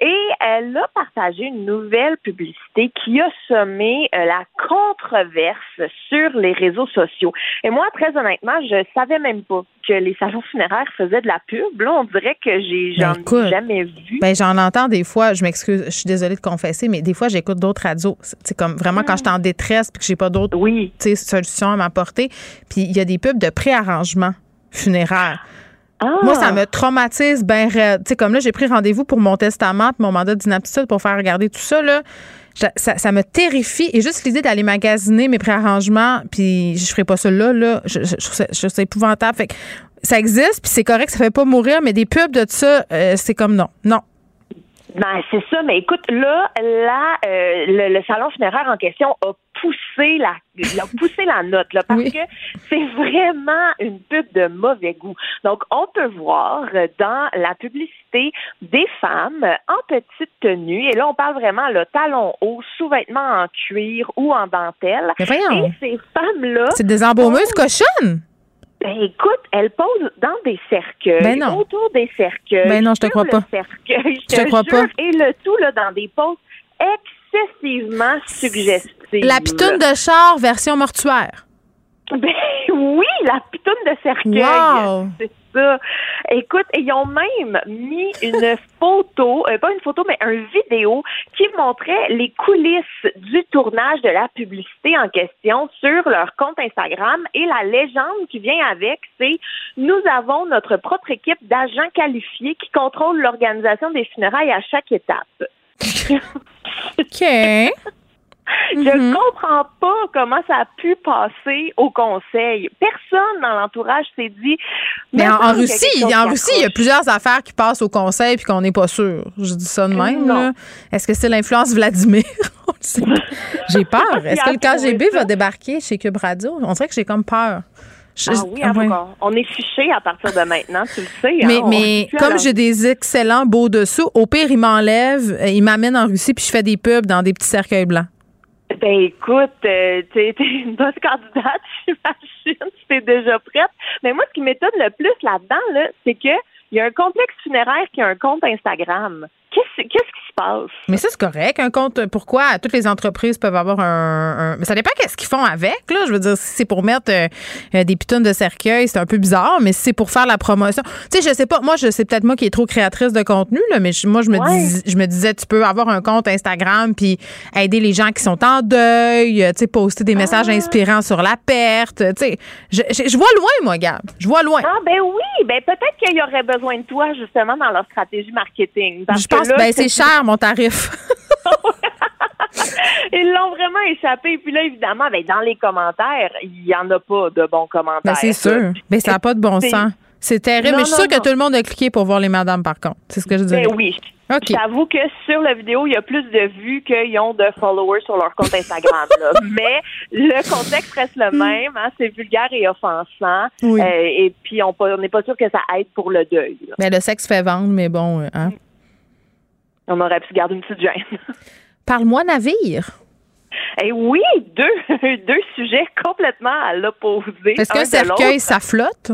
Et elle a partagé une nouvelle publicité qui a semé euh, la controverse sur les réseaux sociaux. Et moi, très honnêtement, je savais même pas que les salons funéraires faisaient de la pub. Là, on dirait que j'ai Ben, j'en ai écoute, jamais vu. Ben, j'en entends des fois, je m'excuse, je suis désolée de confesser, mais des fois, j'écoute d'autres radios. C'est comme vraiment quand je suis en détresse puis que j'ai pas d'autres oui. solutions à m'apporter. Puis il y a des pubs de préarrangement funéraire. Ah. Moi, ça me traumatise bien raide. Tu sais, comme là, j'ai pris rendez-vous pour mon testament mon mandat d'inaptitude pour faire regarder tout ça, là. Ça, ça me terrifie. Et juste l'idée d'aller magasiner mes préarrangements, puis je ferai pas ça là, là, je, je, je trouve ça, je ça épouvantable. Fait que ça existe, puis c'est correct, ça fait pas mourir, mais des pubs de ça, euh, c'est comme non. Non. Ben, c'est ça, mais écoute, là, là euh, le, le salon funéraire en question a poussé la, il a poussé la note, là, parce que c'est vraiment une pub de mauvais goût. Donc, on peut voir dans la publicité des femmes en petite tenue, et là, on parle vraiment le talon haut, sous-vêtements en cuir ou en dentelle. Mais. Et ces femmes-là. C'est des embaumeuse cochonnes. Ben écoute, elles posent dans des cercueils, Ben non. autour des cercueils. Ben non, je te crois pas. Cercueil, Je te crois jure. pas. Et le tout là dans des poses excessivement La pitoune de char version mortuaire. Ben oui, la pitoune de cercueil. Wow. C'est ça. Écoute, ils ont même mis une photo, euh, pas une photo, mais un vidéo qui montrait les coulisses du tournage de la publicité en question sur leur compte Instagram. Et la légende qui vient avec, c'est nous avons notre propre équipe d'agents qualifiés qui contrôlent l'organisation des funérailles à chaque étape. OK. Je comprends pas comment ça a pu passer au conseil. Personne dans l'entourage s'est dit. Mais en, Russie, en Russie, il y a plusieurs affaires qui passent au conseil puis qu'on n'est pas sûr. Je dis ça de même. Est-ce que c'est l'influence Vladimir? J'ai peur. Est-ce que le KGB va débarquer chez Cube Radio? On dirait que j'ai comme peur. Je- Ah oui, ouais. on- est fiché à partir de maintenant, tu le sais. hein, Mais, mais comme j'ai des excellents beaux dessous, au pire, il m'enlève, euh, il m'amène en Russie puis je fais des pubs dans des petits cercueils blancs. Ben écoute, euh, t'es t'es une bonne candidate, j'imagine, si t'es déjà prête. Mais moi, ce qui m'étonne le plus là-dedans, là, c'est que il y a un complexe funéraire qui a un compte Instagram. Qu'est-ce qu'est-ce qui se passe? Mais ça, c'est correct. Un compte, pourquoi toutes les entreprises peuvent avoir un. un- mais ça dépend qu'est-ce qu'ils font avec, là. Je veux dire, si c'est pour mettre euh, euh, des pitons de cercueil, c'est un peu bizarre, mais si c'est pour faire la promotion. Tu sais, je sais pas. Moi, je sais peut-être moi qui est trop créatrice de contenu, là, mais je- moi, je me, Ouais. dis, je me disais, tu peux avoir un compte Instagram puis aider les gens qui sont en deuil, euh, tu sais, poster des messages Ah. inspirants sur la perte. Tu sais, je, je- je vois loin, moi, Gab. Je vois loin. Ah ben oui, ben peut-être qu'il y aurait besoin de toi justement dans leur stratégie marketing. Parce Je pense, que là, ben, c'est cher, mon tarif. Ils l'ont vraiment échappé. Puis là, évidemment, ben, dans les commentaires, il n'y en a pas de bons commentaires. Ben, c'est sûr. Mais ça n'a pas de bon sens. C'est terrible. Non, mais je suis non, sûre que non. tout le monde a cliqué pour voir les madames, par contre. C'est ce que je dirais. Ben oui. OK. Je t'avoue que sur la vidéo, il y a plus de vues qu'ils ont de followers sur leur compte Instagram. là. Mais le contexte reste le même. Hein, c'est vulgaire et offensant. Oui. Euh, et puis, on n'est pas sûr que ça aide pour le deuil. là. Mais le sexe fait vendre, mais bon, euh, hein. On aurait pu garder une petite gêne. Parle-moi navire. Eh oui, deux, deux sujets complètement à l'opposé. Est-ce qu'un cercueil, ça flotte?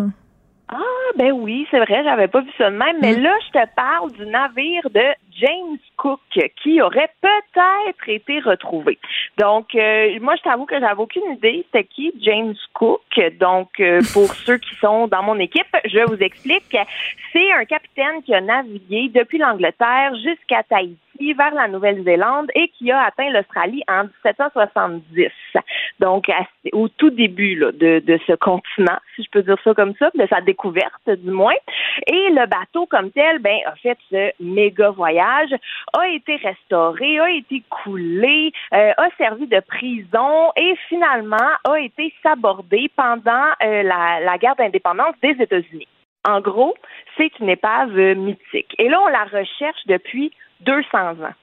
Ah, ben oui, c'est vrai, j'avais pas vu ça de même. Mais Mm. là, je te parle du navire de James Cook qui aurait peut-être été retrouvé. Donc, euh, moi, je t'avoue que j'avais aucune idée c'était qui James Cook. Donc, euh, pour ceux qui sont dans mon équipe, je vous explique. C'est un capitaine qui a navigué depuis l'Angleterre jusqu'à Tahiti vers la Nouvelle-Zélande et qui a atteint l'Australie en 1770. Donc, à- au tout début là, de, de ce continent, si je peux dire ça comme ça, de sa découverte du moins. Et le bateau comme tel, ben, a fait ce méga voyage, a été restauré, a été coulé, euh, a servi de prison et finalement a été sabordé pendant euh, la, la guerre d'indépendance des États-Unis. En gros, c'est une épave mythique. Et là, on la recherche depuis 200 ans.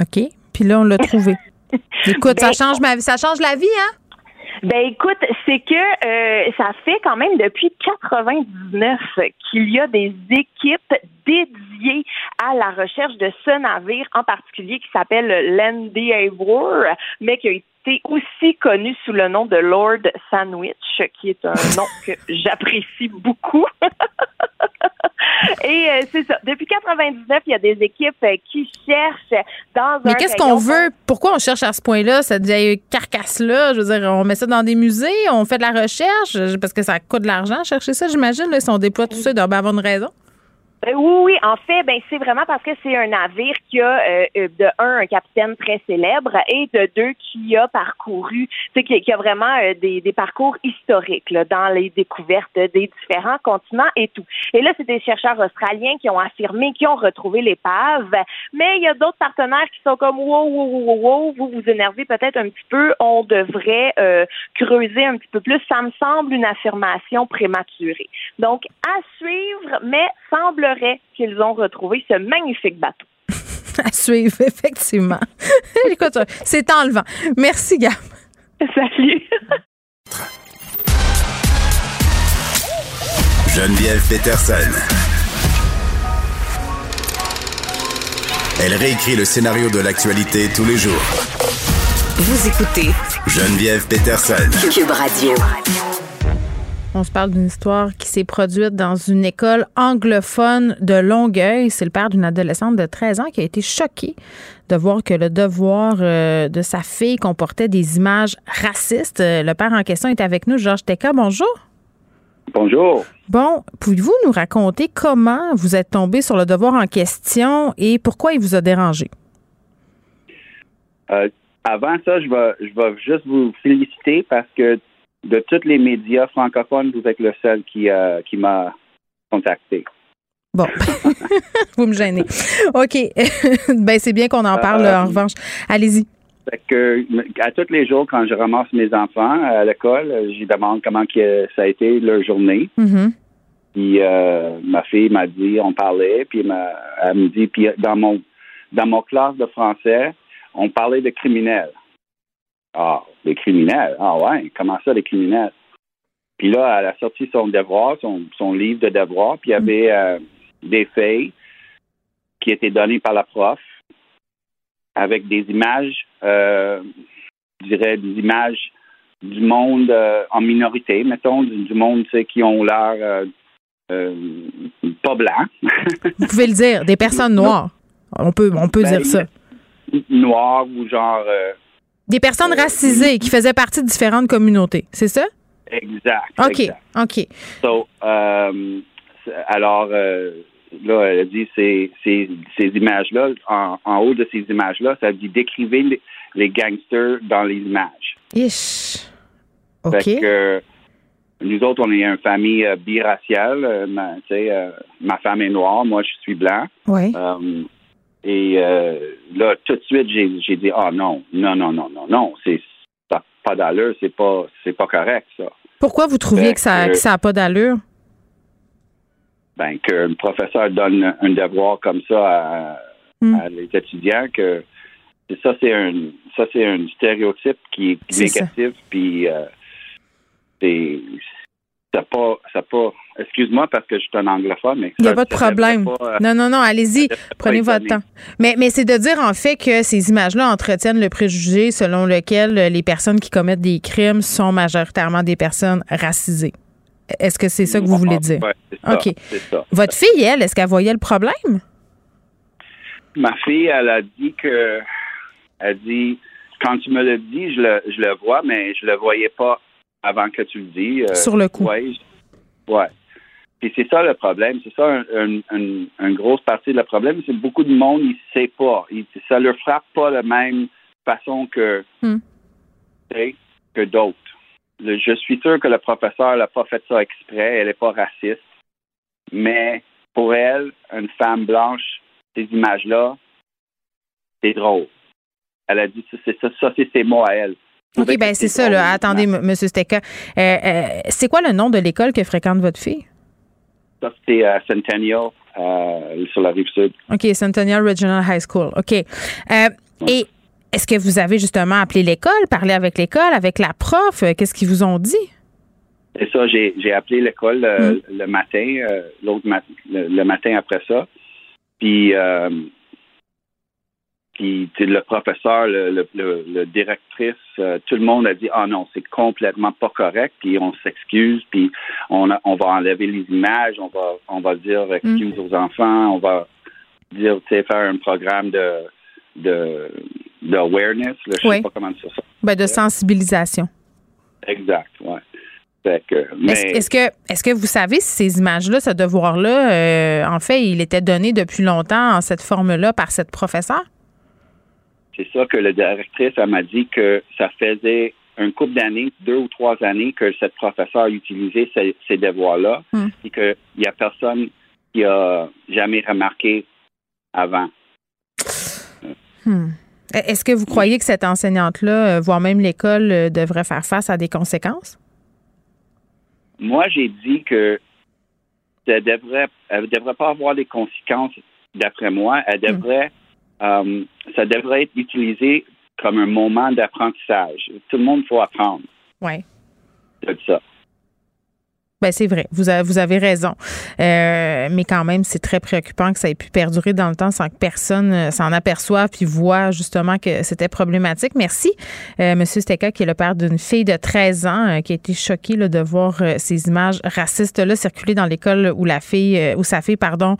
OK. Puis là, on l'a trouvé. Écoute, ça Ben, change ma vie. Ça change la vie, hein? Ben écoute, c'est que euh, ça fait quand même depuis 99 qu'il y a des équipes dédiées à la recherche de ce navire en particulier qui s'appelle l'Endeavour, mais qui a été aussi connu sous le nom de Lord Sandwich, qui est un nom que j'apprécie beaucoup. Et euh, c'est ça. Depuis 99, il y a des équipes euh, qui cherchent dans Mais un qu'est-ce rayon qu'on veut? Pourquoi on cherche à ce point-là, cette vieille carcasse-là? Je veux dire, on met ça dans des musées, on fait de la recherche, parce que ça coûte de l'argent chercher ça, j'imagine. là, Si on déploie tout ça, il doit bien avoir une raison. Euh, oui, oui, en fait, ben c'est vraiment parce que c'est un navire qui a euh, euh, de un un capitaine très célèbre et de deux qui a parcouru, tu sais, qui, qui a vraiment euh, des, des parcours historiques là, dans les découvertes des différents continents et tout. Et là, c'est des chercheurs australiens qui ont affirmé qu'ils ont retrouvé l'épave, mais il y a d'autres partenaires qui sont comme wow, wow, wow, wow, vous vous énervez peut-être un petit peu, on devrait euh, creuser un petit peu plus. Ça me semble une affirmation prématurée. Donc, à suivre, mais qu'ils ont retrouvé ce magnifique bateau. À suivre, effectivement. Écoute, c'est enlevant. Merci, Gab. Salut. Geneviève Peterson. Elle réécrit le scénario de l'actualité tous les jours. Vous écoutez Geneviève Peterson. Cube Radio. On se parle d'une histoire qui s'est produite dans une école anglophone de Longueuil. C'est le père d'une adolescente de 13 ans qui a été choqué de voir que le devoir euh, de sa fille comportait des images racistes. Euh, Le père en question est avec nous, Georges Teka. Bonjour. Bonjour. Bon, pouvez-vous nous raconter comment vous êtes tombé sur le devoir en question et pourquoi il vous a dérangé? Euh, avant ça, je vais, je vais juste vous féliciter parce que de tous les médias francophones, vous êtes le seul qui, euh, qui m'a contacté. Bon, vous me gênez. OK. ben, c'est bien qu'on en parle, Euh, en revanche. Allez-y. Que à tous les jours, quand je ramasse mes enfants à l'école, je demande comment que ça a été leur journée. Mhm. Puis euh, ma fille m'a dit, on parlait, puis elle, m'a- elle me dit, puis dans mon dans mon classe de français, on parlait de criminels. Ah, des criminels. Ah ouais, comment ça, des criminels? Puis là, elle a sorti son devoir, son, son livre de devoir, puis il y avait euh, des feuilles qui étaient données par la prof avec des images, euh, je dirais des images du monde euh, en minorité, mettons, du, du monde tu sais, qui ont l'air pas blanc. Vous pouvez le dire, des personnes noires. On peut, on peut Ben, dire ça. Noir ou genre euh, Des personnes racisées qui faisaient partie de différentes communautés, c'est ça? exact. OK, exact. OK. So, euh, alors, euh, là, elle a dit ces, ces, ces images-là, en, en haut de ces images-là, ça dit décrivez les, les gangsters dans les images. Ish. OK. Fait que nous autres, on est une famille euh, biraciale. euh, ma, ma femme est noire, moi, je suis blanc. Oui. Et euh, là, tout de suite, j'ai, j'ai dit, ah non, non, non, non, non, non, c'est ça pas d'allure, c'est pas, c'est pas correct, ça. Pourquoi vous trouviez que ça que- que ça n'a pas d'allure? ben, qu'un professeur donne un devoir comme ça à, Hmm. à les étudiants, que ça, c'est un ça c'est un stéréotype qui est négatif, puis euh, c'est ça pas, ça pas. Excuse-moi parce que je suis un anglophone, mais Il n'y a pas de devrait problème. pas, euh, non, non, non, allez-y, prenez votre temps. Mais, mais c'est de dire en fait que ces images-là entretiennent le préjugé selon lequel euh, les personnes qui commettent des crimes sont majoritairement des personnes racisées. Est-ce que c'est ça que vous voulez dire? Ouais, c'est ça, OK. ça. Votre fille, elle, est-ce qu'elle voyait le problème? Ma fille, elle a dit que, elle dit, quand tu me le dis, je le, je le vois, mais je le voyais pas avant que tu le dis. euh, Sur le coup. Je- ouais. Puis c'est ça le problème. C'est ça un, un, un- une grosse partie de le problème. C'est que beaucoup de monde, il sait pas. Ça leur frappe pas de la même façon que, Hmm. que d'autres. Je suis sûr que le professeur n'a pas fait ça exprès. Elle n'est pas raciste. Mais pour elle, une femme blanche, ces images-là, c'est drôle. Elle a dit c'est ça, ça c'est ses mots à elle. OK, ben c'est ça, là. Attendez, M. Stecca. Euh, euh, c'est quoi le nom de l'école que fréquente votre fille? Ça, c'était à Centennial, euh, sur la rive sud. OK, Centennial Regional High School. OK. Euh, et est-ce que vous avez justement appelé l'école, parlé avec l'école, avec la prof? Euh, Qu'est-ce qu'ils vous ont dit? Et ça, j'ai, appelé l'école euh, le matin, euh, l'autre mat- le, le matin après ça. Puis, euh, puis le professeur, le, le, le- le directrice, euh, tout le monde a dit ah non, c'est complètement pas correct. Puis on s'excuse, puis on, a- on va enlever les images, on va on va dire excuse aux enfants, on va dire tu sais faire un programme de de d'awareness, je Oui. sais pas comment dire ça. Ben, de sensibilisation. Exact, ouais. Fait que, mais Est-ce est-ce que, est que vous savez si ces images-là, ce devoir-là, euh, en fait, il était donné depuis longtemps en cette forme-là par cette professeure? C'est ça que la directrice m'a dit que ça faisait un couple d'années, deux ou trois années que cette professeure utilisait ces, ces devoirs-là Hmm. et qu'il n'y a personne qui a jamais remarqué avant. Hmm. Est-ce que vous croyez que cette enseignante-là, euh, voire même l'école, euh, devrait faire face à des conséquences? Moi, j'ai dit que ça devrait, elle devrait pas avoir des conséquences, d'après moi. Elle devrait, euh, ça devrait être utilisé comme un moment d'apprentissage. Tout le monde faut apprendre Oui. de ça. Ben c'est vrai, vous avez, vous avez raison. Euh, mais quand même, c'est très préoccupant que ça ait pu perdurer dans le temps sans que personne euh, s'en aperçoive puis voit justement que c'était problématique. Merci, euh, Monsieur Stecca, qui est le père d'une fille de 13 ans euh, qui a été choqué là, de voir euh, ces images racistes-là circuler dans l'école où la fille, où sa fille, pardon,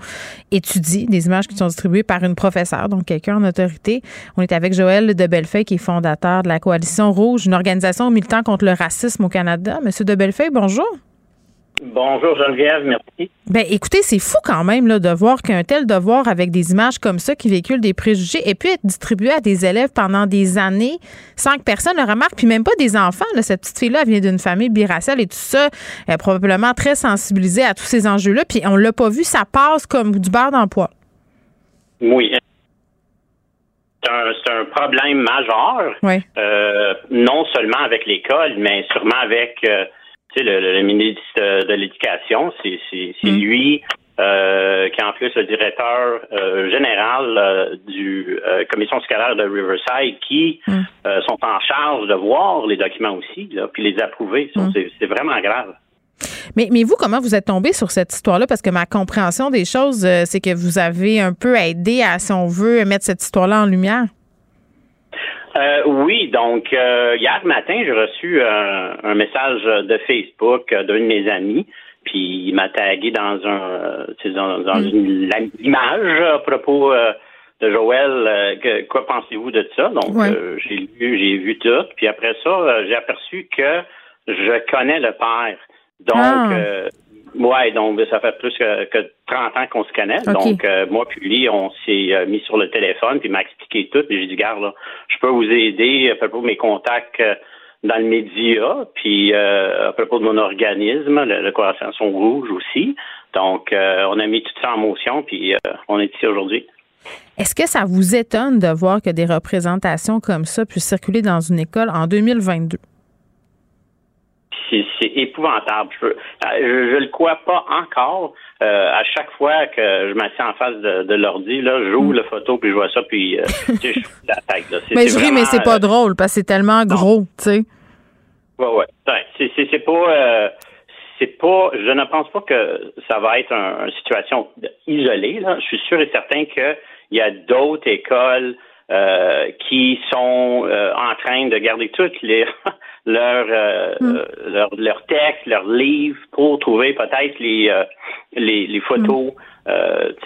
étudie, des images qui sont distribuées par une professeure, donc quelqu'un en autorité. On est avec Joël de Bellefeuille, qui est fondateur de la Coalition Rouge, une organisation militant contre le racisme au Canada. Monsieur de Bellefeuille, bonjour. Bonjour Geneviève, merci. Ben, écoutez, c'est fou quand même là, de voir qu'un tel devoir avec des images comme ça qui véhiculent des préjugés ait pu être distribué à des élèves pendant des années sans que personne ne remarque, puis même pas des enfants. là. Cette petite fille-là vient d'une famille biraciale et tout ça, elle est probablement très sensibilisée à tous ces enjeux-là, puis on l'a pas vu, ça passe comme du beurre poids. Oui. C'est un, c'est un problème majeur, Oui. euh, non seulement avec l'école, mais sûrement avec euh, tu sais, le, le ministre de l'Éducation. C'est, c'est lui euh, qui est en plus le directeur euh, général euh, du commission scolaire de Riverside qui euh, sont en charge de voir les documents aussi, là, puis les approuver. Mm. C'est, vraiment grave. Mais, mais vous, comment vous êtes tombé sur cette histoire-là? Parce que ma compréhension des choses, c'est que vous avez un peu aidé à, si on veut, mettre cette histoire-là en lumière. Euh, oui, donc euh, hier matin, j'ai reçu euh, un message de Facebook d'un de mes amis, puis il m'a tagué dans un euh, dans, dans une image à propos de Joël. que- quoi pensez-vous de ça? Donc Ouais. j'ai lu, j'ai vu tout, puis après ça, j'ai aperçu que je connais le père. Donc Ah. Ouais, donc ça fait plus que, que 30 ans qu'on se connaît. Donc euh, moi puis lui, on s'est euh, mis sur le téléphone puis il m'a expliqué tout. Puis j'ai dit, garde là, je peux vous aider à propos de mes contacts euh, dans le média, puis à propos de mon organisme, le, le Coalition Rouge aussi. Donc on a mis tout ça en motion puis on est ici aujourd'hui. Est-ce que ça vous étonne de voir que des représentations comme ça puissent circuler dans une école en 2022? C'est épouvantable. Je, peux- euh, le crois pas encore. Euh, à chaque fois que je m'assieds en face de, de l'ordi, là, j'ouvre la photo puis je vois ça puis euh, je la tête. Mais je ris, mais c'est pas euh, drôle parce que c'est tellement gros, tu sais. Ouais, ouais. Ouais, c'est, pas. c'est pas, je ne pense pas que ça va être une situation isolée. Là. Je suis sûr et certain qu'il y a d'autres écoles euh, qui sont euh, en train de garder toutes les leurs euh, mm. leurs leur textes, leurs livres pour trouver peut-être les, les, les photos mm.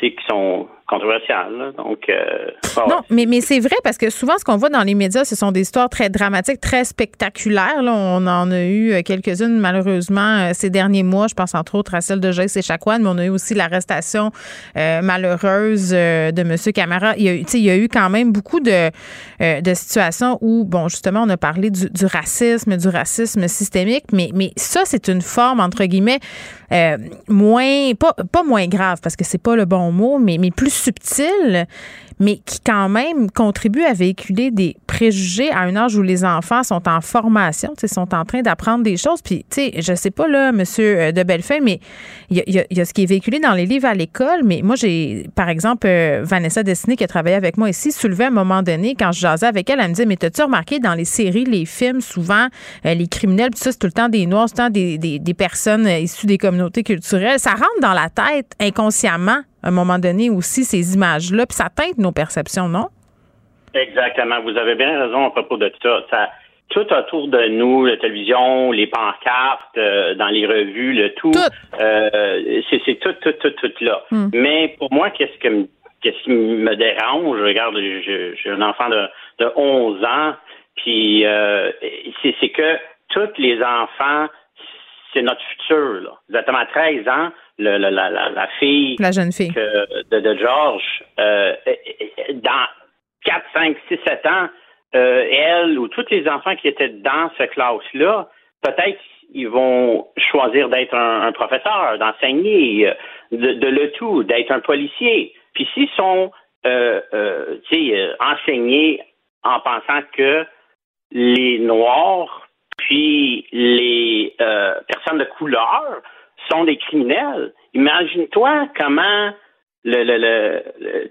qui sont controversial. Donc, euh, non, mais, mais c'est vrai parce que souvent, ce qu'on voit dans les médias, ce sont des histoires très dramatiques, très spectaculaires. Là, on en a eu euh, quelques-unes, malheureusement, euh, ces derniers mois. Je pense entre autres à celle de Jace et Chakwan, mais on a eu aussi l'arrestation malheureuse de M. Camara. Il y, a, il y a eu quand même beaucoup de, de situations où, bon, justement, on a parlé du, du racisme, du racisme systémique, mais, mais ça, c'est une forme, entre guillemets, moins, pas, pas moins grave, parce que c'est pas le bon mot, mais, mais plus subtil mais qui quand même contribue à véhiculer des préjugés à un âge où les enfants sont en formation, sont en train d'apprendre des choses. Puis, tu sais, je sais pas, là, monsieur euh, de Bellefeuille, mais il y, a, ce qui est véhiculé dans les livres à l'école. Mais moi, j'ai, par exemple, euh, Vanessa Destiné, qui a travaillé avec moi ici, soulevait à un moment donné, quand je jasais avec elle, elle me disait, mais t'as-tu remarqué dans les séries, les films, souvent, euh, les criminels, tout ça, c'est tout le temps des Noirs, c'est tout le temps des, des, des personnes issues des communautés culturelles. Ça rentre dans la tête inconsciemment à un moment donné aussi, ces images-là, puis ça teinte nos perceptions, non? Exactement. Vous avez bien raison à propos de ça. ça tout autour de nous, la télévision, les pancartes, euh, dans les revues, le tout, euh, c'est tout, tout, tout, tout là. Hmm. Mais pour moi, qu'est-ce que qu'est-ce qui me dérange? Regarde, j'ai un enfant de, de 11 ans, puis euh, c'est que tous les enfants, c'est notre futur. Là. Exactement à 13 ans, le, la, la, la, fille, la jeune fille de, de, George, euh, dans 4, 5, 6, 7 ans, euh, elle ou tous les enfants qui étaient dans cette classe-là, peut-être ils vont choisir d'être un, professeur, d'enseigner, de, de, le tout, d'être un policier. Puis s'ils sont euh, euh, enseignés en pensant que les Noirs puis les personnes de couleur sont des criminels. Imagine-toi comment le, le,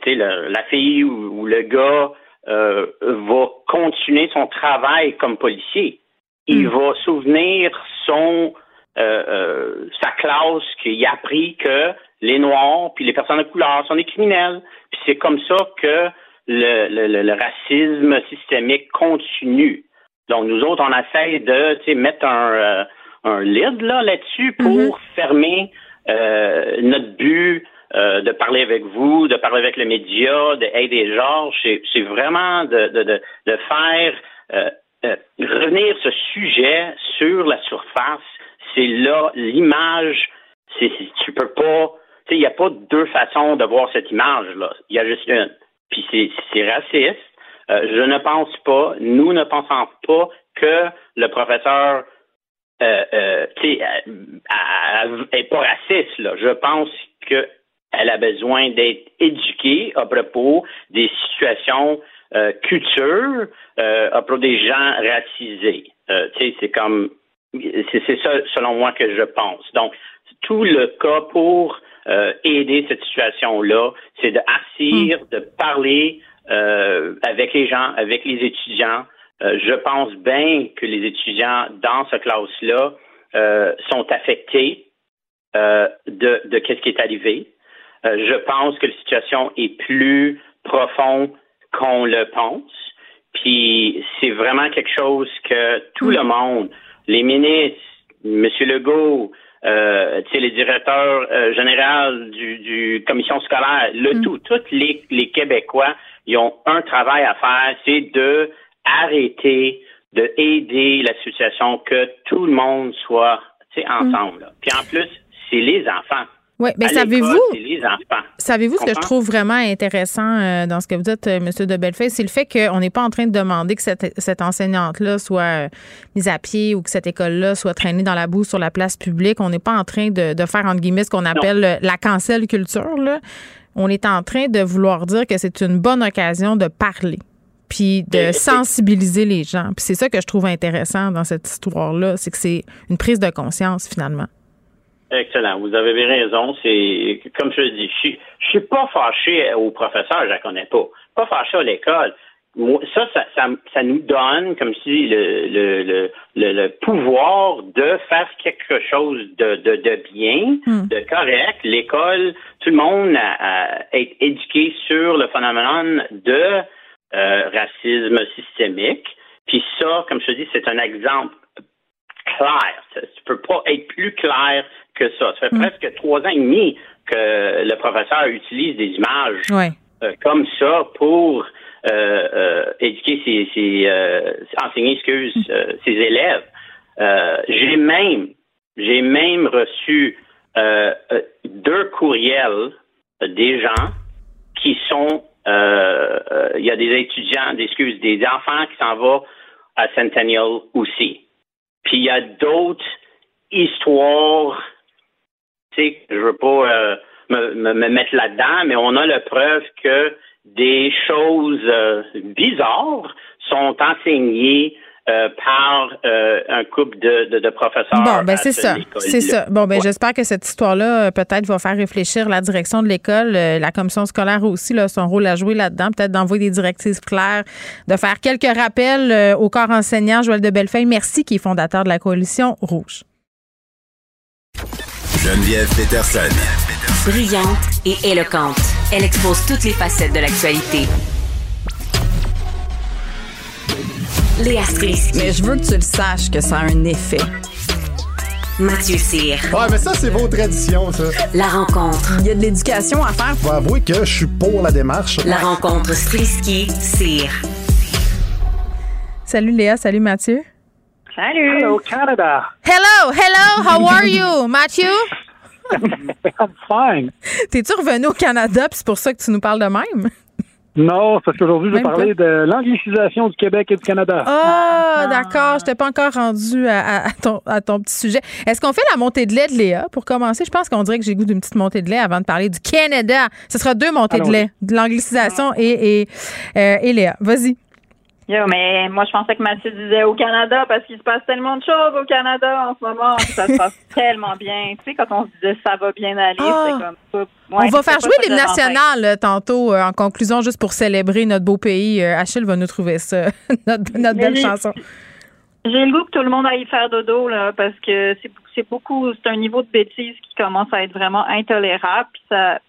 le, la fille ou, le gars euh, va continuer son travail comme policier. Il hmm. va souvenir son euh, euh, sa classe qu'il a appris que les Noirs puis les personnes de couleur sont des criminels. Puis c'est comme ça que le, le, le, racisme systémique continue. Donc nous autres, on essaie de mettre un un lead là là-dessus pour mhm. fermer euh, notre but euh, de parler avec vous, de parler avec les médias, d'aider Georges. C'est vraiment de, de, de, de faire euh, euh, revenir ce sujet sur la surface. C'est là l'image. Tu peux pas. Il n'y a pas deux façons de voir cette image-là. Il y a juste une. Puis c'est raciste. je ne pense pas, nous ne pensons pas que le professeur euh, euh, elle n'est pas raciste. Là. Je pense qu'elle a besoin d'être éduquée à propos des situations euh, culture, euh, à propos des gens racisés. Euh, c'est comme c'est ça selon moi que je pense. Donc, tout le cas pour euh, aider cette situation-là, c'est de assir, de parler avec les gens, avec les étudiants, euh, je pense bien que les étudiants dans ce classe-là euh, sont affectés euh, de, de ce qui est arrivé. je pense que la situation est plus profonde qu'on le pense. Puis c'est vraiment quelque chose que tout le monde, les ministres, M. Legault, euh, les directeurs euh, généraux du, du commission scolaire, le mm. tout, tous les, les Québécois, ils ont un travail à faire, c'est de arrêter de aider la situation, que tout le monde soit ensemble. Mm. Puis en plus, c'est les enfants. Oui, mais savez-vous, savez-vous ce que je trouve vraiment intéressant euh, dans ce que vous dites, euh, M. de Bellefeuille, c'est le fait qu'on n'est pas en train de demander que cette, enseignante-là soit euh, mise à pied ou que cette école-là soit traînée dans la boue sur la place publique. On n'est pas en train de, faire, entre guillemets, ce qu'on appelle la cancel culture. Là. On est en train de vouloir dire que c'est une bonne occasion de parler puis de sensibiliser les gens. Puis c'est ça que je trouve intéressant dans cette histoire-là, c'est que c'est une prise de conscience finalement. Excellent. Vous avez raison. C'est comme je le dis, je suis, suis pas fâché au professeur, je la connais pas. Pas fâché à l'école. ça, ça, ça, nous donne comme si le, le, le, le, pouvoir de faire quelque chose de, de, de bien, hmm. de correct. L'école, tout le monde est éduqué sur le phénomène de euh, racisme systémique. Puis ça, comme je te dis, c'est un exemple clair. Tu peux pas être plus clair que ça. Ça fait hmm. presque trois ans et demi que le professeur utilise des images euh, comme ça pour euh, éduquer ses, ses enseigner, excuse, ses élèves. j'ai même, j'ai même reçu deux courriels des gens qui sont, il y a des étudiants, des excuses, des enfants qui s'en vont à Centennial aussi. Puis il y a d'autres histoires, tu sais, je veux pas me, me, mettre là-dedans, mais on a la preuve que des choses euh, bizarres sont enseignées euh, par euh, un couple de, de, professeurs. Bon, ben c'est ça. C'est ça. Bon, ben j'espère que cette histoire-là peut-être va faire réfléchir la direction de l'école, la commission scolaire aussi, là, son rôle à jouer là-dedans, peut-être d'envoyer des directives claires, de faire quelques rappels au corps enseignant. Joël de Bellefeuille, merci, qui est fondateur de la coalition Rouge. Geneviève Peterson. Brillante et éloquente. Elle expose toutes les facettes de l'actualité. Léa Strisky. Mais je veux que tu le saches que ça a un effet. Mathieu Cyr. Ouais, mais ça, c'est vos traditions, ça. La rencontre. Il y a de l'éducation à faire. Faut avouer que je suis pour la démarche. La rencontre Strisky-Cyr. Salut Léa, salut Mathieu. Salut. Hello, Canada. Hello, hello, how are you, Matthew? I'm fine. T'es-tu revenu au Canada, puis c'est pour ça que tu nous parles de même? Non, parce qu'aujourd'hui, je vais parler de l'anglicisation du Québec et du Canada. Ah, d'accord. Je t'ai pas encore rendu à, ton, à, ton, petit sujet. Est-ce qu'on fait la montée de lait de Léa pour commencer? Je pense qu'on dirait que j'ai goût d'une petite montée de lait avant de parler du Canada. Ce sera deux montées de lait, de l'anglicisation et, et, euh, et Léa. Vas-y. Yo, mais moi, je pensais que Mathieu disait au Canada parce qu'il se passe tellement de choses au Canada en ce moment. Ça se passe tellement bien. Tu sais, quand on se disait ça va bien aller, ah! c'est comme on va faire jouer l'hymne national euh, tantôt euh, en conclusion, juste pour célébrer notre beau pays. Euh, Achille va nous trouver ça, notre, belle chanson. J'ai le goût que tout le monde aille faire dodo là, parce que c'est beaucoup, c'est un niveau de bêtise qui commence à être vraiment intolérable. Puis ça,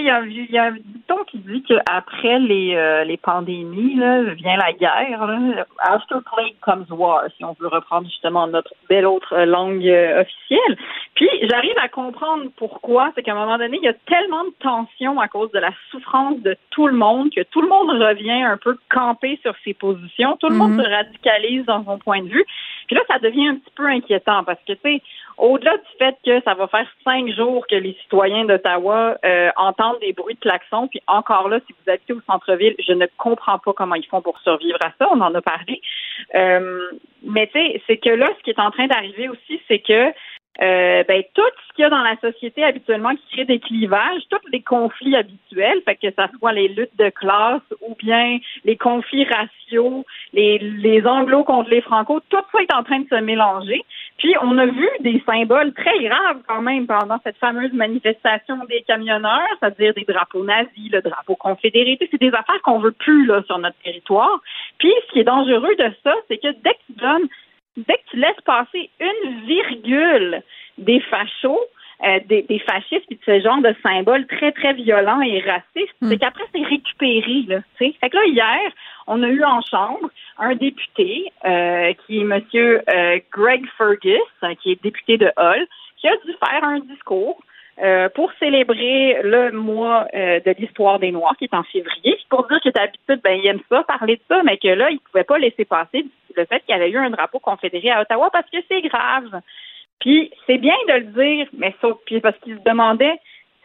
il y, a, il y a un dicton qui dit qu'après les, euh, les pandémies, là, vient la guerre. Là. After plague comes war, si on veut reprendre justement notre belle autre langue euh, officielle. Puis j'arrive à comprendre pourquoi. C'est qu'à un moment donné, il y a tellement de tension à cause de la souffrance de tout le monde que tout le monde revient un peu campé sur ses positions. Tout le monde mm-hmm. se radicalise dans son point de vue. Puis là, ça devient un petit peu inquiétant parce que, tu sais, au-delà du fait que ça va faire cinq jours que les citoyens d'Ottawa euh, entendent des bruits de klaxons, puis encore là, si vous habitez au centre-ville, je ne comprends pas comment ils font pour survivre à ça. On en a parlé. Euh, mais tu sais, c'est que là, ce qui est en train d'arriver aussi, c'est que euh, ben, tout ce qu'il y a dans la société habituellement qui crée des clivages, tous les conflits habituels, fait que ça soit les luttes de classe ou bien les conflits raciaux, les, les contre les franco, tout ça est en train de se mélanger. Puis on a vu des symboles très graves quand même pendant cette fameuse manifestation des camionneurs, c'est-à-dire des drapeaux nazis, le drapeau confédéré. C'est des affaires qu'on veut plus là sur notre territoire. Puis ce qui est dangereux de ça, c'est que dès que tu donnes dès que tu laisses passer une virgule des fachos, euh, des, des, fascistes puis de ce genre de symboles très, très violents et racistes, hmm. c'est qu'après, c'est récupéré. Là, sais. fait que là, hier, on a eu en chambre un député euh, qui est monsieur euh, Greg Fergus, qui est député de Hull, qui a dû faire un discours euh, pour célébrer le mois euh, de l'histoire des Noirs qui est en février. Pour dire que d'habitude, ben, il aime ça, parler de ça, mais que là, il ne pouvait pas laisser passer le fait qu'il y avait eu un drapeau confédéré à Ottawa parce que c'est grave. Puis c'est bien de le dire, mais sauf puis parce qu'il se demandait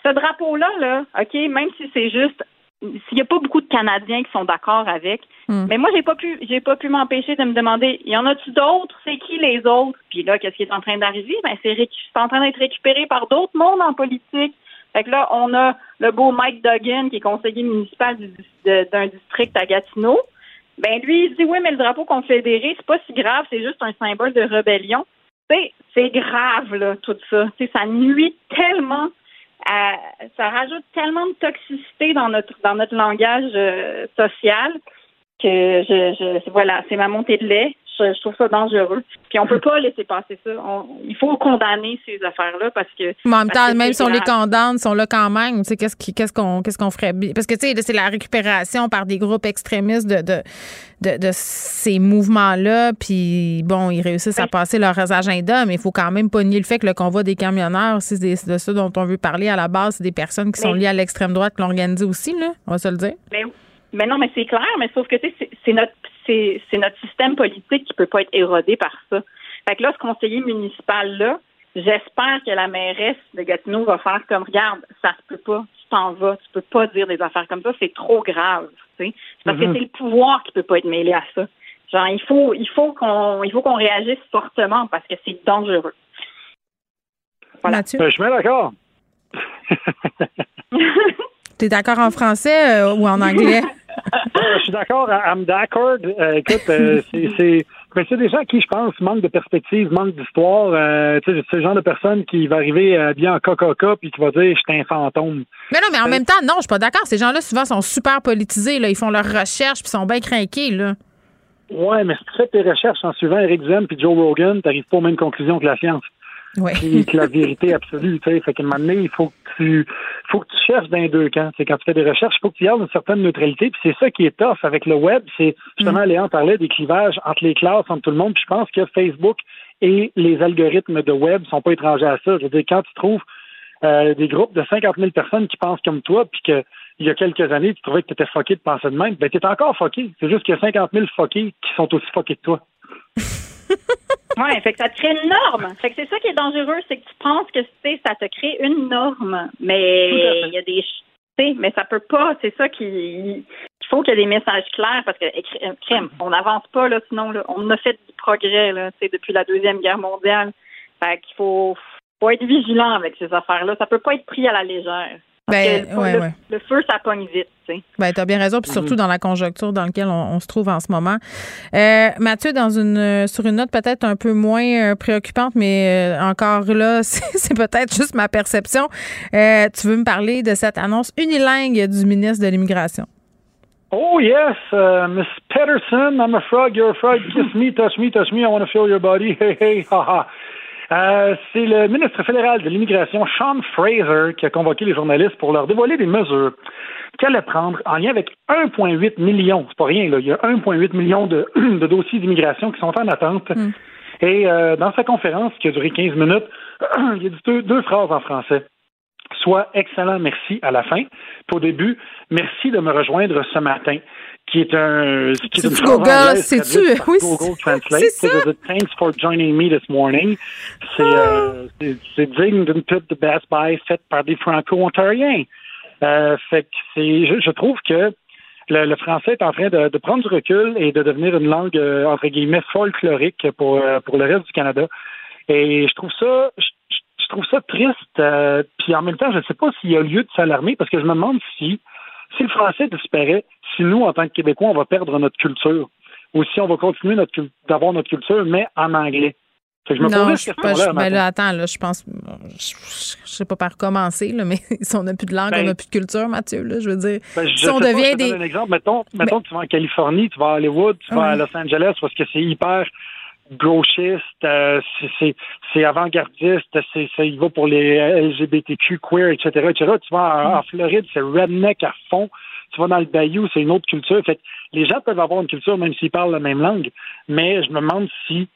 ce drapeau-là, là, OK, même si c'est juste s'il n'y a pas beaucoup de Canadiens qui sont d'accord avec, hmm. mais moi j'ai pas pu j'ai pas pu m'empêcher de me demander y en a-tu d'autres? C'est qui les autres? Puis là qu'est-ce qui est en train d'arriver? Ben c'est en train d'être récupéré par d'autres mondes en politique. Fait que là on a le beau Mike Duggan qui est conseiller municipal d'un district à Gatineau. Ben lui il dit oui mais le drapeau confédéré c'est pas si grave c'est juste un symbole de rébellion. C'est grave là tout ça. T'sais, ça nuit tellement ça rajoute tellement de toxicité dans notre dans notre langage euh, social que je, je voilà, c'est ma montée de lait. Je, trouve ça dangereux. Puis on peut pas laisser passer ça. On- il faut condamner ces affaires-là parce que. Mais en même temps, même si on les condamne, ils sont là quand même. Tu sais, qu'est-ce qu'on qu'est-ce qu'on ferait bien? Parce que, tu sais, c'est la récupération par des groupes extrémistes de, de, de, de ces mouvements-là. Puis, bon, ils réussissent à passer leurs agendas, mais il faut quand même pas nier le fait que le convoi des camionneurs, c'est de ça dont on veut parler à la base. C'est des personnes qui sont liées à l'extrême droite qui l'ont organisé aussi, là. On va se le dire. Mais, mais non, mais c'est clair, mais sauf que tu sais, c'est c'est notre c'est c'est notre système politique qui peut pas être érodé par ça. Fait que là, ce conseiller municipal là, j'espère que la mairesse de Gatineau va faire comme regarde, ça se peut pas, tu t'en vas, tu peux pas dire des affaires comme ça, c'est trop grave, tu sais. C'est Parce que c'est le pouvoir qui peut pas être mêlé à ça. Genre il faut il faut qu'on il faut qu'on réagisse fortement parce que c'est dangereux. Voilà. Ben, je suis bien d'accord. Tu es d'accord en français euh, ou en anglais? Euh, je suis d'accord, I'm d'accord. Euh, écoute, euh, c'est, mais c'est des gens qui, je pense, manquent de perspective, manquent d'histoire. Euh, tu sais, c'est le genre de personne qui va arriver bien en coca puis qui va dire je suis un fantôme. Mais non, mais en même temps, non, je suis pas d'accord. Ces gens-là, souvent, sont super politisés. Là. Ils font leurs recherches puis sont bien craqués, là. Ouais, mais si tu fais tes recherches en suivant Eric Zen puis Joe Rogan, t'arrives pas aux mêmes conclusions que la science. Ouais. La vérité absolue, tu sais. Fait qu'à un moment donné, il faut que tu, faut que tu cherches dans les deux camps. C'est quand tu fais des recherches, il faut que tu gardes une certaine neutralité. Puis c'est ça qui est tough avec le web. C'est justement, Léon parlait des clivages entre les classes, entre tout le monde. Puis je pense que Facebook et les algorithmes de web sont pas étrangers à ça. Je veux dire, quand tu trouves euh, des groupes de 50 000 personnes qui pensent comme toi, puis que il y a quelques années, tu trouvais que tu étais fucké de penser de même, ben t'es encore fucké. C'est juste qu'il y a 50 000 fuckés qui sont aussi fuckés que toi. Ouais, fait que ça te crée une norme. Fait que c'est ça qui est dangereux, c'est que tu penses que ça te crée une norme, mais il y a des ch- tu sais, mais ça peut pas, c'est ça qui il faut qu'il y ait des messages clairs parce que écri- euh, crème, on n'avance pas là sinon là, on a fait du progrès là, depuis la deuxième guerre mondiale. Fait qu'il faut faut être vigilant avec ces affaires-là, ça peut pas être pris à la légère. Ben, que le, ouais, le- ouais. le feu, ça pogne vite, tu sais. Ben, tu as bien raison, puis surtout Mhm. dans la conjoncture dans laquelle on, on se trouve en ce moment. Euh, Mathieu, dans une euh, sur une note peut-être un peu moins euh, préoccupante, mais encore là, c'est c'est peut-être juste ma perception. Euh, tu veux me parler de cette annonce unilingue du ministre de l'Immigration? Oh yes, uh, Miss Peterson, I'm a frog, you're a frog, kiss me, touch me, touch me, I want to feel your body, hey hey, ha ha. Euh, c'est le ministre fédéral de l'immigration, Sean Fraser, qui a convoqué les journalistes pour leur dévoiler des mesures qu'elle allait prendre en lien avec 1,8 million, c'est pas rien, là, il y a 1,8 million de, de dossiers d'immigration qui sont en attente. Et euh, dans sa conférence, qui a duré 15 minutes, il a dit deux, deux phrases en français soit excellent merci à la fin. Puis au début, merci de me rejoindre ce matin, qui est un qui est une C'est-tu? Oui, Google c'est- Translate. c'est C'est de- Thanks for joining me this morning. C'est euh, c'est- c'est digne d'une pub de Best Buy faite par des Franco-Ontariens. Euh, fait que c'est, je, je trouve que le, le français est en train de, de prendre du recul et de devenir une langue euh, entre guillemets folklorique pour euh, pour le reste du Canada. Et je trouve ça, je, je- je trouve ça triste. euh, puis en même temps, je ne sais pas s'il y a lieu de s'alarmer parce que je me demande si, si le français disparaît, si nous, en tant que Québécois, on va perdre notre culture ou si on va continuer notre d'avoir notre culture, mais en anglais. Fait que je me non, je pas. je- ben là, attends, là, je pense. Je, sais pas par recommencer, là, mais si on n'a plus de langue, Ben- on n'a plus de culture, Mathieu, là, je veux dire. Ben, je si on sais pas, devient je te donne des. un exemple. Mettons, mettons que tu vas en Californie, tu vas à Hollywood, tu vas à. Los Angeles parce que c'est hyper gauchiste, euh, c'est- avant-gardiste, c'est il va pour les LGBTQ, queer, etc., etc. Tu vas en, Floride, c'est redneck à fond. Tu vas dans le bayou, c'est une autre culture. Fait que les gens peuvent avoir une culture même s'ils parlent la même langue, mais je me demande si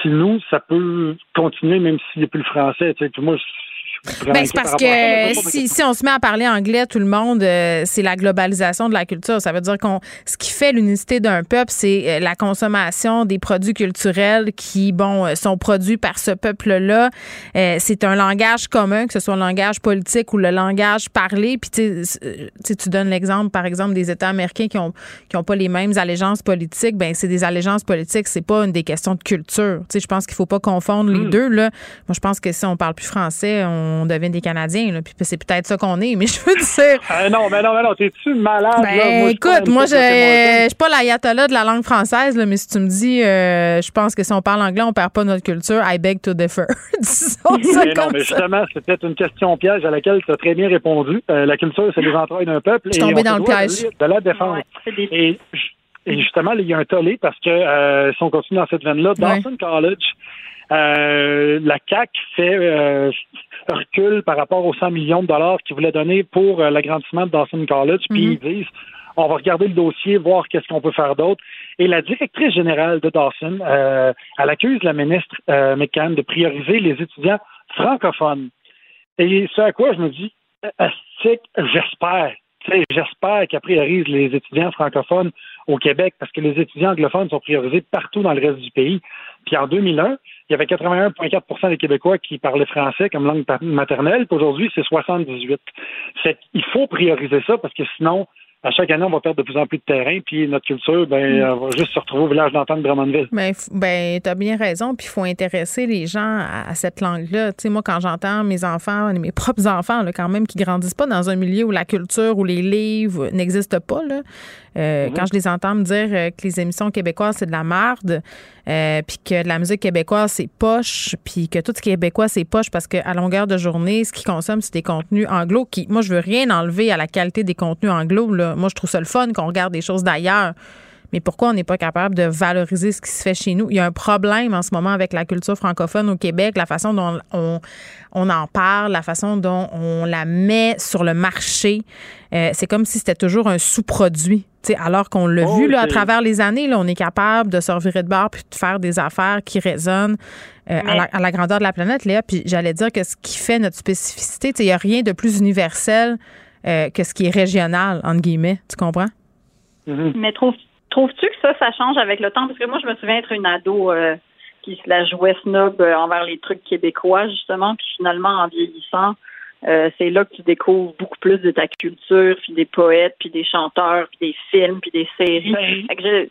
si nous, ça peut continuer même s'il n'y a plus le français. Tu moi, Ben, c'est parce que si, si on se met à parler anglais, tout le monde, euh, c'est la globalisation de la culture. Ça veut dire qu'on ce qui fait l'unicité d'un peuple, c'est euh, la consommation des produits culturels qui, bon, euh, sont produits par ce peuple-là. Euh, c'est un langage commun, que ce soit le langage politique ou le langage parlé. Puis, tu donnes l'exemple, par exemple, des États américains qui ont qui ont pas les mêmes allégeances politiques. Ben, c'est des allégeances politiques. C'est pas une des questions de culture. Tu sais, je pense qu'il faut pas confondre les deux. Là, moi, je pense que si on parle plus français, on devient des Canadiens. Là, puis c'est peut-être ça qu'on est. Mais je veux dire. Ah non, mais non, mais non, t'es-tu malade, Ben, là? Moi, écoute, moi, je suis pas l'ayatollah de la langue française, là, mais si tu me dis, euh, je pense que si on parle anglais, on perd pas notre culture, I beg to differ. Disons ça Mais non, comme mais ça. justement, c'était une question piège à laquelle tu as très bien répondu. Euh, la culture, c'est les entrailles d'un peuple. Je suis tombée on dans le piège. De, la défendre. et je, Et justement, il y a un tollé parce que euh, si on continue dans cette veine-là, Dawson College, euh, la CAC fait euh, recul par rapport aux 100 millions de dollars qu'ils voulaient donner pour euh, l'agrandissement de Dawson College. Puis Mhm. ils disent, on va regarder le dossier, voir qu'est-ce qu'on peut faire d'autre. Et la directrice générale de Dawson, euh, elle accuse la ministre McCann de prioriser les étudiants francophones. Et ce à quoi je me dis, j'espère. J'espère qu'elle priorise les étudiants francophones au Québec parce que les étudiants anglophones sont priorisés partout dans le reste du pays. Puis en 2001, il y avait 81,4% des Québécois qui parlaient français comme langue maternelle. Aujourd'hui, c'est 78. Fait qu'il faut prioriser ça parce que sinon, à chaque année, on va perdre de plus en plus de terrain. Puis notre culture, ben, Mm. on va juste se retrouver au village d'entente de Drummondville. Ben, ben tu as bien raison, puis il faut intéresser les gens à, à cette langue-là. Tu sais, moi, quand j'entends mes enfants, mes propres enfants, là, quand même, qui grandissent pas dans un milieu où la culture ou les livres n'existent pas, là, euh, Mhm. quand je les entends me dire euh, que les émissions québécoises, c'est de la merde, euh, puis que de la musique québécoise, c'est poche, puis que tout ce qui est québécois, c'est poche parce qu'à longueur de journée, ce qu'ils consomment, c'est des contenus anglo qui, moi, je veux rien enlever à la qualité des contenus anglo. Là. Moi, je trouve ça le fun qu'on regarde des choses d'ailleurs. Mais pourquoi on n'est pas capable de valoriser ce qui se fait chez nous? Il y a un problème en ce moment avec la culture francophone au Québec, la façon dont on, on en parle, la façon dont on la met sur le marché. Euh, c'est comme si c'était toujours un sous-produit. Alors qu'on l'a Oh, vu là, à travers les années, là, on est capable de se revirer de bord puis de faire des affaires qui résonnent euh, à, la, à la grandeur de la planète, Léa. Puis j'allais dire que ce qui fait notre spécificité, il n'y a rien de plus universel euh, que ce qui est régional, entre guillemets. Tu comprends? Mais trouves, trouves-tu que ça, ça change avec le temps? Parce que moi, je me souviens être une ado euh, qui se la jouait snob euh, envers les trucs québécois, justement, puis finalement, en vieillissant, euh, c'est là que tu découvres beaucoup plus de ta culture, puis des poètes, puis des chanteurs, puis des films, puis des séries. Fait que je,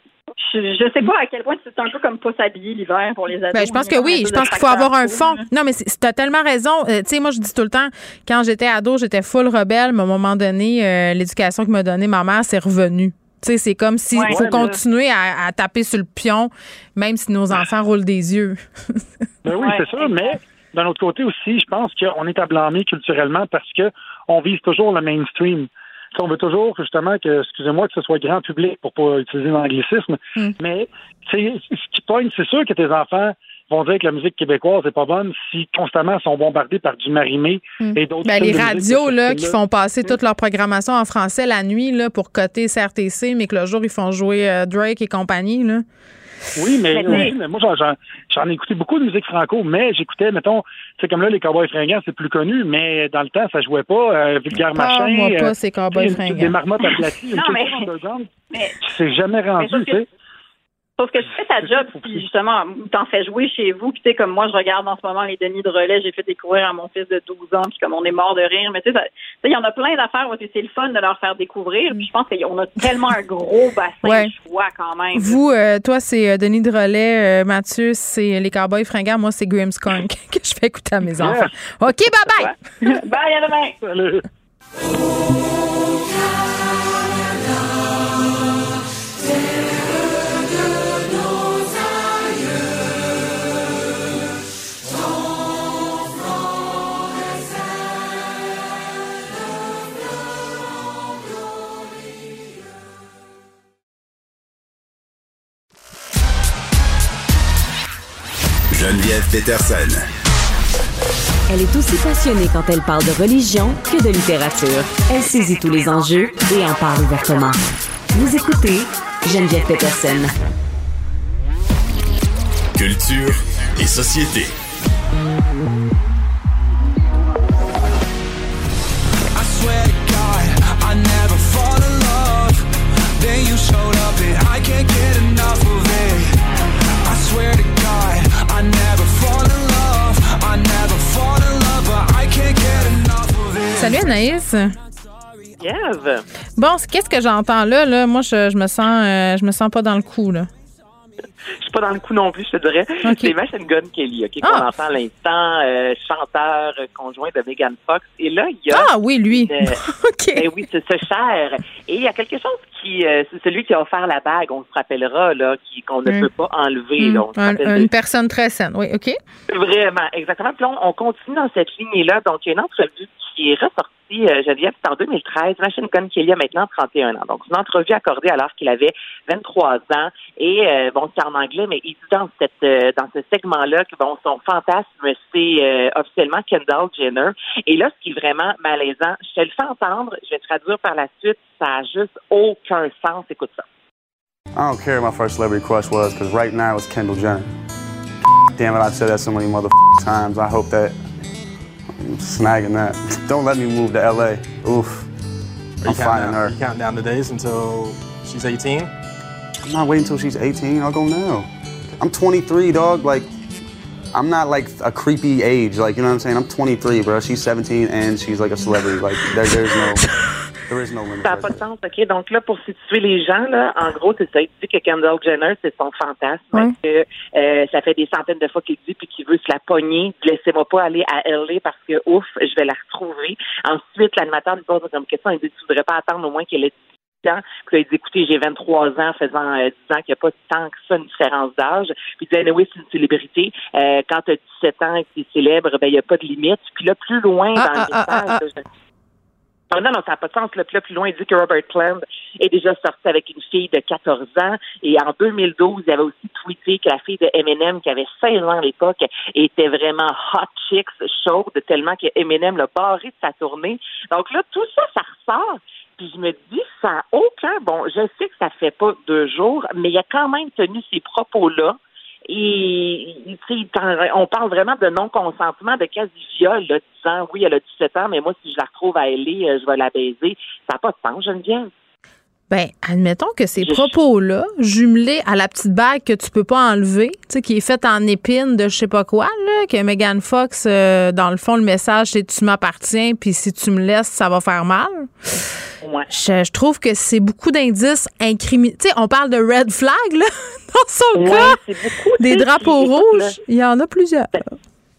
je, je sais pas à quel point c'est un peu comme pas s'habiller l'hiver pour les ados. Ben, je pense que oui. Je pense qu'il faut avoir un fond. là. Non, mais tu as tellement raison. Euh, tu sais, moi, je dis tout le temps, quand j'étais ado, j'étais full rebelle, mais à un moment donné, euh, l'éducation que m'a donnée ma mère, c'est revenu. Tu sais, c'est comme s'il Ouais, faut ouais, continuer à, à taper sur le pion, même si nos enfants roulent des yeux. Ben oui, c'est sûr, mais d'un autre côté aussi, je pense qu'on est à blâmer culturellement parce que on vise toujours le mainstream. On veut toujours justement que, excusez-moi, que ce soit grand public pour pas utiliser l'anglicisme, mais tu sais, ce qui pogne, c'est sûr que tes enfants vont dire que la musique québécoise est pas bonne si constamment ils sont bombardés par du marimé et d'autres. Ben, les radios là, qui font passer toute leur programmation en français la nuit là, pour coter CRTC, mais que le jour, ils font jouer euh, Drake et compagnie. Là. Oui, mais, Mais oui, mais moi, j'en- j'en j'en ai écouté beaucoup de musique franco, mais j'écoutais, mettons, tu sais, comme là, les Cowboys fringants, c'est plus connu, mais dans le temps, ça jouait pas. Euh, Vulgaire Machin. Parle-moi pas, euh, ces Cowboys tu sais, fringants. Des marmottes aplaties, une mais- Mais- jamais Mais rendu, tu sais. Sauf que tu fais ta job, puis justement, t'en fais jouer chez vous, puis tu sais, comme moi, je regarde en ce moment les Denis de relais, j'ai fait découvrir à mon fils de 12 ans, puis comme on est mort de rire, mais tu sais, il y en a plein d'affaires où c'est le fun de leur faire découvrir, puis je pense qu'on a tellement un gros bassin Ouais. de choix quand même. Vous, euh, toi, c'est euh, Denis de Relais, euh, Mathieu, c'est les Cowboys fringants. Moi, c'est Grimmskunk que je fais écouter à mes enfants. OK, bye-bye! Bye, à demain! Salut! Geneviève Peterson. Elle est aussi passionnée quand elle parle de religion que de littérature. Elle saisit tous les enjeux et en parle ouvertement. Vous écoutez Geneviève Peterson. Culture et société. I swear to God, I never fall in love. Then you showed up and I can't get enough of it. Salut Anaïs. Yves, Bon, qu'est-ce que j'entends là? là? Moi, je, je me sens euh, je me sens pas dans le coup. Là. je suis pas dans le coup non plus, je te dirais. C'est Machine Gun Kelly, OK, qu'on Ah. entend à l'instant, euh, chanteur euh, conjoint de Megan Fox. Et là, il y a... Ah oui, lui. une, euh, ben oui, c'est ce cher. Et il y a quelque chose qui... euh, c'est celui qui a offert la bague, on se rappellera, là, qu'on ne Mm. peut pas enlever. là. On Un- de- une personne très saine. Oui, OK. Vraiment, exactement. Puis là, on, on continue dans cette lignée-là. Donc, il y a une entrevue qui est ressorti, euh, Geneviève, c'est en 2013. Machine Gun Kelly a maintenant 31 ans. Donc, une entrevue accordée alors qu'il avait 23 ans. Et, euh, bon, c'est en anglais, mais il dit dans, cette, euh, dans ce segment-là que, bon, son fantasme, c'est euh, officiellement Kendall Jenner. Et là, ce qui est vraiment malaisant, je te le fais entendre, je vais traduire par la suite, ça a juste aucun sens. Écoute ça. I don't care who my first celebrity crush was, because right now it's Kendall Jenner. Damn it, I've said that so many mother times. I hope that snagging that. Don't let me move to LA. Oof. Are I'm finding down, her. You counting down the days until she's 18? I'm not waiting until she's 18. I'll go now. I'm 23, dog. Like, I'm not like a creepy age. Like, you know what I'm saying? I'm 23, bro. She's 17 and she's like a celebrity. Like, there, there's no, there is no limit. Ça n'a pas de sens, OK? Donc là, pour situer les gens, là, en gros, c'est ça. Il dit que Kendall Jenner, c'est son fantasme. Que, euh, ça fait des centaines de fois qu'il dit puis qu'il veut se la pogner. Laissez-moi pas aller à LA parce que, ouf, je vais la retrouver. Ensuite, l'animateur lui pose comme question. Il dit, tu voudrais pas attendre au moins qu'elle ait 18 ans? Puis là, il dit, écoutez, j'ai 23 ans, faisant euh, 10 ans qu'il n'y a pas tant que ça une différence d'âge. Puis il dit, anyway, c'est une célébrité. Euh, quand tu as 17 ans et que tu es célèbre, ben, il n'y a pas de limite. Puis là, plus loin dans Ah, le ah, ah, message, ah non, non, ça n'a pas de sens. Puis là, plus loin, il dit que Robert Plant est déjà sorti avec une fille de 14 ans. Et en 2012, il avait aussi tweeté que la fille de Eminem, qui avait 16 ans à l'époque, était vraiment hot chicks, chaude, tellement que Eminem l'a barré de sa tournée. Donc là, tout ça, ça ressort. Puis je me dis, ça n'a aucun... Bon, je sais que ça fait pas deux jours, mais il a quand même tenu ces propos-là. Et tu sais, t'en- on parle vraiment de non-consentement, de quasi-viol, là, disant oui, elle a 17 ans, mais moi, si je la retrouve à LA, euh, je vais la baiser. Ça n'a pas de sens, Geneviève. Ben, admettons que ces propos-là, jumelés à la petite bague que tu peux pas enlever, tu sais, qui est faite en épine de je sais pas quoi, là, que Megan Fox, euh, dans le fond, le message, c'est tu m'appartiens, puis si tu me laisses, ça va faire mal. Je, je trouve que c'est beaucoup d'indices incriminés. Tu sais, on parle de red flag, là, dans son Ouais, cas. beaucoup, tu Des drapeaux écoute, rouges, il y en a plusieurs.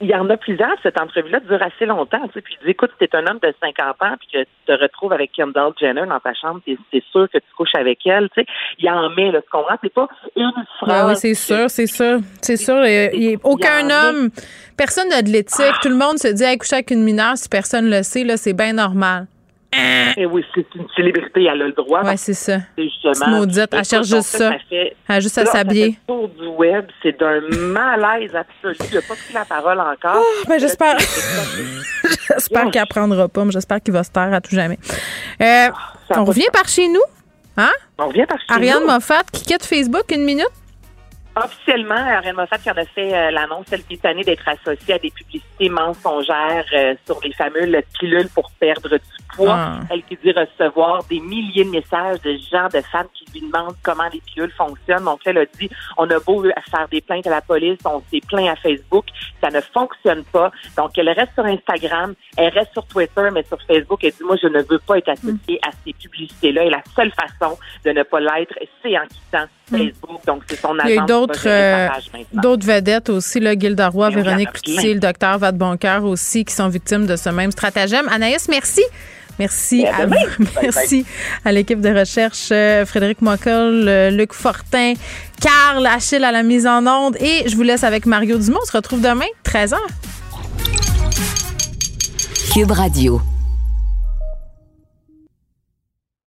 Il y en a plusieurs. Cette entrevue-là dure assez longtemps. Tu sais, puis il dit, écoute, si t'es un homme de 50 ans puis que tu te retrouves avec Kendall Jenner dans ta chambre, c'est sûr que tu couches avec elle. Tu sais, il en met, là, tu comprends? C'est pas une phrase. Ah oui, c'est sûr, c'est sûr. C'est sûr. il y a aucun homme, personne n'a de l'éthique. Tout le monde se dit, hey, coucher avec une mineure, si personne le sait, là, c'est bien normal. Eh oui, c'est une célébrité, elle a le droit. Ouais, c'est ça. C'est justement. Maudite, elle cherche juste ça. fait- Elle a juste à ça s'habiller. le tour du web, c'est d'un malaise absolu. Il n'a pas pris la parole encore. Ah, ben, j'espère. J'espère qu'il apprendra pas, mais j'espère qu'il va se taire à tout jamais. Euh, on revient par chez nous. Hein? On revient par chez Ariane nous. Moffat qui quitte Facebook une minute. Officiellement, Ariane Moffat qui en a fait euh, l'annonce, elle qui est tannée d'être associée à des publicités mensongères euh, sur les fameuses pilules pour perdre du poids. Ah. Elle qui dit recevoir des milliers de messages de gens, de femmes qui lui demandent comment les pilules fonctionnent. Donc, elle a dit, on a beau faire des plaintes à la police, on s'est plaint à Facebook, ça ne fonctionne pas. Donc, elle reste sur Instagram, elle reste sur Twitter, mais sur Facebook, elle dit, moi, je ne veux pas être associée à ces publicités-là. Et la seule façon de ne pas l'être, c'est en quittant Facebook. Donc, c'est son Il y a agence d'autres euh, d'autres vedettes aussi, là, Gilda Roy, Véronique Cloutier, le docteur Vadeboncoeur aussi, qui sont victimes de ce même stratagème. Anaïs, merci. Merci à vous. Bye bye. Merci à l'équipe de recherche, euh, Frédéric Mockel, euh, Luc Fortin, Carl, Achille à la mise en onde. Et je vous laisse avec Mario Dumont. On se retrouve demain, 13h. Cube Radio.